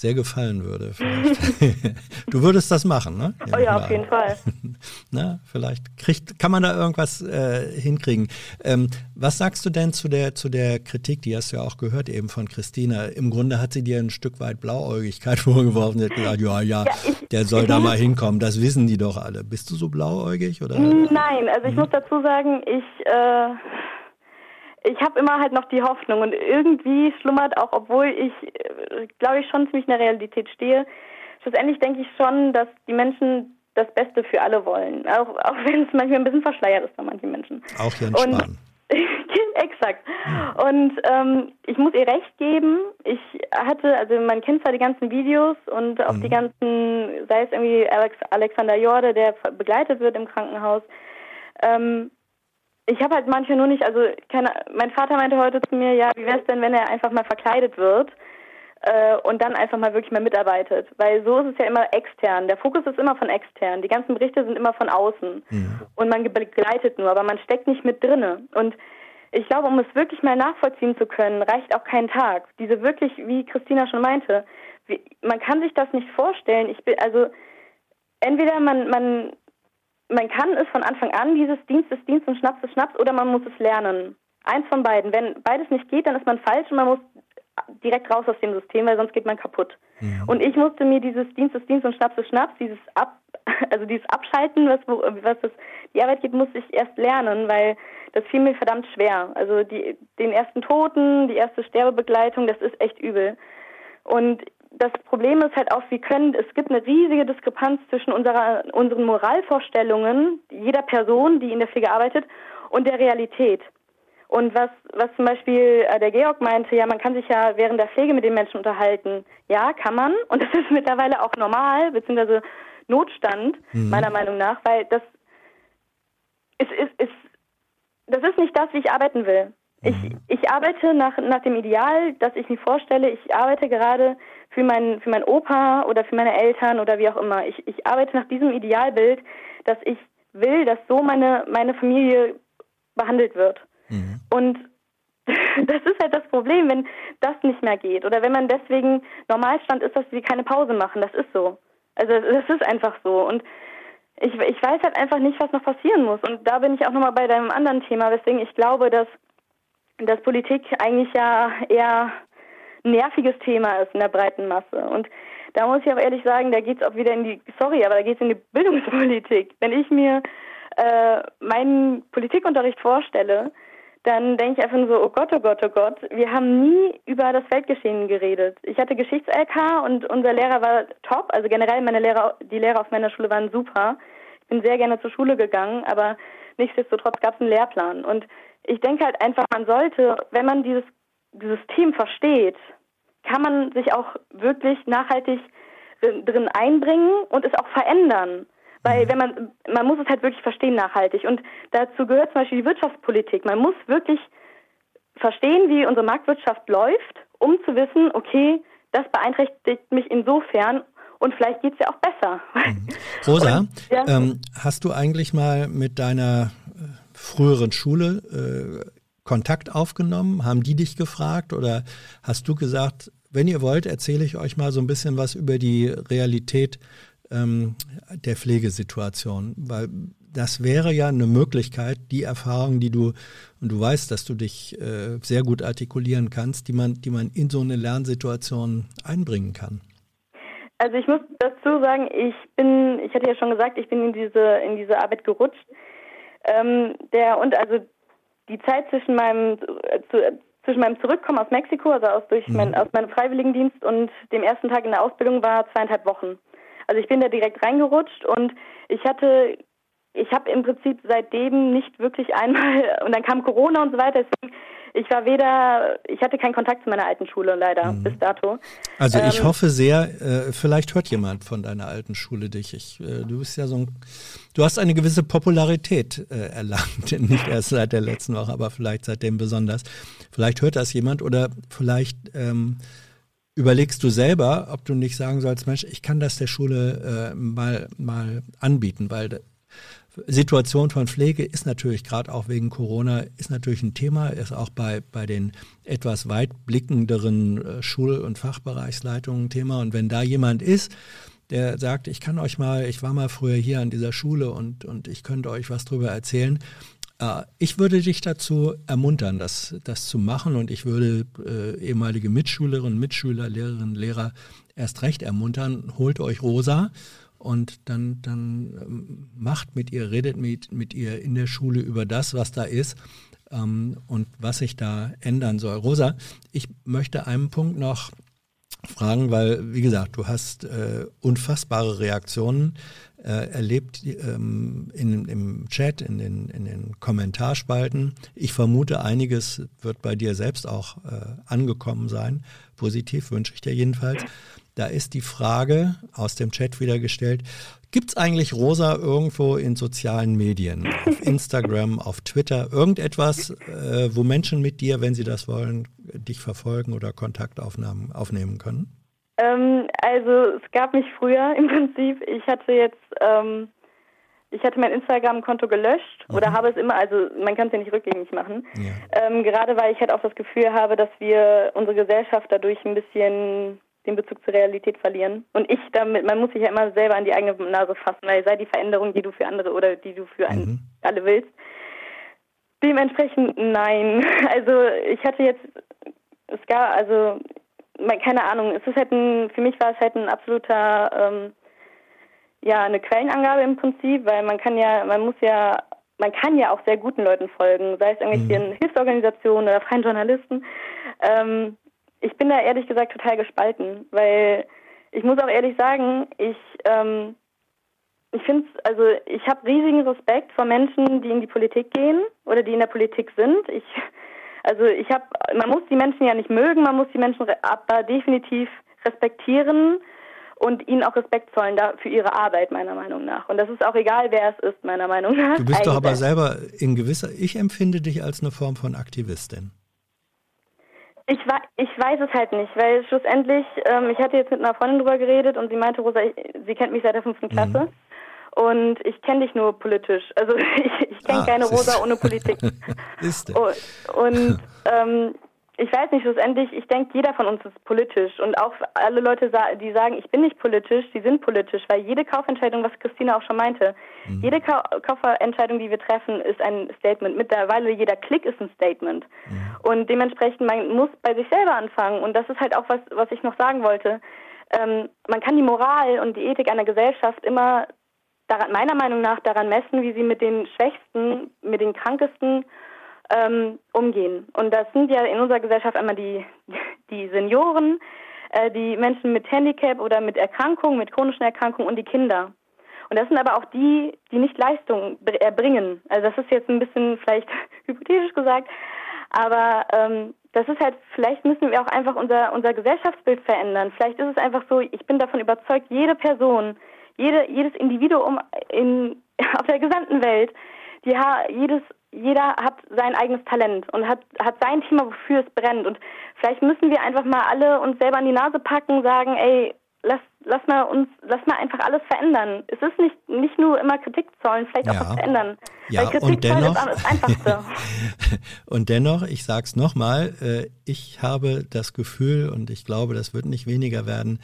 sehr gefallen würde. du würdest das machen, ne? Ja, oh ja, auf jeden Fall. Na, vielleicht kriegt, kann man da irgendwas äh, hinkriegen. Ähm, was sagst du denn zu der, zu der Kritik, die hast du ja auch gehört eben von Christina. Im Grunde hat sie dir ein Stück weit Blauäugigkeit vorgeworfen. Sie hat gesagt, ja, ja, ja ich, der soll da mal hinkommen. Das wissen die doch alle. Bist du so blauäugig oder? Nein, also ich hm. muss dazu sagen, ich äh, ich habe immer halt noch die Hoffnung und irgendwie schlummert auch, obwohl ich, äh, glaube ich, schon ziemlich in der Realität stehe. Schlussendlich denke ich schon, dass die Menschen das Beste für alle wollen. Auch, auch wenn es manchmal ein bisschen verschleiert ist bei manchen Menschen. Auch Jens und, Spahn. Exakt. Und ähm, ich muss ihr recht geben. Ich hatte, also man kennt zwar die ganzen Videos und auch mhm. die ganzen, sei es irgendwie Alex, Alexander Jorde, der begleitet wird im Krankenhaus. Ähm, ich habe halt manche nur nicht, also keine, mein Vater meinte heute zu mir, ja, wie wäre es denn, wenn er einfach mal verkleidet wird äh, und dann einfach mal wirklich mal mitarbeitet? Weil so ist es ja immer extern. Der Fokus ist immer von extern. Die ganzen Berichte sind immer von außen. Mhm. Und man begleitet nur, aber man steckt nicht mit drinne. Und ich glaube, um es wirklich mal nachvollziehen zu können, reicht auch kein Tag. Diese wirklich, wie Christina schon meinte, wie, man kann sich das nicht vorstellen. Ich bin, also, entweder man, man man kann es von Anfang an, dieses Dienst ist Dienst und Schnaps ist Schnaps, oder man muss es lernen. Eins von beiden. Wenn beides nicht geht, dann ist man falsch und man muss direkt raus aus dem System, weil sonst geht man kaputt. Ja. Und ich musste mir dieses Dienst ist Dienst und Schnaps ist Schnaps, dieses Ab, also dieses Abschalten, was, was das, die Arbeit geht, musste ich erst lernen, weil das fiel mir verdammt schwer. Also die, den ersten Toten, die erste Sterbebegleitung, das ist echt übel. Und das Problem ist halt auch, wir können, es gibt eine riesige Diskrepanz zwischen unserer, unseren Moralvorstellungen jeder Person, die in der Pflege arbeitet, und der Realität. Und was, was zum Beispiel äh, der Georg meinte, ja, man kann sich ja während der Pflege mit den Menschen unterhalten. Ja, kann man. Und das ist mittlerweile auch normal, beziehungsweise Notstand, mhm. meiner Meinung nach, weil das ist, ist, ist, das ist nicht das, wie ich arbeiten will. Ich, mhm. ich arbeite nach, nach dem Ideal, das ich mir vorstelle. Ich arbeite gerade für meinen für mein Opa oder für meine Eltern oder wie auch immer. Ich, ich arbeite nach diesem Idealbild, dass ich will, dass so meine, meine Familie behandelt wird. Mhm. Und das ist halt das Problem, wenn das nicht mehr geht. Oder wenn man deswegen Normalstand ist, dass sie keine Pause machen. Das ist so. Also das ist einfach so. Und ich, ich weiß halt einfach nicht, was noch passieren muss. Und da bin ich auch nochmal bei deinem anderen Thema, weswegen ich glaube, dass, dass Politik eigentlich ja eher nerviges Thema ist in der breiten Masse. Und da muss ich auch ehrlich sagen, da geht es auch wieder in die, sorry, aber da geht es in die Bildungspolitik. Wenn ich mir äh, meinen Politikunterricht vorstelle, dann denke ich einfach nur so, oh Gott, oh Gott, oh Gott, wir haben nie über das Weltgeschehen geredet. Ich hatte Geschichts-LK und unser Lehrer war top, also generell meine Lehrer, die Lehrer auf meiner Schule waren super. Ich bin sehr gerne zur Schule gegangen, aber nichtsdestotrotz gab es einen Lehrplan. Und ich denke halt einfach, man sollte, wenn man dieses System versteht, kann man sich auch wirklich nachhaltig drin einbringen und es auch verändern. Weil mhm. wenn man, man muss es halt wirklich verstehen nachhaltig. Und dazu gehört zum Beispiel die Wirtschaftspolitik. Man muss wirklich verstehen, wie unsere Marktwirtschaft läuft, um zu wissen, okay, das beeinträchtigt mich insofern und vielleicht geht es ja auch besser. Mhm. Rosa, und, ja. ähm, hast du eigentlich mal mit deiner früheren Schule äh, Kontakt aufgenommen? Haben die dich gefragt oder hast du gesagt, wenn ihr wollt, erzähle ich euch mal so ein bisschen was über die Realität ähm, der Pflegesituation, weil das wäre ja eine Möglichkeit, die Erfahrung, die du, und du weißt, dass du dich äh, sehr gut artikulieren kannst, die man, die man in so eine Lernsituation einbringen kann. Also ich muss dazu sagen, ich bin, ich hatte ja schon gesagt, ich bin in diese, in diese Arbeit gerutscht. Ähm, der, und also die Zeit zwischen meinem, äh, zu, zwischen meinem Zurückkommen aus Mexiko, also aus, durch mhm. mein, aus meinem Freiwilligendienst und dem ersten Tag in der Ausbildung war zweieinhalb Wochen. Also ich bin da direkt reingerutscht und ich hatte ich habe im Prinzip seitdem nicht wirklich einmal, und dann kam Corona und so weiter, deswegen, ich war weder, ich hatte keinen Kontakt zu meiner alten Schule leider mhm. bis dato. Also ich ähm, hoffe sehr, äh, vielleicht hört jemand von deiner alten Schule dich. Ich, äh, du bist ja so ein, du hast eine gewisse Popularität äh, erlangt, nicht erst seit der letzten Woche, aber vielleicht seitdem besonders. Vielleicht hört das jemand oder vielleicht ähm, überlegst du selber, ob du nicht sagen sollst, Mensch, ich kann das der Schule äh, mal, mal anbieten, weil Situation von Pflege ist natürlich gerade auch wegen Corona ist natürlich ein Thema, ist auch bei, bei den etwas weitblickenderen äh, Schul- und Fachbereichsleitungen ein Thema. Und wenn da jemand ist, der sagt, ich kann euch mal, ich war mal früher hier an dieser Schule und, und ich könnte euch was drüber erzählen. Äh, ich würde dich dazu ermuntern, das, das zu machen und ich würde äh, ehemalige Mitschülerinnen, Mitschüler, Lehrerinnen, Lehrer erst recht ermuntern, holt euch Rosa und dann, dann ähm, macht mit ihr, redet mit, mit ihr in der Schule über das, was da ist ähm, und was sich da ändern soll. Rosa, ich möchte einen Punkt noch fragen, weil, wie gesagt, du hast äh, unfassbare Reaktionen äh, erlebt ähm, in, im Chat, in den, in den Kommentarspalten. Ich vermute, einiges wird bei dir selbst auch äh, angekommen sein. Positiv wünsche ich dir jedenfalls. Da ist die Frage aus dem Chat wieder gestellt, gibt es eigentlich Rosa irgendwo in sozialen Medien, auf Instagram, auf Twitter, irgendetwas, äh, wo Menschen mit dir, wenn sie das wollen, dich verfolgen oder Kontaktaufnahmen aufnehmen können? Ähm, also es gab mich früher im Prinzip. Ich hatte jetzt, ähm, ich hatte mein Instagram-Konto gelöscht mhm. oder habe es immer, also man kann es ja nicht rückgängig machen. Ja. Ähm, gerade weil ich halt auch das Gefühl habe, dass wir unsere Gesellschaft dadurch ein bisschen den Bezug zur Realität verlieren. Und ich damit, man muss sich ja immer selber an die eigene Nase fassen, weil sei die Veränderung, die du für andere oder die du für einen, mhm. alle willst. Dementsprechend nein. Also ich hatte jetzt, es gab, also keine Ahnung, es ist halt ein, für mich war es halt ein absoluter, ähm, ja, eine Quellenangabe im Prinzip, weil man kann ja, man muss ja, man kann ja auch sehr guten Leuten folgen, sei es irgendwelche mhm. Hilfsorganisationen oder freien Journalisten. Ähm, ich bin da ehrlich gesagt total gespalten, weil ich muss auch ehrlich sagen, ich ähm, ich finde also ich habe riesigen Respekt vor Menschen, die in die Politik gehen oder die in der Politik sind. Ich also ich habe man muss die Menschen ja nicht mögen, man muss die Menschen aber definitiv respektieren und ihnen auch Respekt zollen da für ihre Arbeit meiner Meinung nach. Und das ist auch egal, wer es ist meiner Meinung nach. Du bist doch aber selber in gewisser ich empfinde dich als eine Form von Aktivistin. Ich, ich weiß es halt nicht, weil schlussendlich, ähm, ich hatte jetzt mit einer Freundin drüber geredet und sie meinte, Rosa, ich, sie kennt mich seit der fünften Klasse. Mhm. Und ich kenne dich nur politisch. Also ich, ich kenne ah, keine Rosa ohne Politik. ist und, und ähm, ich weiß nicht, schlussendlich, ich denke, jeder von uns ist politisch. Und auch alle Leute, die sagen, ich bin nicht politisch, die sind politisch, weil jede Kaufentscheidung, was Christina auch schon meinte, mhm. jede Kaufentscheidung, die wir treffen, ist ein Statement. Mittlerweile jeder Klick ist ein Statement. Mhm. Und dementsprechend, man muss bei sich selber anfangen. Und das ist halt auch was, was ich noch sagen wollte. Ähm, man kann die Moral und die Ethik einer Gesellschaft immer daran, meiner Meinung nach daran messen, wie sie mit den Schwächsten, mit den Krankesten ähm, umgehen. Und das sind ja in unserer Gesellschaft einmal die, die Senioren, äh, die Menschen mit Handicap oder mit Erkrankungen, mit chronischen Erkrankungen und die Kinder. Und das sind aber auch die, die nicht Leistung erbringen. Also das ist jetzt ein bisschen vielleicht hypothetisch gesagt, aber ähm, das ist halt, vielleicht müssen wir auch einfach unser, unser Gesellschaftsbild verändern. Vielleicht ist es einfach so, ich bin davon überzeugt, jede Person, jede, jedes Individuum in, auf der gesamten Welt, die, jedes jeder hat sein eigenes Talent und hat, hat sein Thema, wofür es brennt. Und vielleicht müssen wir einfach mal alle uns selber an die Nase packen, sagen, ey, lass, lass mal uns, lass mal einfach alles verändern. Es ist nicht, nicht nur immer Kritik zollen, vielleicht ja. auch was verändern. Ja, Weil Kritik und dennoch, ist das Einfachste. und dennoch, ich sag's nochmal, äh, ich habe das Gefühl und ich glaube, das wird nicht weniger werden,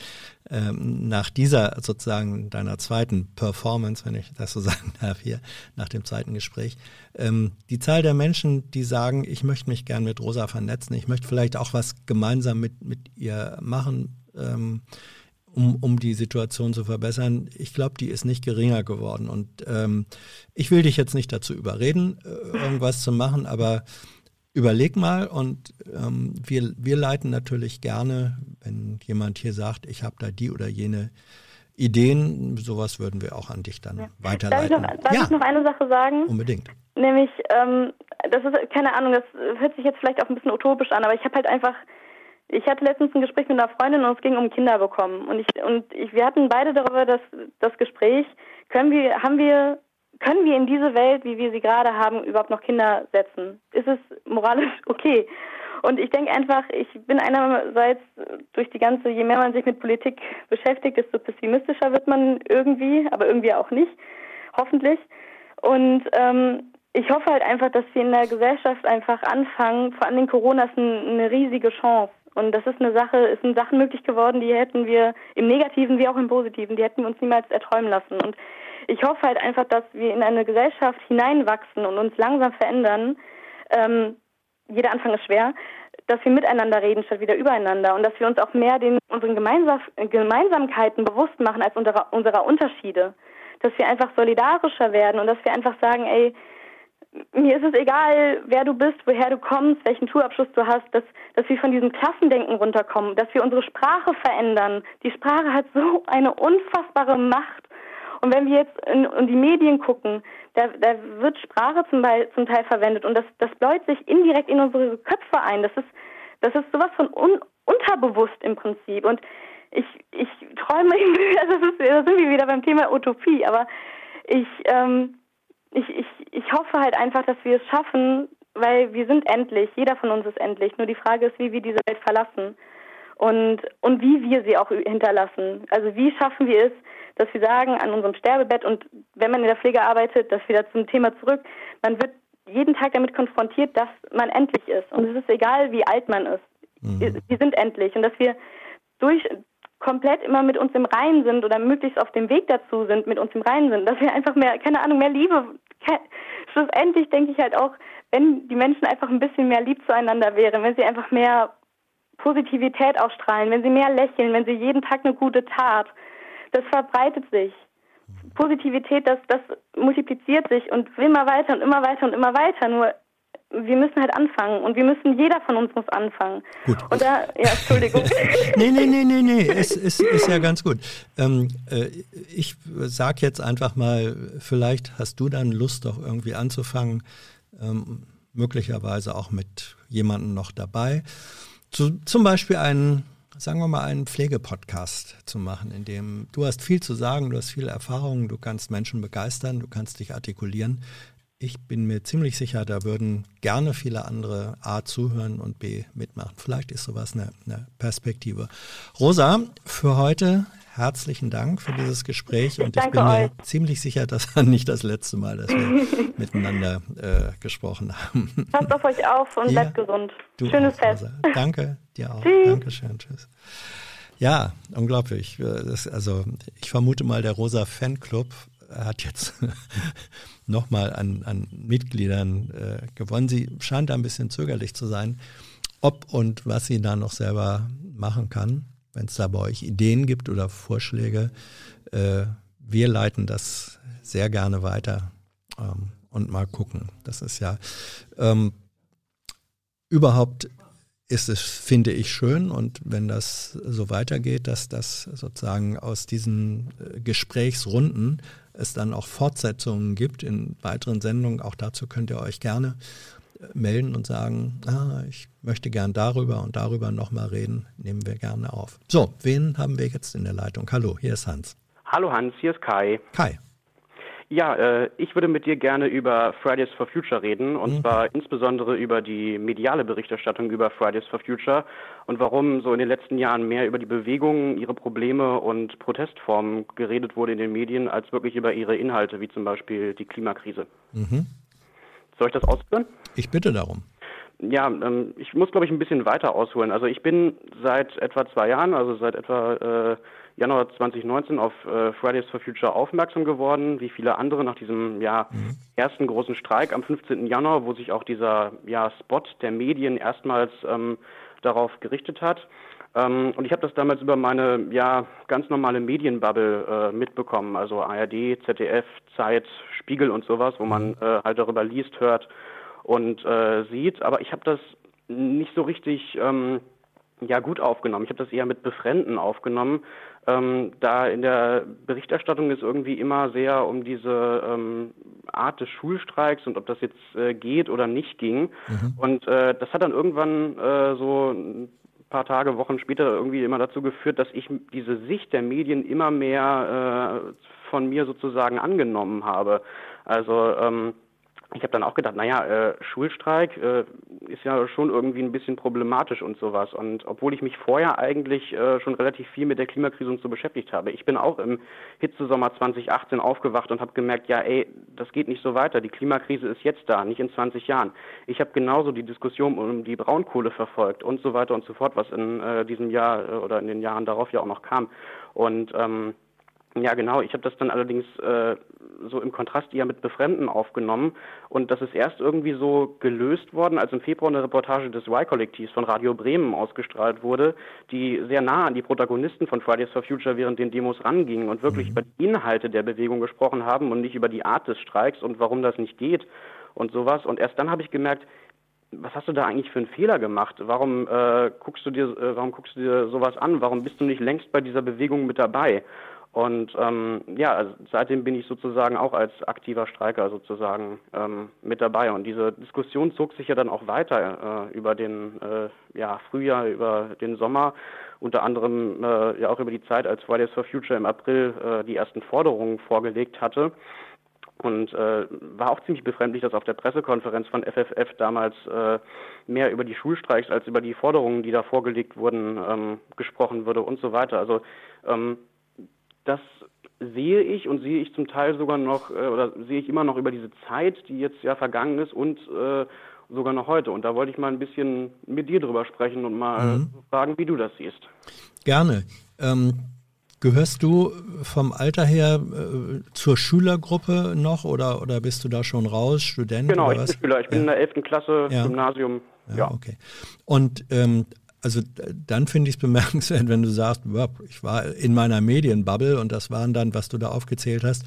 ähm, nach dieser sozusagen deiner zweiten Performance, wenn ich das so sagen darf hier, nach dem zweiten Gespräch, ähm, die Zahl der Menschen, die sagen, ich möchte mich gern mit Rosa vernetzen, ich möchte vielleicht auch was gemeinsam mit, mit ihr machen, ähm, um, um die Situation zu verbessern. Ich glaube, die ist nicht geringer geworden. Und ähm, ich will dich jetzt nicht dazu überreden, äh, irgendwas zu machen, aber überleg mal und ähm, wir, wir leiten natürlich gerne, wenn jemand hier sagt, ich habe da die oder jene Ideen, sowas würden wir auch an dich dann ja. weiterleiten. Darf, ich noch, darf ja. ich noch eine Sache sagen? Unbedingt. Nämlich, ähm, das ist, keine Ahnung, das hört sich jetzt vielleicht auch ein bisschen utopisch an, aber ich habe halt einfach ich hatte letztens ein Gespräch mit einer Freundin und es ging um Kinder bekommen. Und ich und ich, wir hatten beide darüber das, das Gespräch, können wir, haben wir, können wir in diese Welt, wie wir sie gerade haben, überhaupt noch Kinder setzen? Ist es moralisch okay? Und ich denke einfach, ich bin einerseits durch die ganze, je mehr man sich mit Politik beschäftigt, desto pessimistischer wird man irgendwie, aber irgendwie auch nicht, hoffentlich. Und ähm, ich hoffe halt einfach, dass wir in der Gesellschaft einfach anfangen, vor allem Corona ist eine riesige Chance. Und das ist eine Sache, es sind Sachen möglich geworden, die hätten wir im Negativen wie auch im Positiven, die hätten wir uns niemals erträumen lassen. Und ich hoffe halt einfach, dass wir in eine Gesellschaft hineinwachsen und uns langsam verändern. Ähm, jeder Anfang ist schwer, dass wir miteinander reden statt wieder übereinander und dass wir uns auch mehr den unseren Gemeinsam Gemeinsamkeiten bewusst machen als unserer, unserer Unterschiede. Dass wir einfach solidarischer werden und dass wir einfach sagen, ey, mir ist es egal, wer du bist, woher du kommst, welchen Schulabschluss du hast, dass, dass wir von diesem Klassendenken runterkommen, dass wir unsere Sprache verändern. Die Sprache hat so eine unfassbare Macht. Und wenn wir jetzt in, in die Medien gucken, da, da wird Sprache zum, Teil, zum Teil verwendet und das, das bläut sich indirekt in unsere Köpfe ein. Das ist, das ist sowas von un, unterbewusst im Prinzip. Und ich, ich träume, also das ist, da sind wir wieder beim Thema Utopie, aber ich, ähm, ich, ich, ich hoffe halt einfach, dass wir es schaffen, weil wir sind endlich, jeder von uns ist endlich. Nur die Frage ist, wie wir diese Welt verlassen und, und wie wir sie auch hinterlassen. Also wie schaffen wir es, dass wir sagen an unserem Sterbebett und wenn man in der Pflege arbeitet, dass wir da zum Thema zurück, man wird jeden Tag damit konfrontiert, dass man endlich ist. Und es ist egal, wie alt man ist. Mhm. Wir sind endlich. Und dass wir durch, komplett immer mit uns im Reinen sind oder möglichst auf dem Weg dazu sind, mit uns im Reinen sind, dass wir einfach mehr, keine Ahnung, mehr Liebe, schlussendlich denke ich halt auch, wenn die Menschen einfach ein bisschen mehr lieb zueinander wären, wenn sie einfach mehr Positivität ausstrahlen, wenn sie mehr lächeln, wenn sie jeden Tag eine gute Tat, das verbreitet sich. Positivität, das, das multipliziert sich und immer weiter und immer weiter und immer weiter. Nur wir müssen halt anfangen und wir müssen, jeder von uns muss anfangen. Gut. Und da, ja, Entschuldigung. nee, nee, nee, nee, nee, es ist, ist ja ganz gut. Ähm, äh, ich sag jetzt einfach mal, vielleicht hast du dann Lust, doch irgendwie anzufangen, ähm, möglicherweise auch mit jemandem noch dabei. Zu, zum Beispiel einen, sagen wir mal, einen Pflegepodcast zu machen, in dem du hast viel zu sagen, du hast viel Erfahrung, du kannst Menschen begeistern, du kannst dich artikulieren. Ich bin mir ziemlich sicher, da würden gerne viele andere A zuhören und B mitmachen. Vielleicht ist sowas eine, eine Perspektive. Rosa, für heute herzlichen Dank für dieses Gespräch und ich bin mir ziemlich sicher, das war nicht das letzte Mal, dass wir miteinander äh, gesprochen haben. Passt auf euch auf und ja, bleibt gesund. Schönes Fest. Rosa. Danke, dir auch. Tschüss. Dankeschön, tschüss. Ja, unglaublich. Das, also ich vermute mal, der Rosa Fanclub hat jetzt nochmal an, an Mitgliedern äh, gewonnen. Sie scheint da ein bisschen zögerlich zu sein, ob und was sie da noch selber machen kann. Wenn es da bei euch Ideen gibt oder Vorschläge, äh, wir leiten das sehr gerne weiter ähm, und mal gucken. Das ist ja ähm, überhaupt ist es, finde ich, schön und wenn das so weitergeht, dass das sozusagen aus diesen äh, Gesprächsrunden es dann auch Fortsetzungen gibt in weiteren Sendungen. Auch dazu könnt ihr euch gerne äh, melden und sagen, ah, ich möchte gern darüber und darüber nochmal reden, nehmen wir gerne auf. So, wen haben wir jetzt in der Leitung? Hallo, hier ist Hans. Hallo Hans, hier ist Kai. Kai. Ja, äh, ich würde mit dir gerne über Fridays for Future reden und mhm. zwar insbesondere über die mediale Berichterstattung über Fridays for Future und warum so in den letzten Jahren mehr über die Bewegung, ihre Probleme und Protestformen geredet wurde in den Medien, als wirklich über ihre Inhalte, wie zum Beispiel die Klimakrise. Mhm. Soll ich das ausführen? Ich bitte darum. Ja, ähm, ich muss, glaube ich, ein bisschen weiter ausholen. Also ich bin seit etwa zwei Jahren, also seit etwa äh, Januar 2019 auf äh, Fridays for Future aufmerksam geworden, wie viele andere nach diesem ja, mhm. ersten großen Streik am 15. Januar, wo sich auch dieser ja, Spot der Medien erstmals ähm, darauf gerichtet hat. Ähm, und ich habe das damals über meine ja ganz normale Medienbubble äh, mitbekommen, also ARD, ZDF, Zeit, Spiegel und sowas, wo man mhm. äh, halt darüber liest, hört und äh, sieht. Aber ich habe das nicht so richtig ähm, ja gut aufgenommen. Ich habe das eher mit Befremden aufgenommen, ähm, da in der Berichterstattung ist irgendwie immer sehr um diese ähm, Art des Schulstreiks und ob das jetzt äh, geht oder nicht ging. Mhm. Und äh, das hat dann irgendwann äh, so ein paar Tage, Wochen später irgendwie immer dazu geführt, dass ich diese Sicht der Medien immer mehr äh, von mir sozusagen angenommen habe. Also ähm, ich habe dann auch gedacht, naja, äh, Schulstreik äh, ist ja schon irgendwie ein bisschen problematisch und sowas. Und obwohl ich mich vorher eigentlich äh, schon relativ viel mit der Klimakrise und so beschäftigt habe, ich bin auch im Hitzesommer 2018 aufgewacht und habe gemerkt, ja, ey, das geht nicht so weiter. Die Klimakrise ist jetzt da, nicht in 20 Jahren. Ich habe genauso die Diskussion um die Braunkohle verfolgt und so weiter und so fort, was in äh, diesem Jahr äh, oder in den Jahren darauf ja auch noch kam. Und ähm, ja, genau. Ich habe das dann allerdings äh, so im Kontrast eher mit Befremden aufgenommen. Und das ist erst irgendwie so gelöst worden, als im Februar eine Reportage des Y-Kollektivs von Radio Bremen ausgestrahlt wurde, die sehr nah an die Protagonisten von Fridays for Future während den Demos rangingen und wirklich mhm. über die Inhalte der Bewegung gesprochen haben und nicht über die Art des Streiks und warum das nicht geht und sowas. Und erst dann habe ich gemerkt, was hast du da eigentlich für einen Fehler gemacht? Warum äh, guckst du dir, äh, warum guckst du dir sowas an? Warum bist du nicht längst bei dieser Bewegung mit dabei? Und ähm, ja, also seitdem bin ich sozusagen auch als aktiver Streiker sozusagen ähm, mit dabei. Und diese Diskussion zog sich ja dann auch weiter äh, über den äh, ja, Frühjahr, über den Sommer, unter anderem äh, ja auch über die Zeit, als Fridays for Future im April äh, die ersten Forderungen vorgelegt hatte. Und äh, war auch ziemlich befremdlich, dass auf der Pressekonferenz von FFF damals äh, mehr über die Schulstreiks als über die Forderungen, die da vorgelegt wurden, ähm, gesprochen wurde und so weiter. Also ähm, das sehe ich und sehe ich zum Teil sogar noch äh, oder sehe ich immer noch über diese Zeit, die jetzt ja vergangen ist und äh, sogar noch heute. Und da wollte ich mal ein bisschen mit dir drüber sprechen und mal mhm. fragen, wie du das siehst. Gerne. Ähm, gehörst du vom Alter her äh, zur Schülergruppe noch oder, oder bist du da schon raus, Student? Genau, ich bin Schüler. Ich bin in der 11. Klasse, ja. Gymnasium. Ja, ja, okay. Und ähm, also dann finde ich es bemerkenswert, wenn du sagst, ich war in meiner Medienbubble und das waren dann, was du da aufgezählt hast,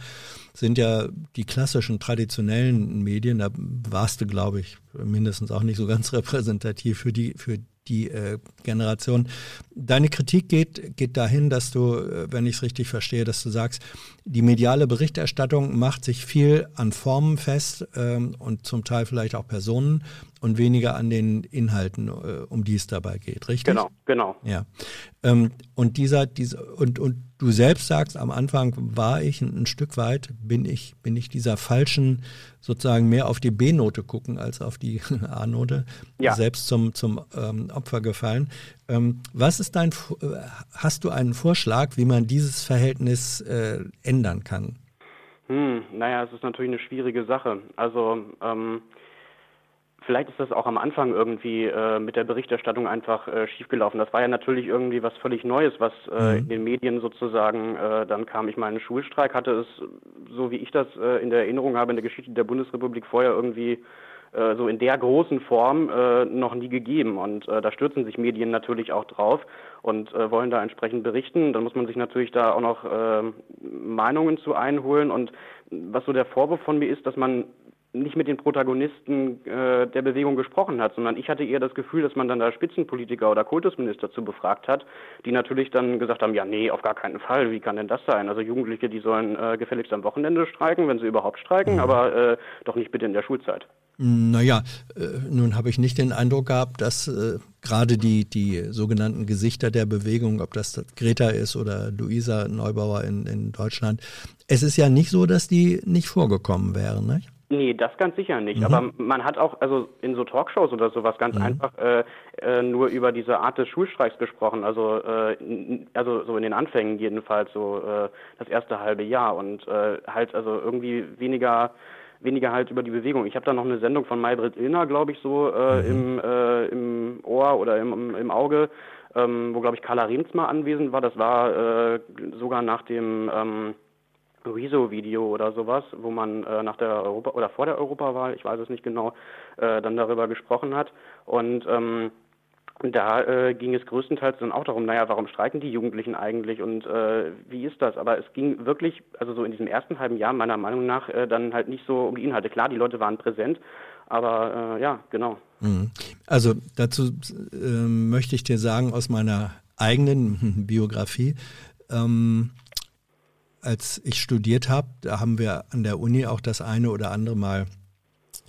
sind ja die klassischen traditionellen Medien, da warst du, glaube ich, mindestens auch nicht so ganz repräsentativ für die, für die äh, Generation. Deine Kritik geht, geht dahin, dass du, äh, wenn ich es richtig verstehe, dass du sagst, die mediale Berichterstattung macht sich viel an Formen fest ähm, und zum Teil vielleicht auch Personen und weniger an den Inhalten, äh, um die es dabei geht, richtig? Genau, genau. Ja. Ähm, und dieser, dieser, und, und du selbst sagst, am Anfang war ich ein, ein Stück weit, bin ich, bin ich dieser falschen, sozusagen mehr auf die B-Note gucken als auf die A-Note, ja. selbst zum, zum ähm, Opfer gefallen. Ähm, was ist dein, äh, hast du einen Vorschlag, wie man dieses Verhältnis äh, ändern kann? Hm, naja, es ist natürlich eine schwierige Sache. Also, ähm, Vielleicht ist das auch am Anfang irgendwie äh, mit der Berichterstattung einfach äh, schiefgelaufen. Das war ja natürlich irgendwie was völlig Neues, was äh, mhm. in den Medien sozusagen äh, dann kam. Ich meine, Schulstreik hatte es, so wie ich das äh, in der Erinnerung habe, in der Geschichte der Bundesrepublik vorher irgendwie äh, so in der großen Form noch nie gegeben. Und da stürzen sich Medien natürlich auch drauf und wollen da entsprechend berichten. Dann muss man sich natürlich da auch noch Meinungen zu einholen. Und was so der Vorwurf von mir ist, dass man nicht mit den Protagonisten äh, der Bewegung gesprochen hat, sondern ich hatte eher das Gefühl, dass man dann da Spitzenpolitiker oder Kultusminister zu befragt hat, die natürlich dann gesagt haben, ja, nee, auf gar keinen Fall, wie kann denn das sein? Also Jugendliche, die sollen äh, gefälligst am Wochenende streiken, wenn sie überhaupt streiken, mhm. aber äh, doch nicht bitte in der Schulzeit. Naja, äh, nun habe ich nicht den Eindruck gehabt, dass äh, gerade die, die sogenannten Gesichter der Bewegung, ob das Greta ist oder Luisa Neubauer in, in Deutschland, es ist ja nicht so, dass die nicht vorgekommen wären, nicht? Nee, das ganz sicher nicht. Mhm. Aber man hat auch, also in so Talkshows oder sowas ganz mhm. einfach äh, äh, nur über diese Art des Schulstreiks gesprochen. Also, äh, also so in den Anfängen jedenfalls, so äh, das erste halbe Jahr und äh, halt also irgendwie weniger weniger halt über die Bewegung. Ich habe da noch eine Sendung von Maybrit Illner, glaube ich, so äh, mhm. im, äh, im Ohr oder im, im Auge, ähm, wo, glaube ich, Carla Rehns mal anwesend war. Das war äh, sogar nach dem ähm, Rezo-Video oder sowas, wo man äh, nach der Europa oder vor der Europawahl, ich weiß es nicht genau, äh, dann darüber gesprochen hat. Und ähm, da äh, ging es größtenteils dann auch darum, naja, warum streiken die Jugendlichen eigentlich und äh, wie ist das? Aber es ging wirklich, also so in diesem ersten halben Jahr meiner Meinung nach, äh, dann halt nicht so um die Inhalte. Klar, die Leute waren präsent, aber äh, ja, genau. Mhm. Also dazu äh, möchte ich dir sagen, aus meiner eigenen Biografie, ähm, als ich studiert habe, da haben wir an der Uni auch das eine oder andere Mal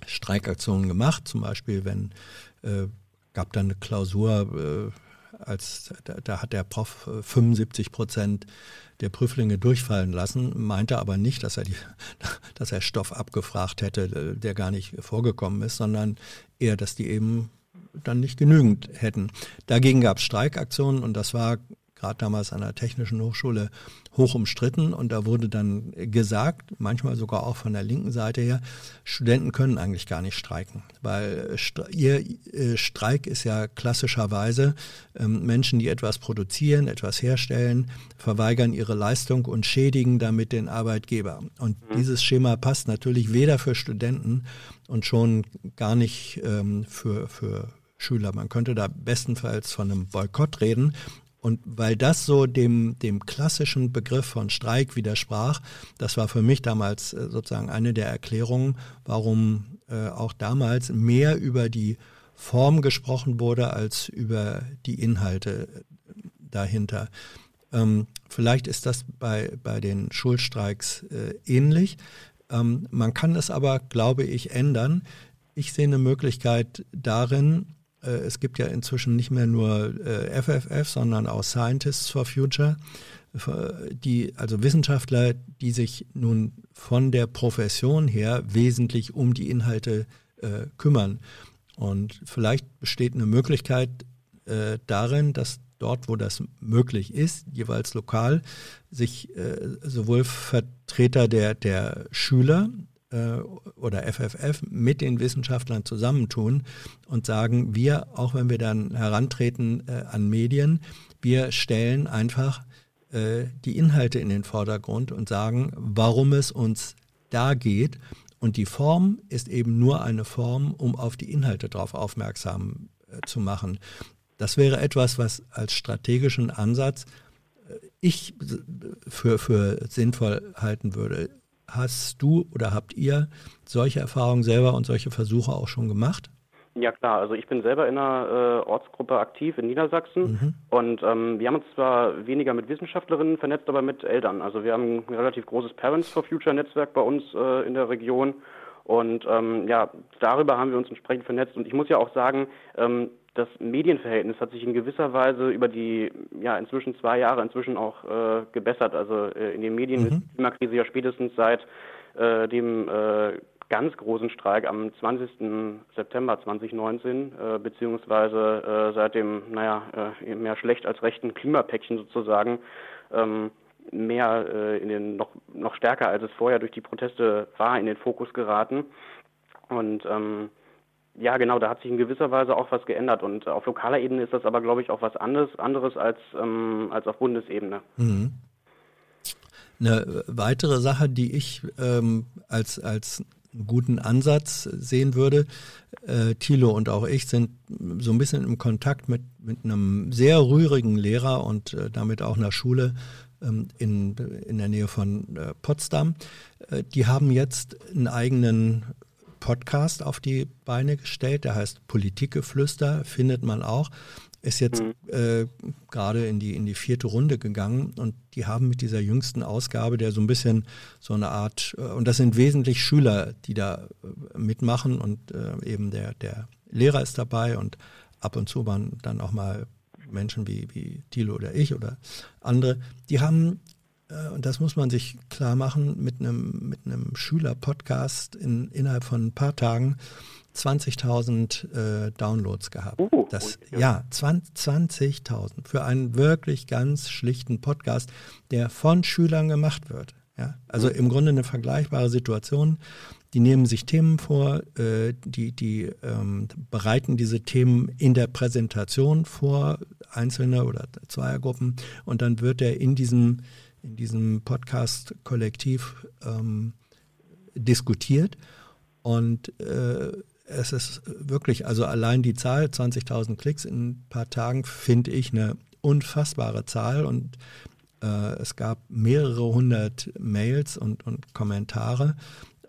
Streikaktionen gemacht. Zum Beispiel, wenn äh, gab dann eine Klausur, äh, als da, da, hat der Prof 75 äh, Prozent der Prüflinge durchfallen lassen, meinte aber nicht, dass er die, dass er Stoff abgefragt hätte, äh, der gar nicht vorgekommen ist, sondern eher, dass die eben dann nicht genügend hätten. Dagegen gab es Streikaktionen und das war gerade damals an der Technischen Hochschule hoch umstritten und da wurde dann gesagt, manchmal sogar auch von der linken Seite her, Studenten können eigentlich gar nicht streiken, weil ihr äh, Streik ist ja klassischerweise ähm, Menschen, die etwas produzieren, etwas herstellen, verweigern ihre Leistung und schädigen damit den Arbeitgeber. Und mhm. dieses Schema passt natürlich weder für Studenten und schon gar nicht ähm, für, für Schüler. Man könnte da bestenfalls von einem Boykott reden, und weil das so dem, dem klassischen Begriff von Streik widersprach, das war für mich damals äh, sozusagen eine der Erklärungen, warum äh, auch damals mehr über die Form gesprochen wurde als über die Inhalte dahinter. Ähm, vielleicht ist das bei, bei den Schulstreiks äh, ähnlich. Ähm, man kann es aber, glaube ich, ändern. Ich sehe eine Möglichkeit darin, äh, es gibt ja inzwischen nicht mehr nur FFF, äh, sondern auch Scientists for Future, die, also Wissenschaftler, die sich nun von der Profession her wesentlich um die Inhalte äh, kümmern. Und vielleicht besteht eine Möglichkeit äh, darin, dass dort, wo das möglich ist, jeweils lokal, sich äh, sowohl Vertreter der, der Schüler äh, oder FFF mit den Wissenschaftlern zusammentun und sagen, wir, auch wenn wir dann herantreten äh, an Medien, wir stellen einfach äh, die Inhalte in den Vordergrund und sagen, warum es uns da geht. Und die Form ist eben nur eine Form, um auf die Inhalte darauf aufmerksam äh, zu machen. Das wäre etwas, was als strategischen Ansatz äh, ich für, für sinnvoll halten würde. Hast du oder habt ihr solche Erfahrungen selber und solche Versuche auch schon gemacht? Ja klar, also ich bin selber in einer äh, Ortsgruppe aktiv in Niedersachsen mhm. und ähm, wir haben uns zwar weniger mit Wissenschaftlerinnen vernetzt, aber mit Eltern. Also wir haben ein relativ großes Parents for Future Netzwerk bei uns äh, in der Region und ähm, ja, darüber haben wir uns entsprechend vernetzt und ich muss ja auch sagen, ähm, das Medienverhältnis hat sich in gewisser Weise über die ja inzwischen zwei Jahre inzwischen auch äh, gebessert. Also äh, in den Medien mhm. ist die Klimakrise ja spätestens seit äh, dem äh, ganz großen Streik am 20. September 2019, äh, beziehungsweise äh, seit dem, naja, mehr schlecht als rechten Klimapäckchen sozusagen, ähm, mehr in den noch noch stärker als es vorher durch die Proteste war in den Fokus geraten und ähm, ja, genau, da hat sich in gewisser Weise auch was geändert. Und auf lokaler Ebene ist das aber, glaube ich, auch was anderes, anderes als, ähm, als auf Bundesebene. Mhm. Eine weitere Sache, die ich ähm, als, als guten Ansatz sehen würde, äh, Thilo und auch ich sind so ein bisschen im Kontakt mit, mit einem sehr rührigen Lehrer und äh, damit auch einer Schule ähm, in, in der Nähe von äh, Potsdam. Äh, die haben jetzt einen eigenen Podcast auf die Beine gestellt, der heißt Politikgeflüster, findet man auch. Ist jetzt mhm. äh, gerade in die, in die vierte Runde gegangen und die haben mit dieser jüngsten Ausgabe, der so ein bisschen so eine Art, äh, und das sind wesentlich Schüler, die da äh, mitmachen und äh, eben der, der Lehrer ist dabei und ab und zu waren dann auch mal Menschen wie, wie Thilo oder ich oder andere, die haben und das muss man sich klar machen, mit einem, mit einem Schüler-Podcast in, innerhalb von ein paar Tagen 20.000 äh, Downloads gehabt. Uh, das, ja, 20.000 für einen wirklich ganz schlichten Podcast, der von Schülern gemacht wird. Ja, also mhm. im Grunde eine vergleichbare Situation. Die nehmen sich Themen vor, äh, die, die ähm, bereiten diese Themen in der Präsentation vor, einzelne oder Zweiergruppen, und dann wird er in diesem, in diesem Podcast-Kollektiv ähm, diskutiert. Und äh, es ist wirklich, also allein die Zahl, 20.000 Klicks in ein paar Tagen, finde ich eine unfassbare Zahl. Und äh, es gab mehrere hundert Mails und, und Kommentare.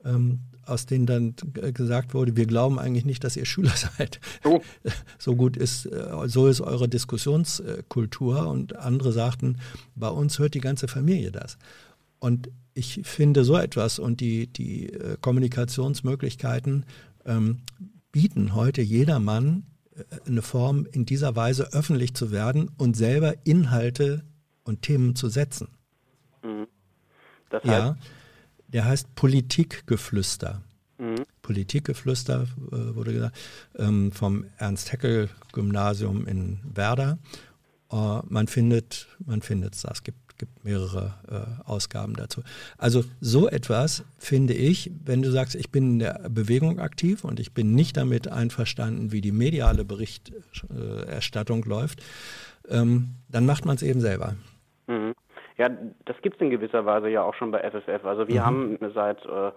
Ähm, aus denen dann gesagt wurde, wir glauben eigentlich nicht, dass ihr Schüler seid. Oh. So gut ist, äh, so ist eure Diskussionskultur. Und andere sagten, bei uns hört die ganze Familie das. Und ich finde so etwas und die, die äh, Kommunikationsmöglichkeiten ähm, bieten heute jedermann äh, eine Form, in dieser Weise öffentlich zu werden und selber Inhalte und Themen zu setzen. Mhm. Das heißt, ja, der heißt Politikgeflüster. Mhm. Politikgeflüster äh, wurde gesagt, ähm, vom Ernst-Haeckel-Gymnasium in Werder. Äh, man findet man findet es da. Es gibt gibt mehrere äh, Ausgaben dazu. Also so etwas finde ich, wenn du sagst, ich bin in der Bewegung aktiv und ich bin nicht damit einverstanden, wie die mediale Berichterstattung läuft, ähm, dann macht man es eben selber. Mhm. Ja, das gibt es in gewisser Weise ja auch schon bei FFF. Also wir mhm. haben seit äh,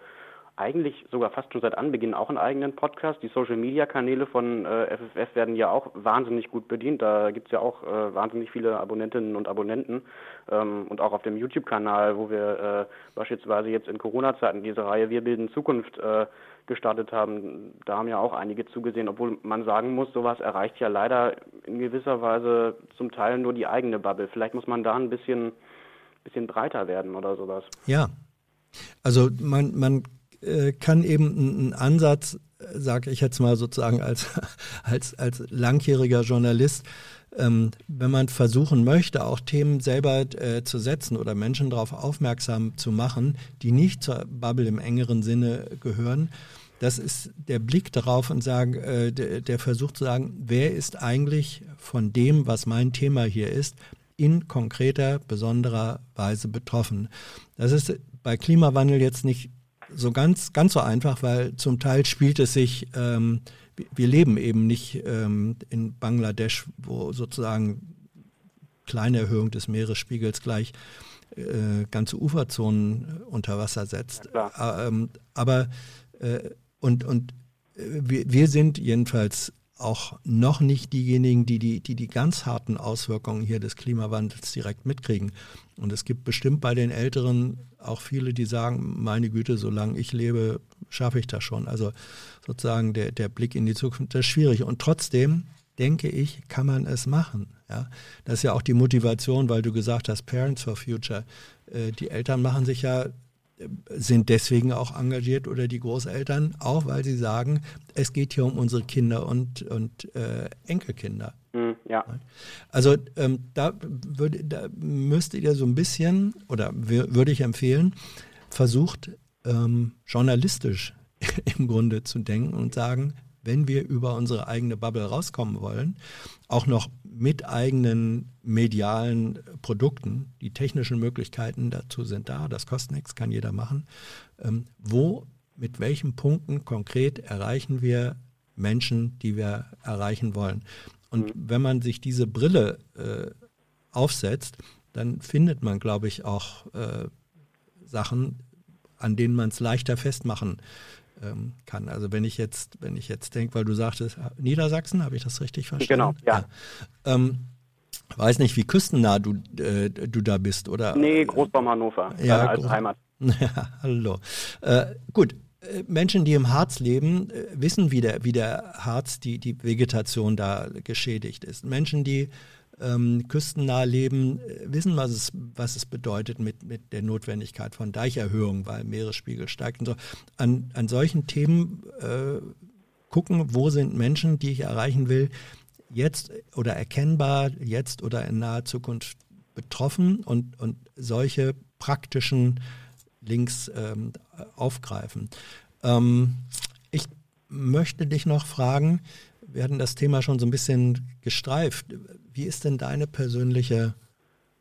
eigentlich sogar fast schon seit Anbeginn auch einen eigenen Podcast. Die Social-Media-Kanäle von äh, FFF werden ja auch wahnsinnig gut bedient. Da gibt es ja auch äh, wahnsinnig viele Abonnentinnen und Abonnenten. Ähm, und auch auf dem YouTube-Kanal, wo wir äh, beispielsweise jetzt in Corona-Zeiten diese Reihe Wir bilden Zukunft äh, gestartet haben, da haben ja auch einige zugesehen, obwohl man sagen muss, sowas erreicht ja leider in gewisser Weise zum Teil nur die eigene Bubble. Vielleicht muss man da ein bisschen, bisschen breiter werden oder sowas. Ja, also man, man äh, kann eben ein Ansatz, sage ich jetzt mal sozusagen als, als, als langjähriger Journalist, ähm, wenn man versuchen möchte, auch Themen selber äh, zu setzen oder Menschen darauf aufmerksam zu machen, die nicht zur Bubble im engeren Sinne gehören, das ist der Blick darauf und sagen, äh, der, der Versuch zu sagen, wer ist eigentlich von dem, was mein Thema hier ist, in konkreter, besonderer Weise betroffen. Das ist bei Klimawandel jetzt nicht so ganz, ganz so einfach, weil zum Teil spielt es sich, ähm, wir leben eben nicht ähm, in Bangladesch, wo sozusagen kleine Erhöhung des Meeresspiegels gleich äh, ganze Uferzonen unter Wasser setzt. Ja, ähm, aber äh, und, und äh, wir, wir sind jedenfalls auch noch nicht diejenigen, die die, die die ganz harten Auswirkungen hier des Klimawandels direkt mitkriegen. Und es gibt bestimmt bei den Älteren auch viele, die sagen, meine Güte, solange ich lebe, schaffe ich das schon. Also sozusagen der, der Blick in die Zukunft, das ist schwierig. Und trotzdem, denke ich, kann man es machen. Ja? Das ist ja auch die Motivation, weil du gesagt hast, Parents for Future. Äh, die Eltern machen sich ja sind deswegen auch engagiert oder die Großeltern, auch weil sie sagen, es geht hier um unsere Kinder und, und äh, Enkelkinder. Mm, ja. Also ähm, da, würd, da müsstet ihr so ein bisschen, oder würde ich empfehlen, versucht ähm, journalistisch im Grunde zu denken und sagen, wenn wir über unsere eigene Bubble rauskommen wollen, auch noch mit eigenen medialen Produkten, die technischen Möglichkeiten dazu sind da, das kostet nichts, kann jeder machen. Ähm, wo, mit welchen Punkten konkret erreichen wir Menschen, die wir erreichen wollen? Und mhm. wenn man sich diese Brille äh, aufsetzt, dann findet man, glaube ich, auch äh, Sachen, an denen man es leichter festmachen ähm, kann. Also wenn ich jetzt, wenn ich jetzt denke, weil du sagtest, Niedersachsen, habe ich das richtig verstanden? Genau, ja. ja. Ähm, weiß nicht, wie küstennah du, äh, du da bist, oder? Nee, Großbaum Hannover, ja, als Heimat. Ja, hallo. Äh, gut, äh, Menschen, die im Harz leben, äh, wissen, wie der, wie der Harz, die, die Vegetation da geschädigt ist. Menschen, die ähm, küstennah leben, äh, wissen, was es, was es bedeutet mit, mit der Notwendigkeit von Deicherhöhung, weil Meeresspiegel steigt und so. An, an solchen Themen äh, gucken, wo sind Menschen, die ich erreichen will, jetzt oder erkennbar, jetzt oder in naher Zukunft betroffen und, und solche praktischen Links ähm, aufgreifen. Ähm, ich möchte dich noch fragen, wir hatten das Thema schon so ein bisschen gestreift. Wie ist denn deine persönliche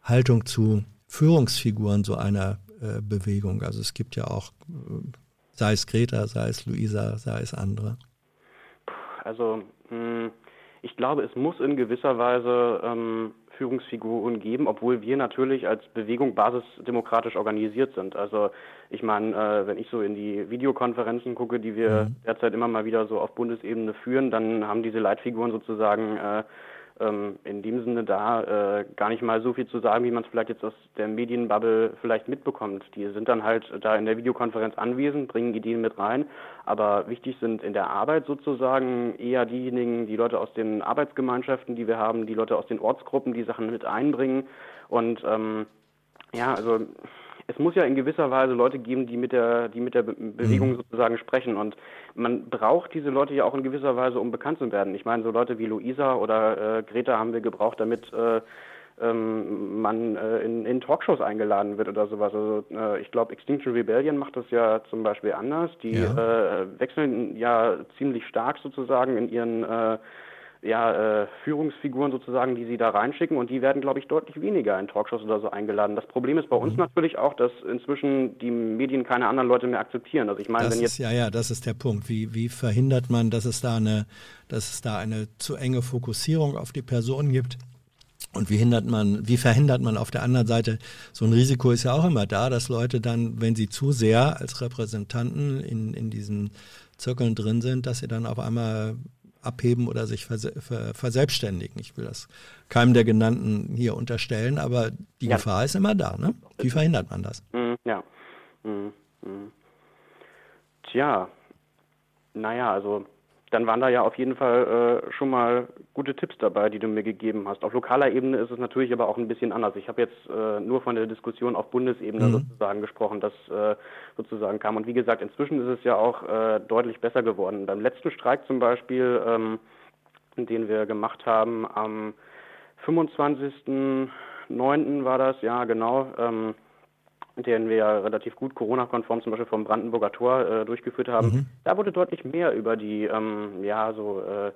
Haltung zu Führungsfiguren so einer äh, Bewegung? Also es gibt ja auch, äh, sei es Greta, sei es Luisa, sei es andere. Also hm, ich glaube, es muss in gewisser Weise ähm, Führungsfiguren geben, obwohl wir natürlich als Bewegung basisdemokratisch organisiert sind. Also ich meine, äh, wenn ich so in die Videokonferenzen gucke, die wir mhm. derzeit immer mal wieder so auf Bundesebene führen, dann haben diese Leitfiguren sozusagen äh, ähm, in dem Sinne da äh, gar nicht mal so viel zu sagen, wie man es vielleicht jetzt aus der Medienbubble vielleicht mitbekommt. Die sind dann halt da in der Videokonferenz anwesend, bringen Ideen mit rein, aber wichtig sind in der Arbeit sozusagen eher diejenigen, die Leute aus den Arbeitsgemeinschaften, die wir haben, die Leute aus den Ortsgruppen, die Sachen mit einbringen und ähm, ja, also es muss ja in gewisser Weise Leute geben, die mit der, die mit der Be Bewegung mhm. sozusagen sprechen. Und man braucht diese Leute ja auch in gewisser Weise, um bekannt zu werden. Ich meine, so Leute wie Luisa oder äh, Greta haben wir gebraucht, damit äh, ähm, man äh, in, in Talkshows eingeladen wird oder sowas. Also äh, ich glaube, Extinction Rebellion macht das ja zum Beispiel anders. Die ja. äh, wechseln ja ziemlich stark sozusagen in ihren äh, ja, äh, Führungsfiguren sozusagen, die sie da reinschicken und die werden, glaube ich, deutlich weniger in Talkshows oder so eingeladen. Das Problem ist bei uns mhm. natürlich auch, dass inzwischen die Medien keine anderen Leute mehr akzeptieren. Also ich meine, das wenn jetzt ist, ja, ja, das ist der Punkt. Wie, wie verhindert man, dass es da eine, dass es da eine zu enge Fokussierung auf die Person gibt? Und wie hindert man, wie verhindert man auf der anderen Seite, so ein Risiko ist ja auch immer da, dass Leute dann, wenn sie zu sehr als Repräsentanten in, in diesen Zirkeln drin sind, dass sie dann auf einmal abheben oder sich verselbstständigen. Ich will das keinem der genannten hier unterstellen, aber die ja. Gefahr ist immer da. Ne? Wie verhindert man das? Mhm, ja. Mhm, mhm. Tja, naja, also dann waren da ja auf jeden Fall äh, schon mal gute Tipps dabei, die du mir gegeben hast. Auf lokaler Ebene ist es natürlich aber auch ein bisschen anders. Ich habe jetzt äh, nur von der Diskussion auf Bundesebene mhm. sozusagen gesprochen, das äh, sozusagen kam. Und wie gesagt, inzwischen ist es ja auch äh, deutlich besser geworden. Beim letzten Streik zum Beispiel, ähm, den wir gemacht haben, am 25.09. war das, ja genau, ähm, den wir ja relativ gut Corona-konform zum Beispiel vom Brandenburger Tor äh, durchgeführt haben, mhm. da wurde deutlich mehr über die ähm, ja so äh,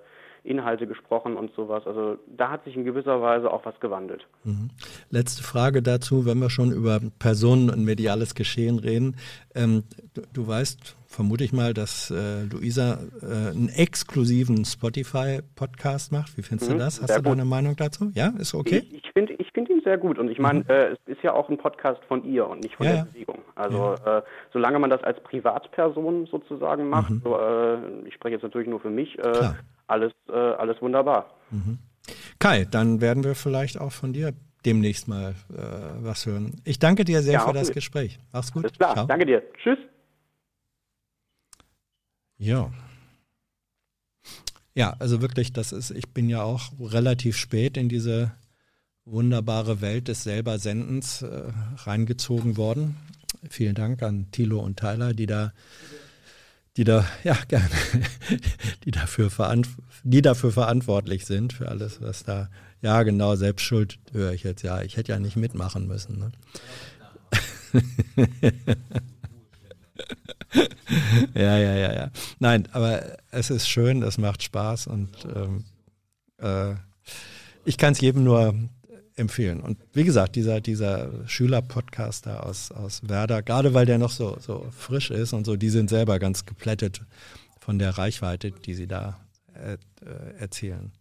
Inhalte gesprochen und sowas. Also da hat sich in gewisser Weise auch was gewandelt. Mhm. Letzte Frage dazu, wenn wir schon über Personen und mediales Geschehen reden. Ähm, du, du, weißt, vermute ich mal, dass äh, Luisa äh, einen exklusiven Spotify-Podcast macht. Wie findest mhm, du das? Hast du da eine Meinung dazu? Ja, ist okay? Ich, ich finde ich find ihn sehr gut. Und ich meine, mhm. äh, es ist ja auch ein Podcast von ihr und nicht von ja, der Bewegung. Also ja. äh, solange man das als Privatperson sozusagen macht, mhm. so, äh, ich spreche jetzt natürlich nur für mich, äh, alles, äh, alles wunderbar. Mhm. Kai, dann werden wir vielleicht auch von dir demnächst mal äh, was hören. Ich danke dir sehr ja, für das Gespräch. Mach's gut. Alles klar, Ciao. danke dir. Tschüss. Ja. Ja, also wirklich, das ist, ich bin ja auch relativ spät in diese wunderbare Welt des selber Sendens äh, reingezogen worden. Vielen Dank an Thilo und Tyler, die da, die da, ja, gerne, die dafür, die dafür verantwortlich sind, für alles, was da, ja, genau, selbst schuld höre ich jetzt, ja, ich hätte ja nicht mitmachen müssen. Ne? ja, ja, ja, ja. Nein, aber es ist schön, es macht Spaß und ähm, äh, ich kann es jedem nur empfehlen. Und wie gesagt, dieser, dieser Schüler-Podcast da aus, aus Werder, gerade weil der noch so, so frisch ist und so, die sind selber ganz geplättet von der Reichweite, die sie da äh, äh erzählen.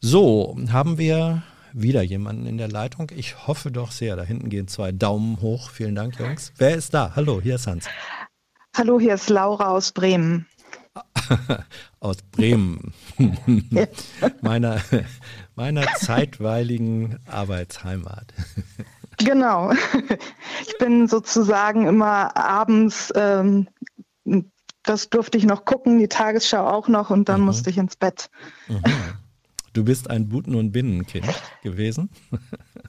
So, haben wir wieder jemanden in der Leitung? Ich hoffe doch sehr. Da hinten gehen zwei Daumen hoch. Vielen Dank, Jungs. Wer ist da? Hallo, hier ist Hans. Hallo, hier ist Laura aus Bremen. aus Bremen. meiner, meiner zeitweiligen Arbeitsheimat. genau. Ich bin sozusagen immer abends, ähm, das durfte ich noch gucken, die Tagesschau auch noch und dann mhm. musste ich ins Bett. Mhm. Du bist ein Buten- und Binnenkind gewesen?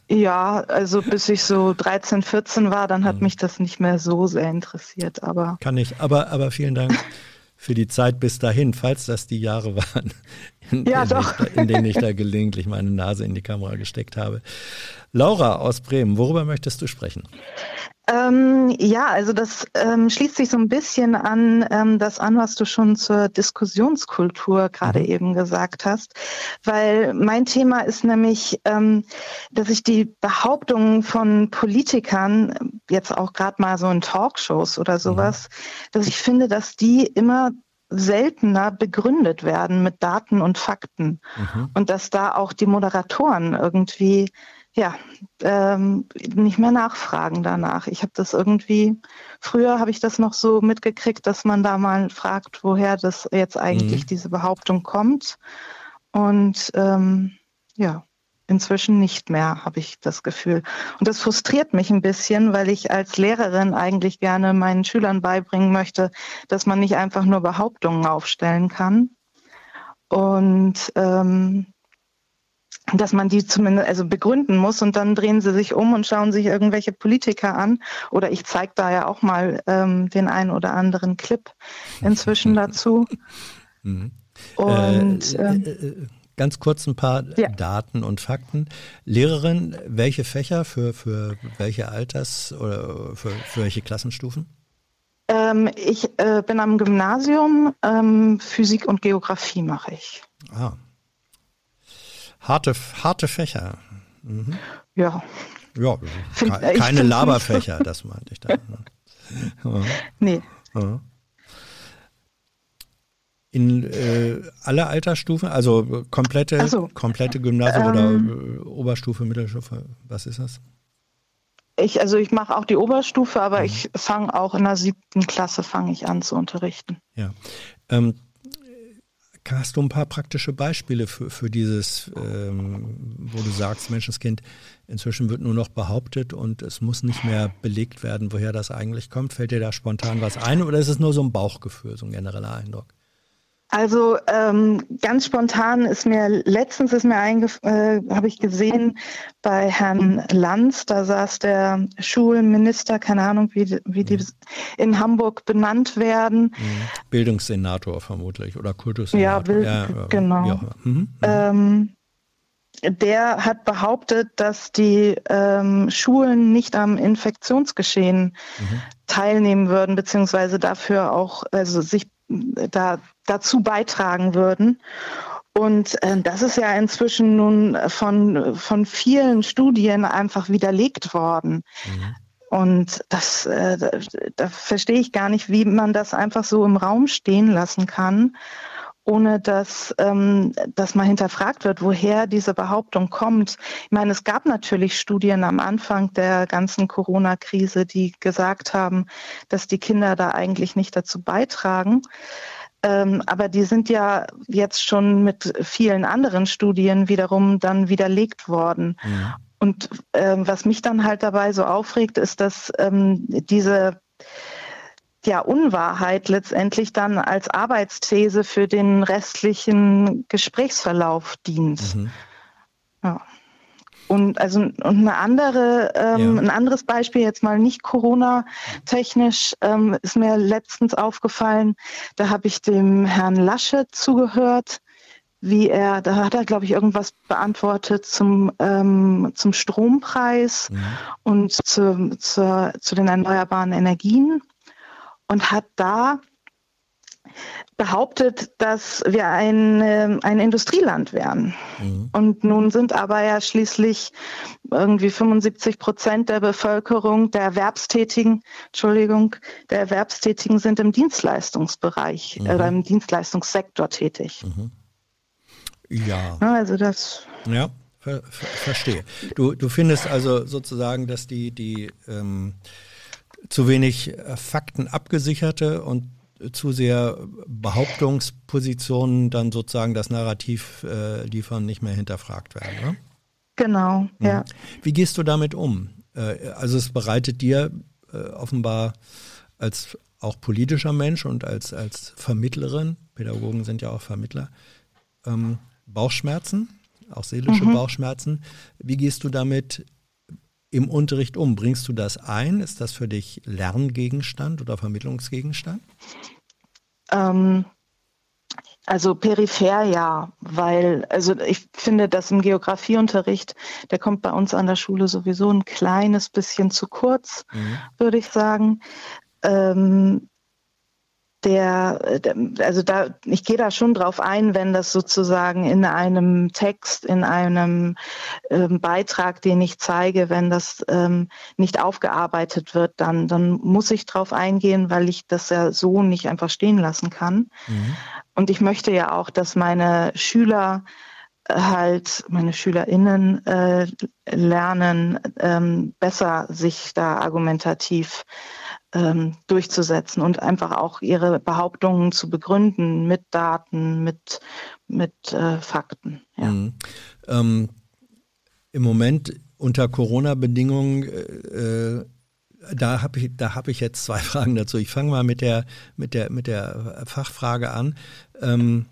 Ja, also bis ich so 13, 14 war, dann hat mhm. mich das nicht mehr so sehr interessiert. Aber kann ich. Aber, aber vielen Dank für die Zeit bis dahin, falls das die Jahre waren, in, ja. Ich, in denen ich da gelegentlich meine Nase in die Kamera gesteckt habe. Laura aus Bremen, worüber möchtest du sprechen? Ähm, ja, also das ähm, schließt sich so ein bisschen an ähm, das an, was du schon zur Diskussionskultur gerade mhm. eben gesagt hast, weil mein Thema ist nämlich, ähm, dass ich die Behauptungen von Politikern, jetzt auch gerade mal so in Talkshows oder mhm. sowas, mhm. dass ich finde, dass die immer seltener begründet werden mit Daten und Fakten mhm. und dass da auch die Moderatoren irgendwie ja, ähm, nicht mehr nachfragen danach. Ich habe das irgendwie, früher habe ich das noch so mitgekriegt, dass man da mal fragt, woher das jetzt eigentlich mhm. diese Behauptung kommt. Und ähm, ja, inzwischen nicht mehr, habe ich das Gefühl. Und das frustriert mich ein bisschen, weil ich als Lehrerin eigentlich gerne meinen Schülern beibringen möchte, dass man nicht einfach nur Behauptungen aufstellen kann. Und ähm, dass man die zumindest also begründen muss und dann drehen sie sich um und schauen sich irgendwelche Politiker an. Oder ich zeige da ja auch mal ähm, den einen oder anderen Clip inzwischen dazu. Mhm. Und äh, ähm, äh, äh, ganz kurz ein paar ja. Daten und Fakten. Lehrerin, welche Fächer für, für welche Alters- oder für, für welche Klassenstufen? Ähm, ich äh, bin am Gymnasium, ähm, Physik und Geografie mache ich. Ah, Harte, harte Fächer. Mhm. Ja. Ja, Find, keine Laberfächer, das meinte ich da. ja. Nee. Ja. In äh, alle Altersstufen, also komplette, so. komplette Gymnasium ähm, oder äh, Oberstufe, Mittelstufe, was ist das? Ich, also ich mache auch die Oberstufe, aber mhm. ich fange auch in der siebten Klasse fange ich an zu unterrichten. Ja. Ähm, Hast du ein paar praktische Beispiele für, für dieses, ähm, wo du sagst, Menschenskind, inzwischen wird nur noch behauptet und es muss nicht mehr belegt werden, woher das eigentlich kommt? Fällt dir da spontan was ein oder ist es nur so ein Bauchgefühl, so ein genereller Eindruck? Also ähm, ganz spontan ist mir letztens ist mir äh, habe ich gesehen bei Herrn Lanz, da saß der Schulminister, keine Ahnung, wie, wie die mhm. in Hamburg benannt werden. Mhm. Bildungssenator vermutlich oder Kultussenator. Ja, Bild, ja genau. Ja. Mhm. Mhm. Ähm, der hat behauptet, dass die ähm, Schulen nicht am Infektionsgeschehen mhm. teilnehmen würden, beziehungsweise dafür auch, also sich da, dazu beitragen würden. Und äh, das ist ja inzwischen nun von, von vielen Studien einfach widerlegt worden. Mhm. Und das, äh, da, da verstehe ich gar nicht, wie man das einfach so im Raum stehen lassen kann ohne dass, ähm, dass mal hinterfragt wird, woher diese Behauptung kommt. Ich meine, es gab natürlich Studien am Anfang der ganzen Corona-Krise, die gesagt haben, dass die Kinder da eigentlich nicht dazu beitragen. Ähm, aber die sind ja jetzt schon mit vielen anderen Studien wiederum dann widerlegt worden. Ja. Und ähm, was mich dann halt dabei so aufregt, ist, dass ähm, diese ja, Unwahrheit letztendlich dann als Arbeitsthese für den restlichen Gesprächsverlauf dient. Mhm. Ja. Und also und eine andere, ähm, ja. ein anderes Beispiel jetzt mal nicht Corona-technisch ähm, ist mir letztens aufgefallen. Da habe ich dem Herrn Lasche zugehört, wie er, da hat er glaube ich irgendwas beantwortet zum ähm, zum Strompreis mhm. und zu, zu, zu den erneuerbaren Energien und hat da behauptet, dass wir ein, ähm, ein Industrieland wären. Mhm. Und nun sind aber ja schließlich irgendwie 75 Prozent der Bevölkerung, der Erwerbstätigen, Entschuldigung, der Erwerbstätigen sind im Dienstleistungsbereich mhm. oder im Dienstleistungssektor tätig. Mhm. Ja. Also das. Ja, ver ver verstehe. Du, du findest also sozusagen, dass die, die ähm, zu wenig äh, Fakten abgesicherte und zu sehr Behauptungspositionen dann sozusagen das Narrativ äh, liefern, nicht mehr hinterfragt werden. Ne? Genau, mhm. ja. Wie gehst du damit um? Äh, also es bereitet dir äh, offenbar als auch politischer Mensch und als, als Vermittlerin, Pädagogen sind ja auch Vermittler, ähm, Bauchschmerzen, auch seelische mhm. Bauchschmerzen. Wie gehst du damit im Unterricht um? Bringst du das ein? Ist das für dich Lerngegenstand oder Vermittlungsgegenstand? Ähm, Also peripher ja, weil, also ich finde, dass im Geografieunterricht, der kommt bei uns an der Schule sowieso ein kleines bisschen zu kurz, mhm. würde ich sagen. Ähm, der, der, also da, ich gehe da schon drauf ein, wenn das sozusagen in einem Text, in einem ähm, Beitrag, den ich zeige, wenn das ähm, nicht aufgearbeitet wird, dann, dann muss ich drauf eingehen, weil ich das ja so nicht einfach stehen lassen kann. Mhm. Und ich möchte ja auch, dass meine Schüler halt meine SchülerInnen äh, lernen, ähm, besser sich da argumentativ ähm, durchzusetzen und einfach auch ihre Behauptungen zu begründen mit Daten, mit, mit äh, Fakten. Ja. Mhm. Ähm, Im Moment unter Corona-Bedingungen, äh, da habe ich, da ich jetzt zwei Fragen dazu. Ich fange mal mit der, mit, der, mit der Fachfrage an. Ähm,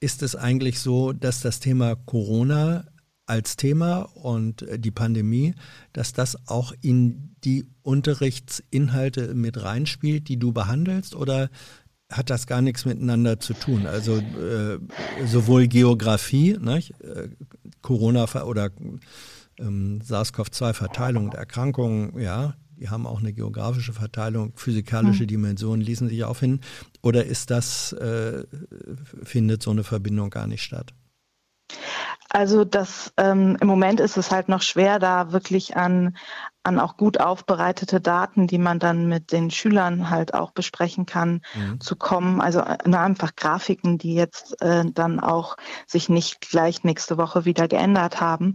ist es eigentlich so, dass das Thema Corona als Thema und die Pandemie, dass das auch in die Unterrichtsinhalte mit reinspielt, die du behandelst, oder hat das gar nichts miteinander zu tun? Also äh, sowohl Geografie, ne, Corona oder ähm, SARS-CoV-2-Verteilung und Erkrankungen, ja, die haben auch eine geografische Verteilung, physikalische mhm. Dimensionen ließen sich auch finden. Oder ist das, äh, findet so eine Verbindung gar nicht statt? Also das ähm, im Moment ist es halt noch schwer, da wirklich an, an auch gut aufbereitete Daten, die man dann mit den Schülern halt auch besprechen kann, mhm. zu kommen. Also äh, einfach Grafiken, die jetzt äh, dann auch sich nicht gleich nächste Woche wieder geändert haben.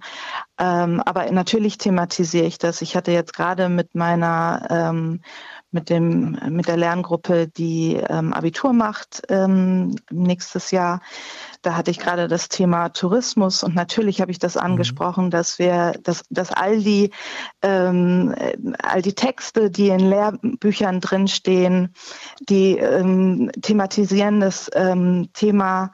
Ähm, aber natürlich thematisiere ich das. Ich hatte jetzt gerade mit meiner ähm, mit dem mit der Lerngruppe, die ähm, Abitur macht ähm, nächstes Jahr. Da hatte ich gerade das Thema Tourismus und natürlich habe ich das mhm. angesprochen, mhm. dass wir, dass, dass all die ähm, all die Texte, die in Lehrbüchern drinstehen, die ähm, thematisieren das ähm, Thema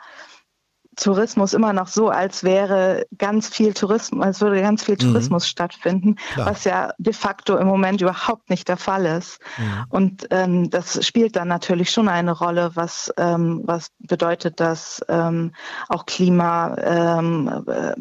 Tourismus immer noch so, als wäre ganz viel Tourismus, als würde ganz viel mhm. Tourismus mhm. stattfinden, Klar. was ja de facto im Moment überhaupt nicht der Fall ist. Mhm. Und ähm, das spielt dann natürlich schon eine Rolle, was, ähm, was bedeutet das ähm, auch Klima, ähm, äh,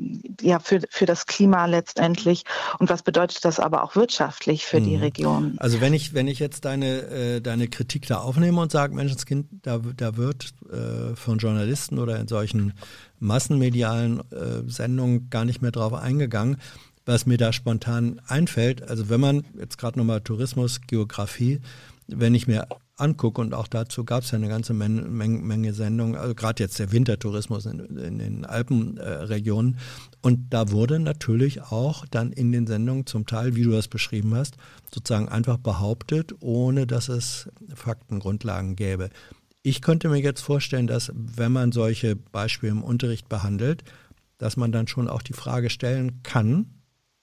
ja, für, für das Klima letztendlich und was bedeutet das aber auch wirtschaftlich für mhm. die Region. Also wenn ich, wenn ich jetzt deine, äh, deine Kritik da aufnehme und sage, Menschenskind, da, da wird äh, von Journalisten oder in solchen massenmedialen äh, Sendungen gar nicht mehr drauf eingegangen. Was mir da spontan einfällt, also wenn man jetzt gerade nochmal Tourismus, Geografie, wenn ich mir angucke, und auch dazu gab es ja eine ganze Menge, Menge, Menge Sendungen, also gerade jetzt der Wintertourismus in, in den Alpenregionen. Äh, und da wurde natürlich auch dann in den Sendungen zum Teil, wie du das beschrieben hast, sozusagen einfach behauptet, ohne dass es Faktengrundlagen gäbe. Ich könnte mir jetzt vorstellen, dass wenn man solche Beispiele im Unterricht behandelt, dass man dann schon auch die Frage stellen kann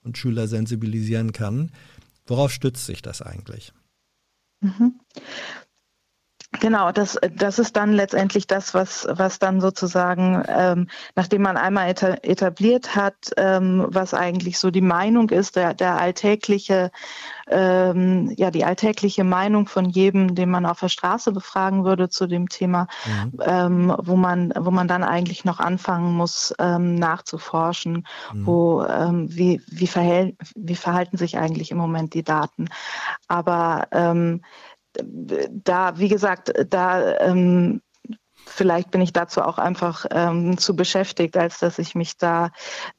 und Schüler sensibilisieren kann, worauf stützt sich das eigentlich? Mhm. Genau, das, das ist dann letztendlich das, was, was dann sozusagen, ähm, nachdem man einmal etabliert hat, ähm, was eigentlich so die Meinung ist, der, der alltägliche, ähm, ja, die alltägliche Meinung von jedem, den man auf der Straße befragen würde zu dem Thema, mhm. ähm, wo man, wo man dann eigentlich noch anfangen muss, ähm, nachzuforschen, mhm. wo, ähm, wie, wie, verhält, wie verhalten sich eigentlich im Moment die Daten. Aber ähm, da, wie gesagt, da ähm, vielleicht bin ich dazu auch einfach ähm, zu beschäftigt, als dass ich mich da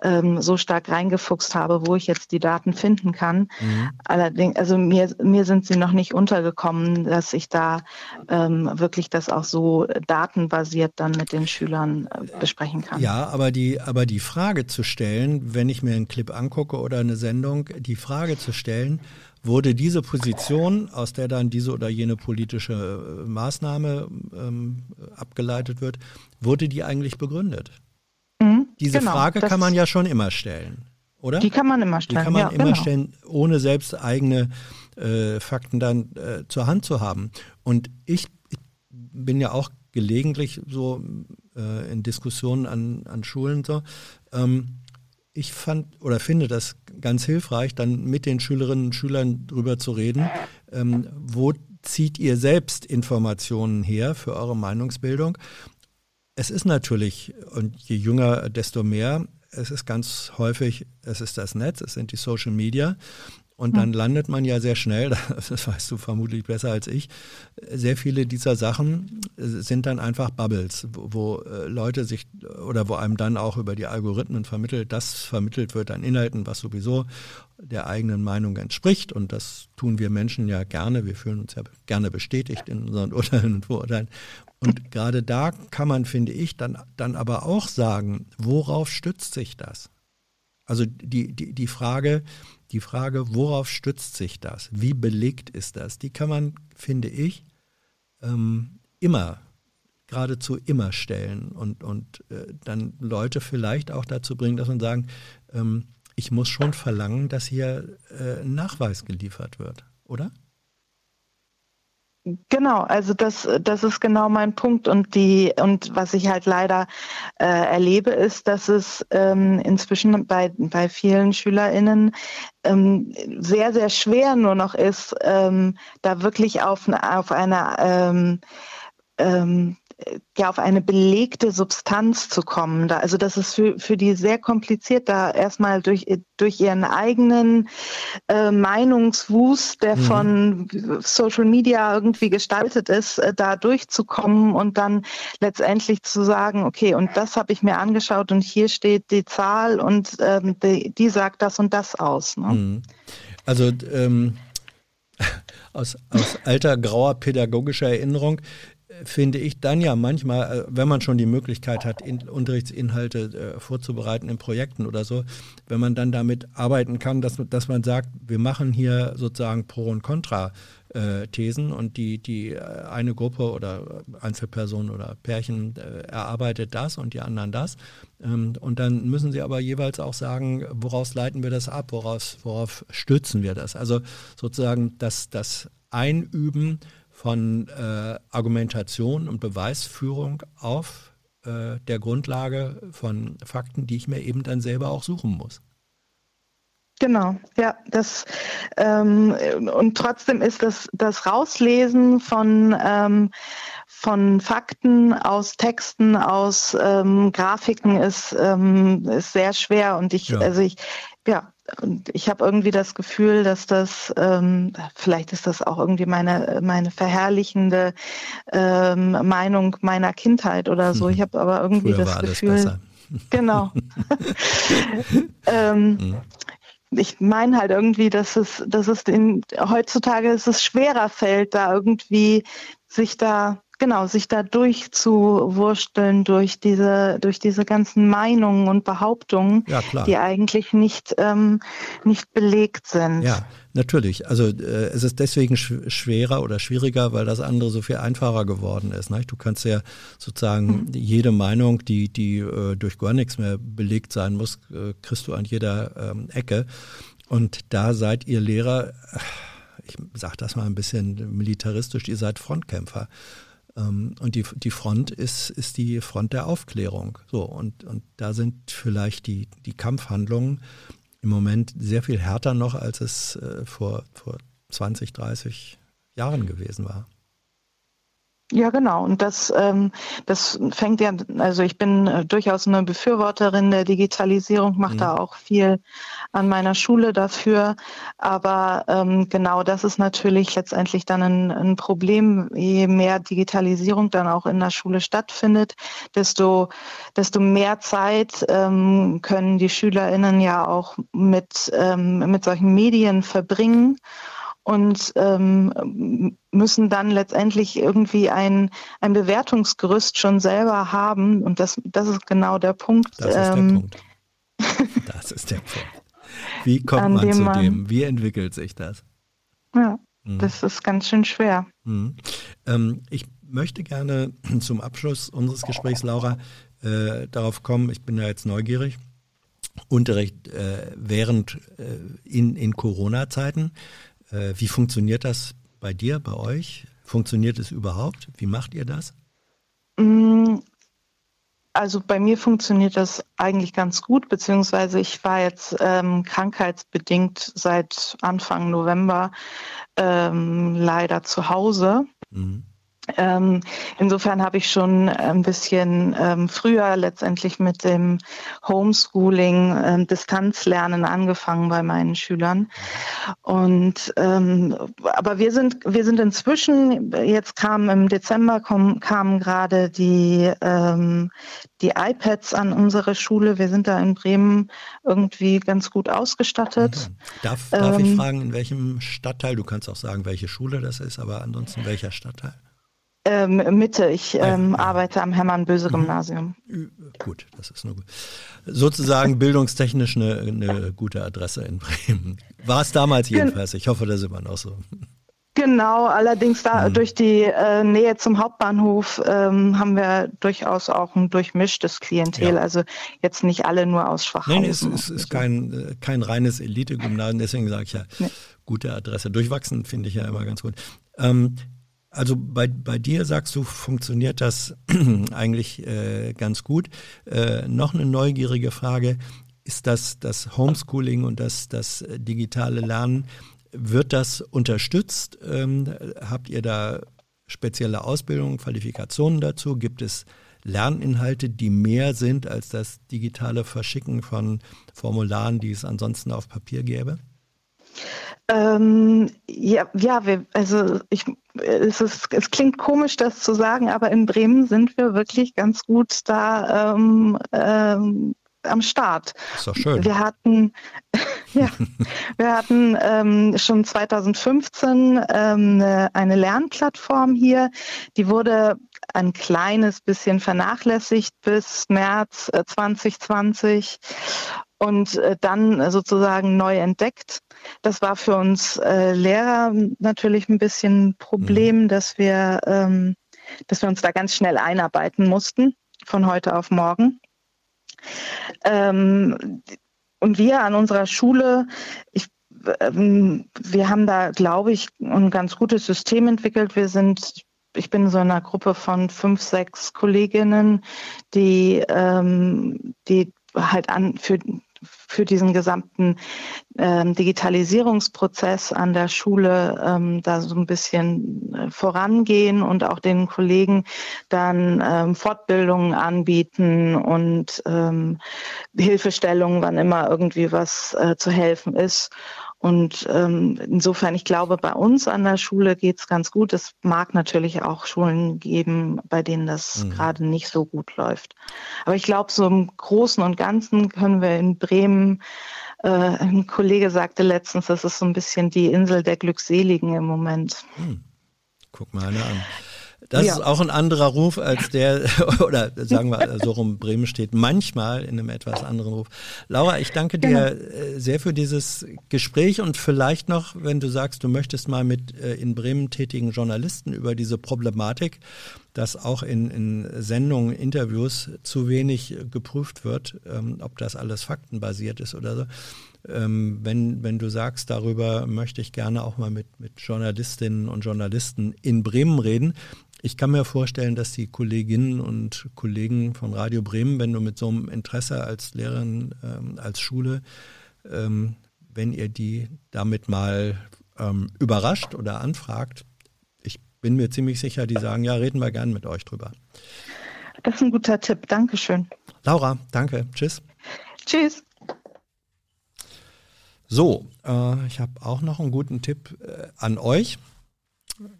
ähm, so stark reingefuchst habe, wo ich jetzt die Daten finden kann. Mhm. Allerdings, also mir, mir sind sie noch nicht untergekommen, dass ich da ähm, wirklich das auch so datenbasiert dann mit den Schülern äh, besprechen kann. Ja, aber die, aber die Frage zu stellen, wenn ich mir einen Clip angucke oder eine Sendung, die Frage zu stellen, wurde diese Position, aus der dann diese oder jene politische äh, Maßnahme ähm, abgeleitet wird, wurde die eigentlich begründet? Mhm, diese genau, Frage kann man ja schon immer stellen, oder? Die kann man immer stellen. Die kann man ja, immer genau. stellen, ohne selbst eigene äh, Fakten dann äh, zur Hand zu haben. Und ich, ich bin ja auch gelegentlich so äh, in Diskussionen an, an Schulen so. Ähm, ich fand oder finde das ganz hilfreich, dann mit den Schülerinnen und Schülern drüber zu reden, ähm, wo zieht ihr selbst Informationen her für eure Meinungsbildung? es ist natürlich, und je jünger, desto mehr, es ist ganz häufig, es ist das Netz, es sind die Social Media. Und dann hm. landet man ja sehr schnell, das weißt du vermutlich besser als ich, sehr viele dieser Sachen sind dann einfach Bubbles, wo, wo äh, Leute sich oder wo einem dann auch über die Algorithmen vermittelt, das vermittelt wird an Inhalten, was sowieso der eigenen Meinung entspricht. Und das tun wir Menschen ja gerne. Wir fühlen uns ja gerne bestätigt in unseren Urteilen und Vorurteilen. Und gerade da kann man, finde ich, dann, dann aber auch sagen, worauf stützt sich das? Also die, die, die Frage, die Frage, worauf stützt sich das? Wie belegt ist das? Die kann man, finde ich, ähm, immer, geradezu immer stellen und, und äh, dann Leute vielleicht auch dazu bringen, dass man sagen, ähm, ich muss schon verlangen, dass hier äh, Nachweis geliefert wird, oder? Genau, also das, das ist genau mein Punkt und die und was ich halt leider äh, erlebe, ist, dass es ähm, inzwischen bei bei vielen SchülerInnen ähm, sehr sehr schwer nur noch ist, ähm, da wirklich auf auf eine ähm, ähm, ja auf eine belegte Substanz zu kommen. Da, also das ist für, für die sehr kompliziert, da erstmal durch, durch ihren eigenen äh, Meinungswust, der mhm. von Social Media irgendwie gestaltet ist, äh, da durchzukommen und dann letztendlich zu sagen, okay, und das habe ich mir angeschaut und hier steht die Zahl und ähm, die, die, sagt das und das aus. Ne? Mhm. Also ähm, aus, aus alter grauer pädagogischer Erinnerung, finde ich dann ja manchmal, äh, wenn man schon die Möglichkeit hat, in, Unterrichtsinhalte äh, vorzubereiten in Projekten oder so, wenn man dann damit arbeiten kann, dass, dass man sagt, wir machen hier sozusagen Pro- und Contra-Thesen äh, und die, die eine Gruppe oder Einzelperson oder Pärchen erarbeitet das und die anderen das. Ähm, und dann müssen sie aber jeweils auch sagen, woraus leiten wir das ab, woraus, worauf stützen wir das. Also sozusagen das, das Einüben von äh, Argumentation und Beweisführung auf äh, der Grundlage von Fakten, die ich mir eben dann selber auch suchen muss. Genau, ja, das ähm, und trotzdem ist das, das Rauslesen von, ähm, von Fakten aus Texten, aus ähm, Grafiken ist, ähm, ist sehr schwer und ich, ja. also ich, ja, und ich habe irgendwie das Gefühl, dass das, ähm, vielleicht ist das auch irgendwie meine, meine verherrlichende ähm, Meinung meiner Kindheit oder so. Ich habe aber irgendwie Früher das Gefühl. Genau. ähm, mhm. Ich meine halt irgendwie, dass es, dass es in, heutzutage ist es schwerer fällt, da irgendwie sich da genau, sich da durchzuwursteln durch diese, durch diese ganzen Meinungen und Behauptungen, ja, die eigentlich nicht, ähm, nicht belegt sind. Ja, natürlich. Also äh, es ist deswegen sch schwerer oder schwieriger, weil das andere so viel einfacher geworden ist. Ne? Du kannst ja sozusagen mhm. jede Meinung, die, die äh, durch gar nichts mehr belegt sein muss, äh, kriegst du an jeder ähm, Ecke. Und da seid ihr Lehrer, ich sage das mal ein bisschen militaristisch, ihr seid Frontkämpfer. Ähm, und die, die Front ist, ist die Front der Aufklärung. So, und, und da sind vielleicht die, die Kampfhandlungen im Moment sehr viel härter noch, als es äh, vor, vor 20, 30 Jahren gewesen war. Ja, genau. Und das, ähm, das fängt ja, also ich bin äh, durchaus eine Befürworterin der Digitalisierung, mache mhm. da auch viel an meiner Schule dafür. Aber ähm, genau das ist natürlich letztendlich dann ein, ein Problem. Je mehr Digitalisierung dann auch in der Schule stattfindet, desto, desto mehr Zeit ähm, können die SchülerInnen ja auch mit, ähm, mit solchen Medien verbringen und ähm, müssen dann letztendlich irgendwie ein, ein Bewertungsgerüst schon selber haben. Und das, das ist genau der Punkt. Das ist der ähm, Punkt. Das ist der Punkt. Wie kommt man zu man, dem? Wie entwickelt sich das? Ja, mhm. das ist ganz schön schwer. Mhm. Ähm, ich möchte gerne zum Abschluss unseres Gesprächs, Laura, äh, darauf kommen, ich bin ja jetzt neugierig. Unterricht äh, während äh, in, in Corona-Zeiten. Äh, wie funktioniert das bei dir, bei euch? Funktioniert es überhaupt? Wie macht ihr das? Mm, also bei mir funktioniert das eigentlich ganz gut, beziehungsweise ich war jetzt ähm, krankheitsbedingt seit Anfang November ähm, leider zu Hause. Mhm. Ähm, insofern habe ich schon ein bisschen ähm, früher letztendlich mit dem Homeschooling, ähm, Distanzlernen angefangen bei meinen Schülern. Und ähm, aber wir sind wir sind inzwischen jetzt kamen im Dezember kom, kamen gerade die ähm, die iPads an unsere Schule. Wir sind da in Bremen irgendwie ganz gut ausgestattet. Mhm. Darf, darf ich ähm, fragen, in welchem Stadtteil? Du kannst auch sagen, welche Schule das ist, aber ansonsten welcher Stadtteil? Ähm, Mitte. Ich ähm, ja. arbeite am Hermann-Böse-Gymnasium. Mhm. Gut, das ist nur gut. Sozusagen bildungstechnisch eine, eine gute Adresse in Bremen. War es damals jedenfalls. Ich hoffe, das ist immer noch so. Genau, allerdings da mhm. durch die äh, Nähe zum Hauptbahnhof ähm, haben wir durchaus auch ein durchmischtes Klientel. Ja. Also jetzt nicht alle nur aus Schwachhausen. Nein, es, es ist kein, äh, kein reines Elite-Gymnasium, deswegen sage ich ja, nee. gute Adresse. Durchwachsen finde ich ja immer ganz gut. Ähm, also bei, bei dir sagst du, funktioniert das eigentlich äh, ganz gut. Äh, noch eine neugierige Frage. Ist das das Homeschooling und das, das digitale Lernen, wird das unterstützt? Ähm, habt ihr da spezielle Ausbildungen, Qualifikationen dazu? Gibt es Lerninhalte, die mehr sind als das digitale Verschicken von Formularen, die es ansonsten auf Papier gäbe? Ähm, ja, ja wir, also ich, es, ist, es klingt komisch, das zu sagen, aber in Bremen sind wir wirklich ganz gut da ähm, ähm, am Start. Ist doch schön. Wir hatten, ja, wir hatten ähm, schon 2015 ähm, eine Lernplattform hier. Die wurde ein kleines bisschen vernachlässigt bis März äh, 2020 und äh, dann sozusagen neu entdeckt. Das war für uns äh, Lehrer natürlich ein bisschen ein Problem, mhm. dass wir, ähm, dass wir uns da ganz schnell einarbeiten mussten von heute auf morgen. Ähm, und wir an unserer Schule, ich, ähm, wir haben da, glaube ich, ein ganz gutes System entwickelt. Wir sind ich bin so in einer Gruppe von fünf, sechs Kolleginnen, die, ähm, die halt an für für diesen gesamten ähm, Digitalisierungsprozess an der Schule ähm, da so ein bisschen äh, vorangehen und auch den Kollegen dann ähm, Fortbildungen anbieten und ähm, Hilfestellungen, wann immer irgendwie was äh, zu helfen ist. Und ähm, insofern, ich glaube, bei uns an der Schule geht's ganz gut. Es mag natürlich auch Schulen geben, bei denen das mhm. gerade nicht so gut läuft. Aber ich glaube, so im Großen und Ganzen können wir in Bremen, äh, ein Kollege sagte letztens, das ist so ein bisschen die Insel der Glückseligen im Moment. Mhm. Guck mal eine an. Das ja. ist auch ein anderer Ruf als der, oder sagen wir so rum, Bremen steht manchmal in einem etwas anderen Ruf. Laura, ich danke dir genau. Äh, sehr für dieses Gespräch und vielleicht noch, wenn du sagst, du möchtest mal mit äh, in Bremen tätigen Journalisten über diese Problematik, dass auch in, in Sendungen, Interviews zu wenig geprüft wird, ähm, ob das alles faktenbasiert ist oder so. Ähm, wenn, wenn du sagst, darüber möchte ich gerne auch mal mit, mit Journalistinnen und Journalisten in Bremen reden, ich kann mir vorstellen, dass die Kolleginnen und Kollegen von Radio Bremen, wenn du mit so einem Interesse als Lehrerin, ähm, als Schule, ähm, wenn ihr die damit mal ähm, überrascht oder anfragt, bin mir ziemlich sicher, die sagen, ja, reden wir gern mit euch drüber. Das ist ein guter Tipp. Dankeschön. Laura, danke. Tschüss. Tschüss. So, äh, ich habe auch noch einen guten Tipp äh, an euch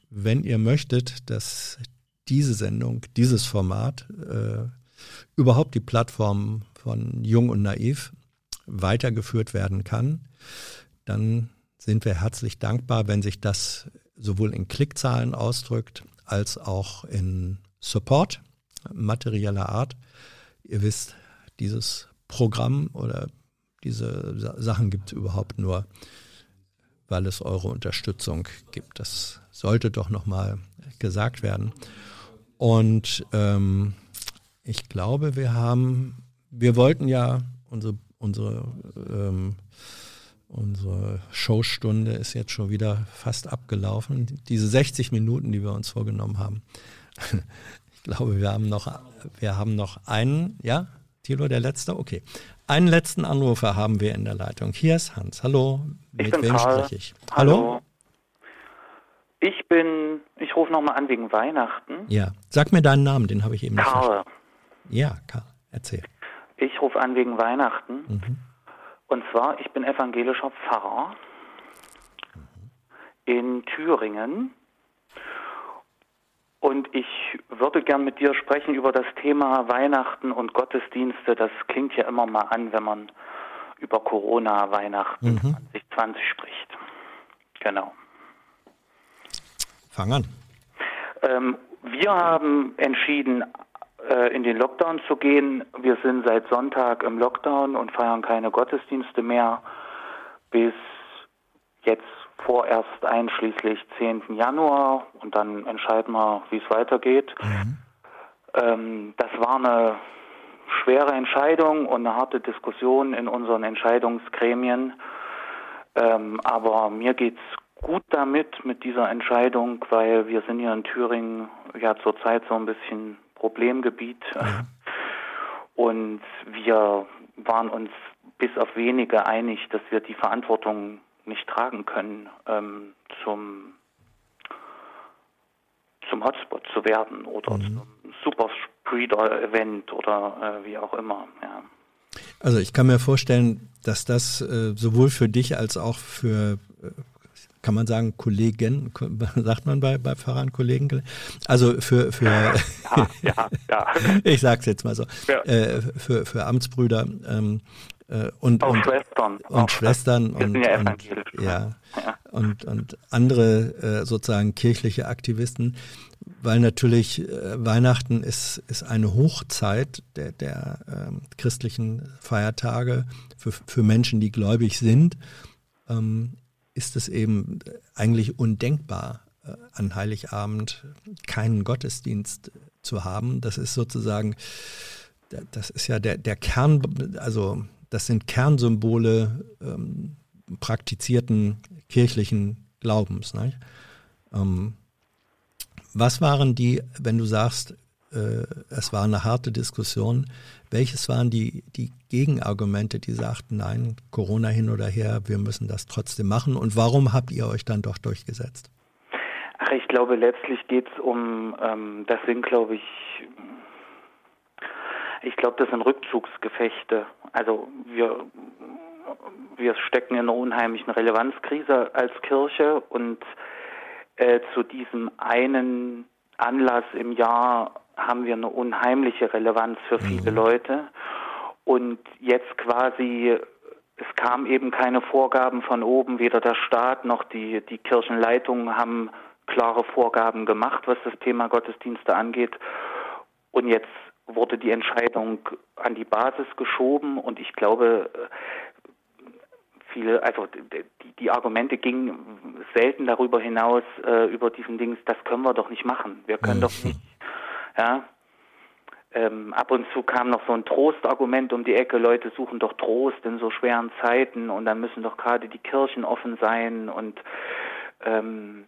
wenn ihr möchtet, dass diese Sendung, dieses Format, äh, überhaupt die Plattform von Jung und Naiv weitergeführt werden kann, dann sind wir herzlich dankbar, wenn sich das sowohl in Klickzahlen ausdrückt, als auch in Support materieller Art. Ihr wisst, dieses Programm oder diese Sachen gibt es überhaupt nur, weil es eure Unterstützung gibt. Das sollte doch nochmal gesagt werden. Und ähm, ich glaube, wir haben, wir wollten ja unsere, unsere, ähm, unsere Showstunde ist jetzt schon wieder fast abgelaufen. Diese 60 Minuten, die wir uns vorgenommen haben. Ich glaube, wir haben noch, wir haben noch einen, ja, Thilo, der letzte? Okay. Einen letzten Anrufer haben wir in der Leitung. Hier ist Hans. Hallo. Mit wem Karl. spreche ich? Hallo. Hallo. Ich bin, ich rufe nochmal an wegen Weihnachten. Ja, sag mir deinen Namen, den habe ich eben Karl. nicht Ja, Karl, erzähl. Ich rufe an wegen Weihnachten. Mhm. Und zwar, ich bin evangelischer Pfarrer in Thüringen. Und ich würde gern mit dir sprechen über das Thema Weihnachten und Gottesdienste. Das klingt ja immer mal an, wenn man über Corona Weihnachten mhm. 2020 spricht. Genau. Fang an. Ähm, wir haben entschieden, in den Lockdown zu gehen. Wir sind seit Sonntag im Lockdown und feiern keine Gottesdienste mehr bis jetzt vorerst einschließlich 10. Januar und dann entscheiden wir, wie es weitergeht. Mhm. Ähm, das war eine schwere Entscheidung und eine harte Diskussion in unseren Entscheidungsgremien. Ähm, aber mir geht es gut damit, mit dieser Entscheidung, weil wir sind hier in Thüringen ja zurzeit so ein bisschen Problemgebiet. Und wir waren uns bis auf wenige einig, dass wir die Verantwortung nicht tragen können, ähm, zum, zum Hotspot zu werden oder mhm. zum Superspreader-Event oder äh, wie auch immer. Ja. Also ich kann mir vorstellen, dass das äh, sowohl für dich als auch für äh, kann man sagen, Kollegen, sagt man bei, bei Pfarrern Kollegen? Also für, für ja, ja, ja. ich sag's jetzt mal so, ja. äh, für, für Amtsbrüder ähm, äh, und, auch und, Schwestern. Und auch Schwestern und, ja, und, ja, ja. und, und andere äh, sozusagen kirchliche Aktivisten, weil natürlich äh, Weihnachten ist, ist eine Hochzeit der, der ähm, christlichen Feiertage für, für Menschen, die gläubig sind. Ähm, ist es eben eigentlich undenkbar, äh, an Heiligabend keinen Gottesdienst zu haben. Das ist sozusagen, das ist ja der, der Kern, also das sind Kernsymbole ähm, praktizierten kirchlichen Glaubens. Ähm, was waren die, wenn du sagst, es war eine harte Diskussion, welches waren die, die Gegenargumente, die sagten, nein, Corona hin oder her, wir müssen das trotzdem machen? Und warum habt ihr euch dann doch durchgesetzt? Ach, ich glaube, letztlich geht es um, ähm, das sind, glaube ich, ich glaube, das sind Rückzugsgefechte. Also wir, wir stecken in einer unheimlichen Relevanzkrise als Kirche und äh, zu diesem einen Anlass im Jahr haben wir eine unheimliche Relevanz für viele mhm. Leute. Und jetzt quasi, es kam eben keine Vorgaben von oben, weder der Staat noch die, die Kirchenleitungen haben klare Vorgaben gemacht, was das Thema Gottesdienste angeht. Und jetzt wurde die Entscheidung an die Basis geschoben und ich glaube, viele, also die, die Argumente gingen selten darüber hinaus, äh, über diesen Dings, das können wir doch nicht machen. Wir können mhm. doch nicht ja. Ähm, ab und zu kam noch so ein Trostargument um die Ecke, Leute suchen doch Trost in so schweren Zeiten und dann müssen doch gerade die Kirchen offen sein und ähm,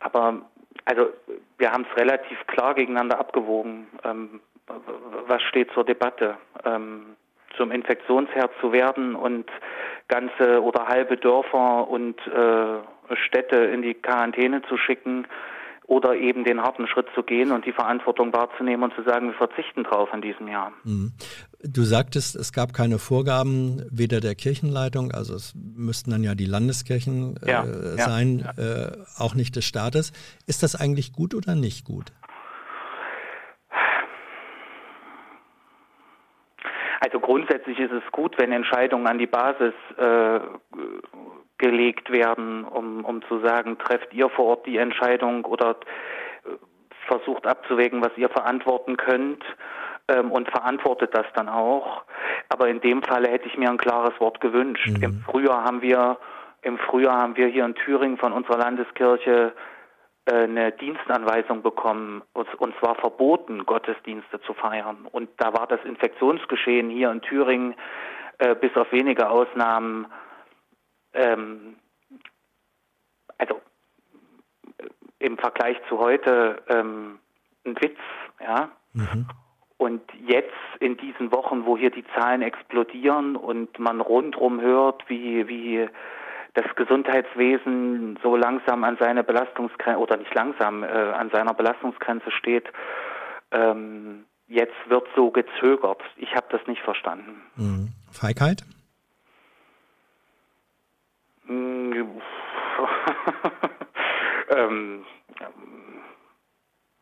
aber also wir haben es relativ klar gegeneinander abgewogen. Ähm, was steht zur Debatte? Ähm, zum Infektionsherd zu werden und ganze oder halbe Dörfer und äh, Städte in die Quarantäne zu schicken, oder eben den harten Schritt zu gehen und die Verantwortung wahrzunehmen und zu sagen, wir verzichten drauf in diesem Jahr. Mhm. Du sagtest, es gab keine Vorgaben weder der Kirchenleitung, also es müssten dann ja die Landeskirchen äh, ja, sein, ja. Äh, auch nicht des Staates. Ist das eigentlich gut oder nicht gut? Also grundsätzlich ist es gut, wenn Entscheidungen an die Basis äh, gelegt werden, um, um zu sagen, trefft ihr vor Ort die Entscheidung oder äh, versucht abzuwägen, was ihr verantworten könnt ähm, und verantwortet das dann auch. Aber in dem Falle hätte ich mir ein klares Wort gewünscht. Mhm. Im Frühjahr haben wir im Frühjahr haben wir hier in Thüringen von unserer Landeskirche äh, eine Dienstanweisung bekommen, und zwar verboten, Gottesdienste zu feiern. Und da war das Infektionsgeschehen hier in Thüringen äh, bis auf wenige Ausnahmen ähm, also äh, im Vergleich zu heute ähm, ein Witz, ja. Mhm. Und jetzt in diesen Wochen, wo hier die Zahlen explodieren und man rundherum hört, wie, wie das Gesundheitswesen so langsam an seine Belastungsgrenze oder nicht langsam äh, an seiner Belastungsgrenze steht. Ähm, jetzt wird so gezögert. Ich habe das nicht verstanden. Mhm. Feigheit? ähm,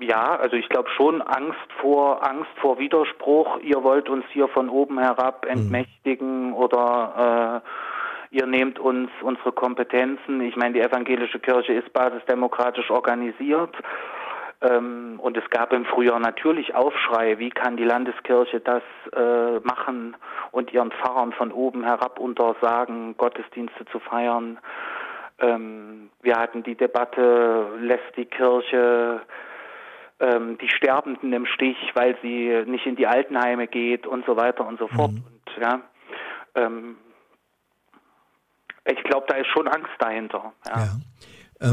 ja, also ich glaube schon Angst vor Angst vor Widerspruch. Ihr wollt uns hier von oben herab mhm. entmächtigen mhm. oder äh, ihr nehmt uns unsere Kompetenzen. Ich meine, die evangelische Kirche ist basisdemokratisch organisiert. Ähm, und es gab im Frühjahr natürlich Aufschrei, wie kann die Landeskirche das äh, machen und ihren Pfarrern von oben herab untersagen, Gottesdienste zu feiern. Ähm, wir hatten die Debatte, lässt die Kirche ähm, die Sterbenden im Stich, weil sie nicht in die Altenheime geht und so weiter und so fort. Mhm. Und ja, ähm, ich glaube, da ist schon Angst dahinter. Ja. ja.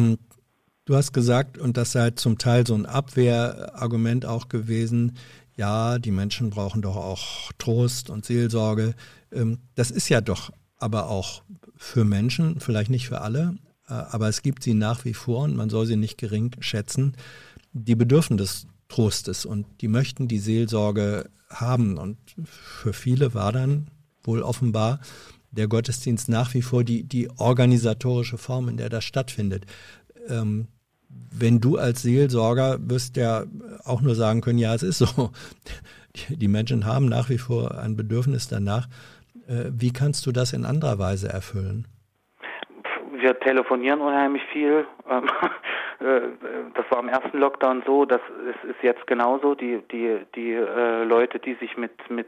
Du hast gesagt, und das sei zum Teil so ein Abwehrargument auch gewesen, ja, die Menschen brauchen doch auch Trost und Seelsorge. Ähm, das ist ja doch aber auch für Menschen, vielleicht nicht für alle, äh, aber es gibt sie nach wie vor und man soll sie nicht gering schätzen die bedürfen des Trostes und die möchten die Seelsorge haben. Und für viele war dann wohl offenbar der Gottesdienst nach wie vor die, die organisatorische Form, in der das stattfindet. Ähm, wenn du als Seelsorger wirst ja auch nur sagen können, ja, es ist so. Die Menschen haben nach wie vor ein Bedürfnis danach. Äh, wie kannst du das in anderer Weise erfüllen? Wir telefonieren unheimlich viel. Ähm, äh, das war im ersten Lockdown so, das ist, jetzt genauso. Die, die, die äh, Leute, die sich mit, mit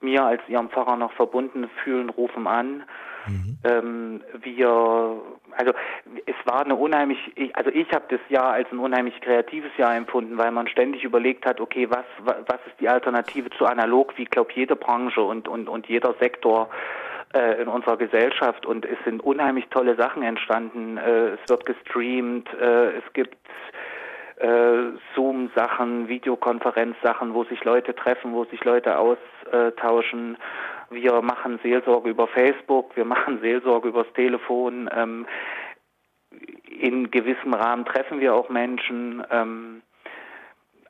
mir als ihrem Pfarrer noch verbunden fühlen, rufen an. Mhm. Ähm, wir, also es war eine unheimlich, also ich habe das Jahr als ein unheimlich kreatives Jahr empfunden, weil man ständig überlegt hat, okay, was, was ist die Alternative zu analog, wie glaube jede Branche und, und, und jeder Sektor äh, in unserer Gesellschaft und es sind unheimlich tolle Sachen entstanden. Äh, es wird gestreamt, äh, es gibt äh, Zoom-Sachen, Videokonferenz-Sachen, wo sich Leute treffen, wo sich Leute austauschen. Wir machen Seelsorge über Facebook, wir machen Seelsorge übers Telefon. Ähm, in gewissem Rahmen treffen wir auch Menschen. Ähm,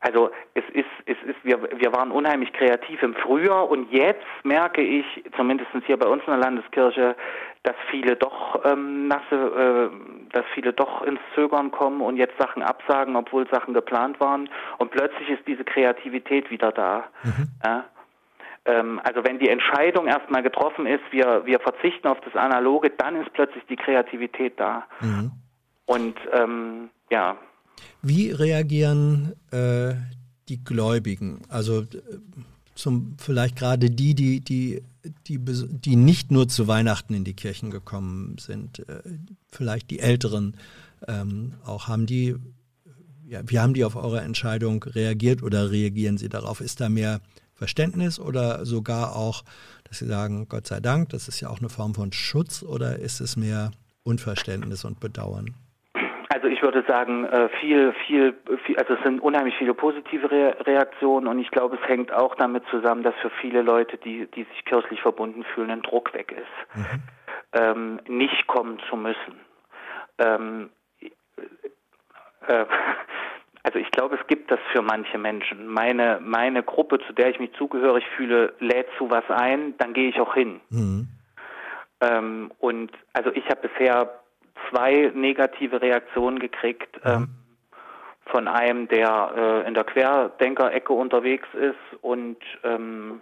also es ist, es ist, wir, wir waren unheimlich kreativ im Frühjahr und jetzt merke ich, zumindest hier bei uns in der Landeskirche, dass viele doch ähm, nasse, äh, dass viele doch ins Zögern kommen und jetzt Sachen absagen, obwohl Sachen geplant waren. Und plötzlich ist diese Kreativität wieder da. Mhm. Ja? Ähm, also wenn die Entscheidung erstmal getroffen ist, wir, wir verzichten auf das Analoge, dann ist plötzlich die Kreativität da. Mhm. Und ähm, ja. Wie reagieren äh, die Gläubigen? Also äh, zum vielleicht gerade die, die, die, die, die nicht nur zu Weihnachten in die Kirchen gekommen sind, äh, vielleicht die Älteren ähm, auch haben die, ja, wie haben die auf eure Entscheidung reagiert oder reagieren sie darauf? Ist da mehr Verständnis oder sogar auch, dass sie sagen, Gott sei Dank, das ist ja auch eine Form von Schutz oder ist es mehr Unverständnis und Bedauern? Also ich würde sagen, äh, viel, viel, viel, also es sind unheimlich viele positive Re Reaktionen und ich glaube, es hängt auch damit zusammen, dass für viele Leute, die, die sich kirchlich verbunden fühlen, ein Druck weg ist, mhm. ähm, nicht kommen zu müssen. Ähm, äh, also ich glaube, es gibt das für manche Menschen. Meine, meine Gruppe, zu der ich mich zugehörig fühle, lädt zu was ein, dann gehe ich auch hin. Mhm. Ähm, und also ich habe bisher zwei negative Reaktionen gekriegt. Mhm. Ähm, von einem, der äh, in der Querdenker-Ecke unterwegs ist und ähm,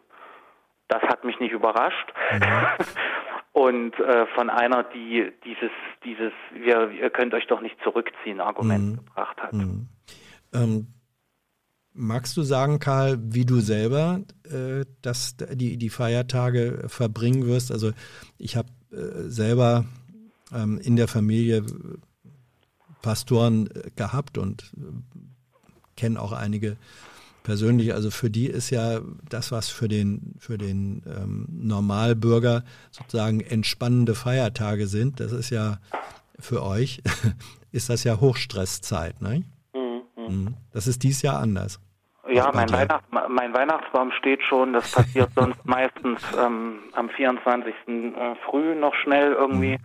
das hat mich nicht überrascht. Mhm. und äh, von einer, die dieses, dieses, wir, ihr könnt euch doch nicht zurückziehen, Argument mhm. gebracht hat. Mhm. Ähm, magst du sagen, Karl, wie du selber äh, das, die, die Feiertage verbringen wirst? Also ich habe äh, selber ähm, in der Familie Pastoren äh, gehabt und äh, kenne auch einige persönlich. Also für die ist ja das, was für den, für den ähm, Normalbürger sozusagen entspannende Feiertage sind, das ist ja für euch, ist das ja Hochstresszeit. Ne? Mhm. mhm. Das ist dies Jahr anders. Ja, mein, Weihnacht, mein, Weihnachtsbaum steht schon. Das passiert sonst meistens ähm, am 24. Äh, früh noch schnell irgendwie.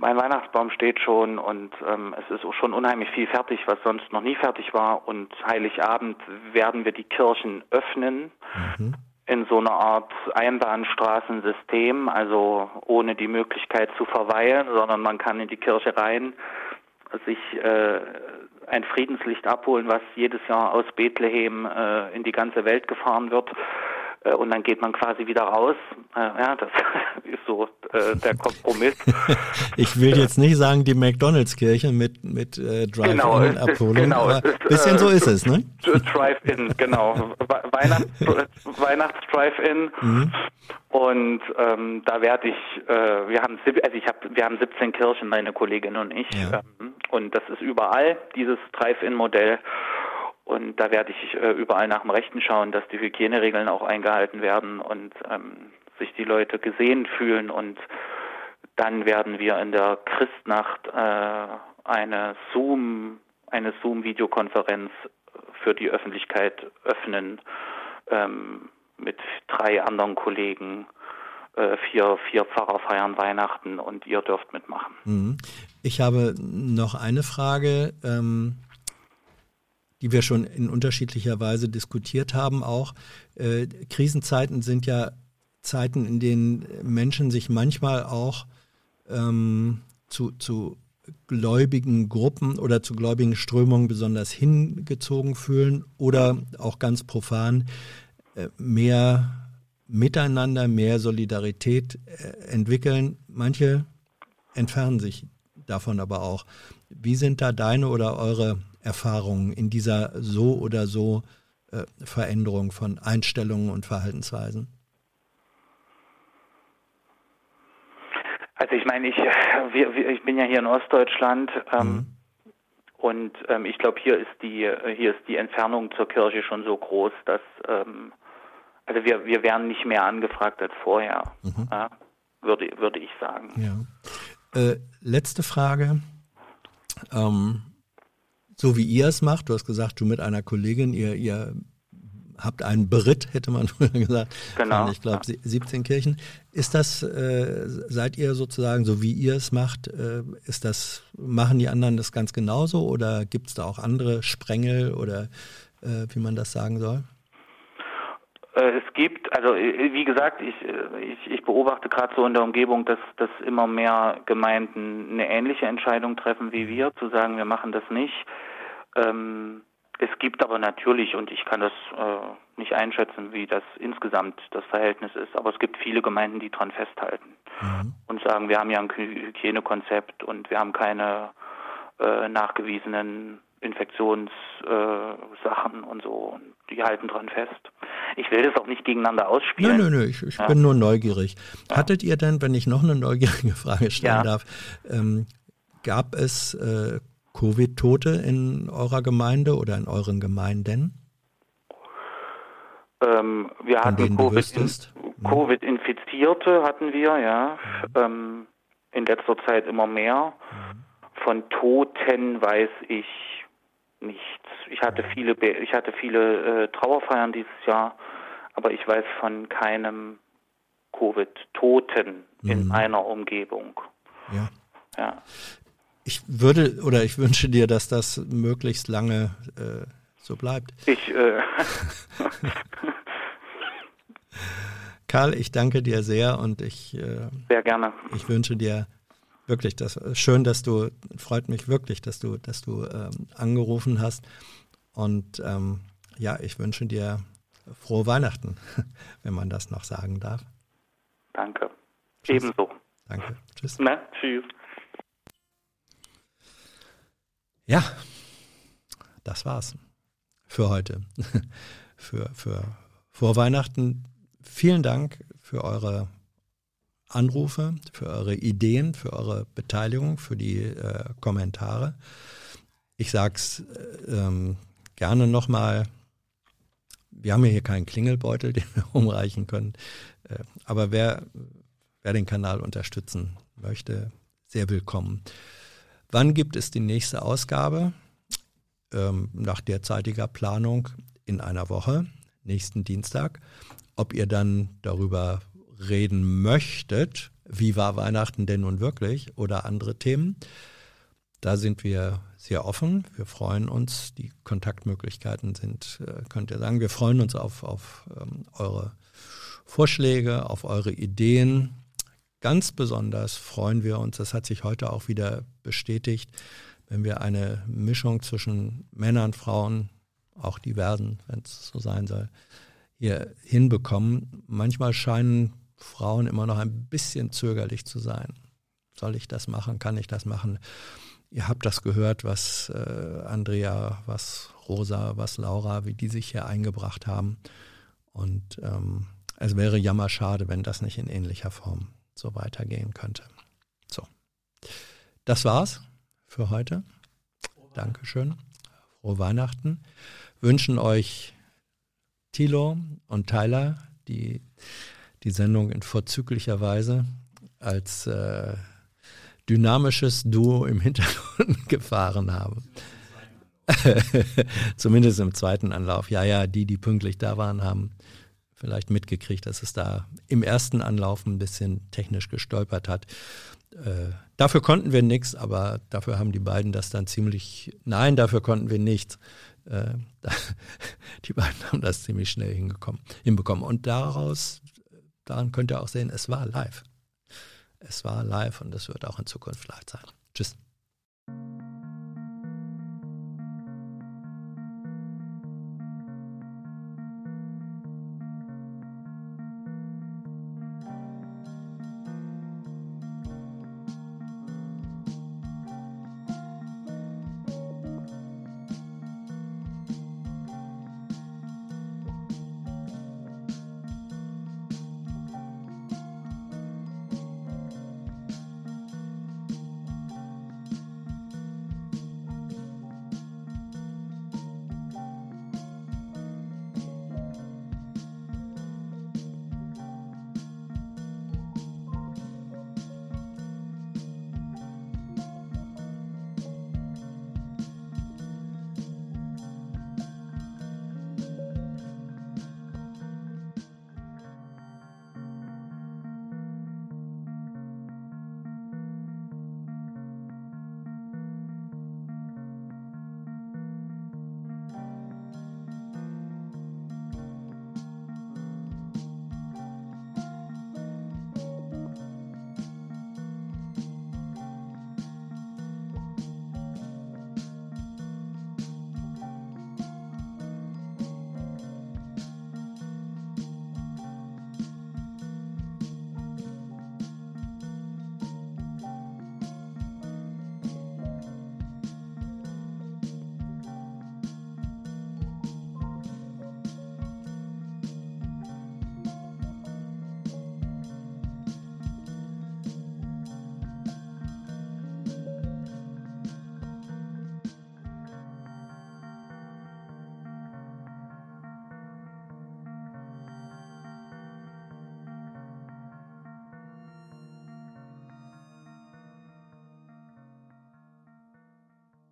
Mein Weihnachtsbaum steht schon und ähm, es ist schon unheimlich viel fertig, was sonst noch nie fertig war. Und Heiligabend werden wir die Kirchen öffnen mhm. in so einer Art Einbahnstraßensystem, also ohne die Möglichkeit zu verweilen, sondern man kann in die Kirche rein, sich äh, ein Friedenslicht abholen, was jedes Jahr aus Bethlehem äh, in die ganze Welt gefahren wird und dann geht man quasi wieder raus. Äh, ja, das ist so äh, der Kompromiss. ich will jetzt nicht sagen die McDonalds-Kirche mit mit äh, Drive-In-Abholung, genau, aber ein bisschen so ist es, ne? Drive-In, genau. Weihnachts, Weihnachts-Drive-In. Mhm. Und ähm, da werde ich, äh, wir haben also ich habe, wir haben 17 Kirchen, meine Kollegin und ich, ja. ähm, und das ist überall dieses Drive-In-Modell. Und da werde ich äh, überall nach dem Rechten schauen, dass die Hygieneregeln auch eingehalten werden und ähm, sich die Leute gesehen fühlen. Und dann werden wir in der Christnacht äh, eine Zoom, eine Zoom-Videokonferenz für die Öffentlichkeit öffnen ähm, mit drei anderen Kollegen. Äh, vier, vier Pfarrer feiern Weihnachten und ihr dürft mitmachen. Mhm. Ich habe noch eine Frage. Ähm die wir schon in unterschiedlicher Weise diskutiert haben auch. Äh, Krisenzeiten sind ja Zeiten, in denen Menschen sich manchmal auch ähm, zu, zu gläubigen Gruppen oder zu gläubigen Strömungen besonders hingezogen fühlen oder auch ganz profan äh, mehr Miteinander, mehr Solidarität äh, entwickeln. Manche entfernen sich davon aber auch. Wie sind da deine oder eure Erfahrungen in dieser so oder so äh, Veränderung von Einstellungen und Verhaltensweisen? Also ich meine, ich, wir, ich bin ja hier in Ostdeutschland ähm, mhm. und ähm, ich glaube, hier ist die hier ist die Entfernung zur Kirche schon so groß, dass ähm, also wir, wir werden nicht mehr angefragt als vorher, mhm. ja, würde, würde ich sagen. Ja. Äh, letzte Frage. Ähm, so wie ihr es macht. Du hast gesagt, du mit einer Kollegin, ihr, ihr habt einen Beritt, hätte man früher gesagt. Genau. Von, ich glaube, 17 Kirchen. Ist das, äh, seid ihr sozusagen, so wie ihr es macht, äh, ist das, machen die anderen das ganz genauso oder gibt es da auch andere Sprengel oder äh, wie man das sagen soll? Äh, es gibt, also äh, wie gesagt, ich, äh, ich, ich beobachte gerade so in der Umgebung, dass, dass immer mehr Gemeinden eine ähnliche Entscheidung treffen wie wir, zu sagen, wir machen das nicht. Ähm, es gibt aber natürlich, und ich kann das äh, nicht einschätzen, wie das insgesamt das Verhältnis ist, aber es gibt viele Gemeinden, die dran festhalten mhm. und sagen, wir haben ja ein Hygienekonzept und wir haben keine äh, nachgewiesenen Infektionssachen äh, und so. Und die halten dran fest. Ich will das auch nicht gegeneinander ausspielen. Nein, nein, nein, ich, ich ja. bin nur neugierig. Ja. Hattet ihr denn, wenn ich noch eine neugierige Frage stellen ja. darf, ähm, gab es äh, Covid-Tote in eurer Gemeinde oder in euren Gemeinden? Ähm, wir hatten Covid-Infizierte COVID hatten wir, ja. Mhm. Ähm, in letzter Zeit immer mehr. Mhm. Von Toten weiß ich nichts. Ich hatte mhm. viele, ich hatte viele äh, Trauerfeiern dieses Jahr, aber ich weiß von keinem Covid-Toten mhm. in meiner Umgebung. Ja. ja ich würde oder ich wünsche dir, dass das möglichst lange äh, so bleibt. Ich. Äh Karl, ich danke dir sehr und ich. Äh, sehr gerne. Ich wünsche dir wirklich das schön, dass du freut mich wirklich, dass du, dass du ähm, angerufen hast und ähm, ja, ich wünsche dir frohe Weihnachten, wenn man das noch sagen darf. Danke. Tschüss. Ebenso. Danke. Tschüss. Na, tschüss. Ja, das war's für heute. für, für vor Weihnachten. Vielen Dank für eure Anrufe, für eure Ideen, für eure Beteiligung, für die äh, Kommentare. Ich sag's äh, ähm, gerne nochmal. Wir haben ja hier keinen Klingelbeutel, den wir umreichen können. Äh, aber wer, wer den Kanal unterstützen möchte, sehr willkommen. Wann gibt es die nächste Ausgabe? Ähm, nach derzeitiger Planung in einer Woche, nächsten Dienstag. Ob ihr dann darüber reden möchtet, wie war Weihnachten denn nun wirklich oder andere Themen. Da sind wir sehr offen. Wir freuen uns. Die Kontaktmöglichkeiten sind, äh, könnt ihr sagen, wir freuen uns auf, auf ähm, eure Vorschläge, auf eure Ideen. Ganz besonders freuen wir uns, das hat sich heute auch wieder bestätigt, wenn wir eine Mischung zwischen Männern, Frauen, auch diversen, wenn es so sein soll, hier hinbekommen. Manchmal scheinen Frauen immer noch ein bisschen zögerlich zu sein. Soll ich das machen? Kann ich das machen? Ihr habt das gehört, was äh, Andrea, was Rosa, was Laura, wie die sich hier eingebracht haben. Und ähm, es wäre jammerschade, wenn das nicht in ähnlicher Form so weitergehen könnte. So. Das war's für heute. Dankeschön. Frohe Weihnachten. Wünschen euch Thilo und Tyler, die die Sendung in vorzüglicher Weise als äh, dynamisches Duo im Hintergrund gefahren haben. Zumindest im zweiten Anlauf. Ja, ja, die, die pünktlich da waren, haben vielleicht mitgekriegt, dass es da im ersten Anlauf ein bisschen technisch gestolpert hat. Äh, dafür konnten wir nichts, aber dafür haben die beiden das dann ziemlich, nein, dafür konnten wir nichts. Äh, die beiden haben das ziemlich schnell hingekommen, hinbekommen. Und daraus, daran könnt ihr auch sehen, es war live. Es war live und es wird auch in Zukunft live sein. Tschüss.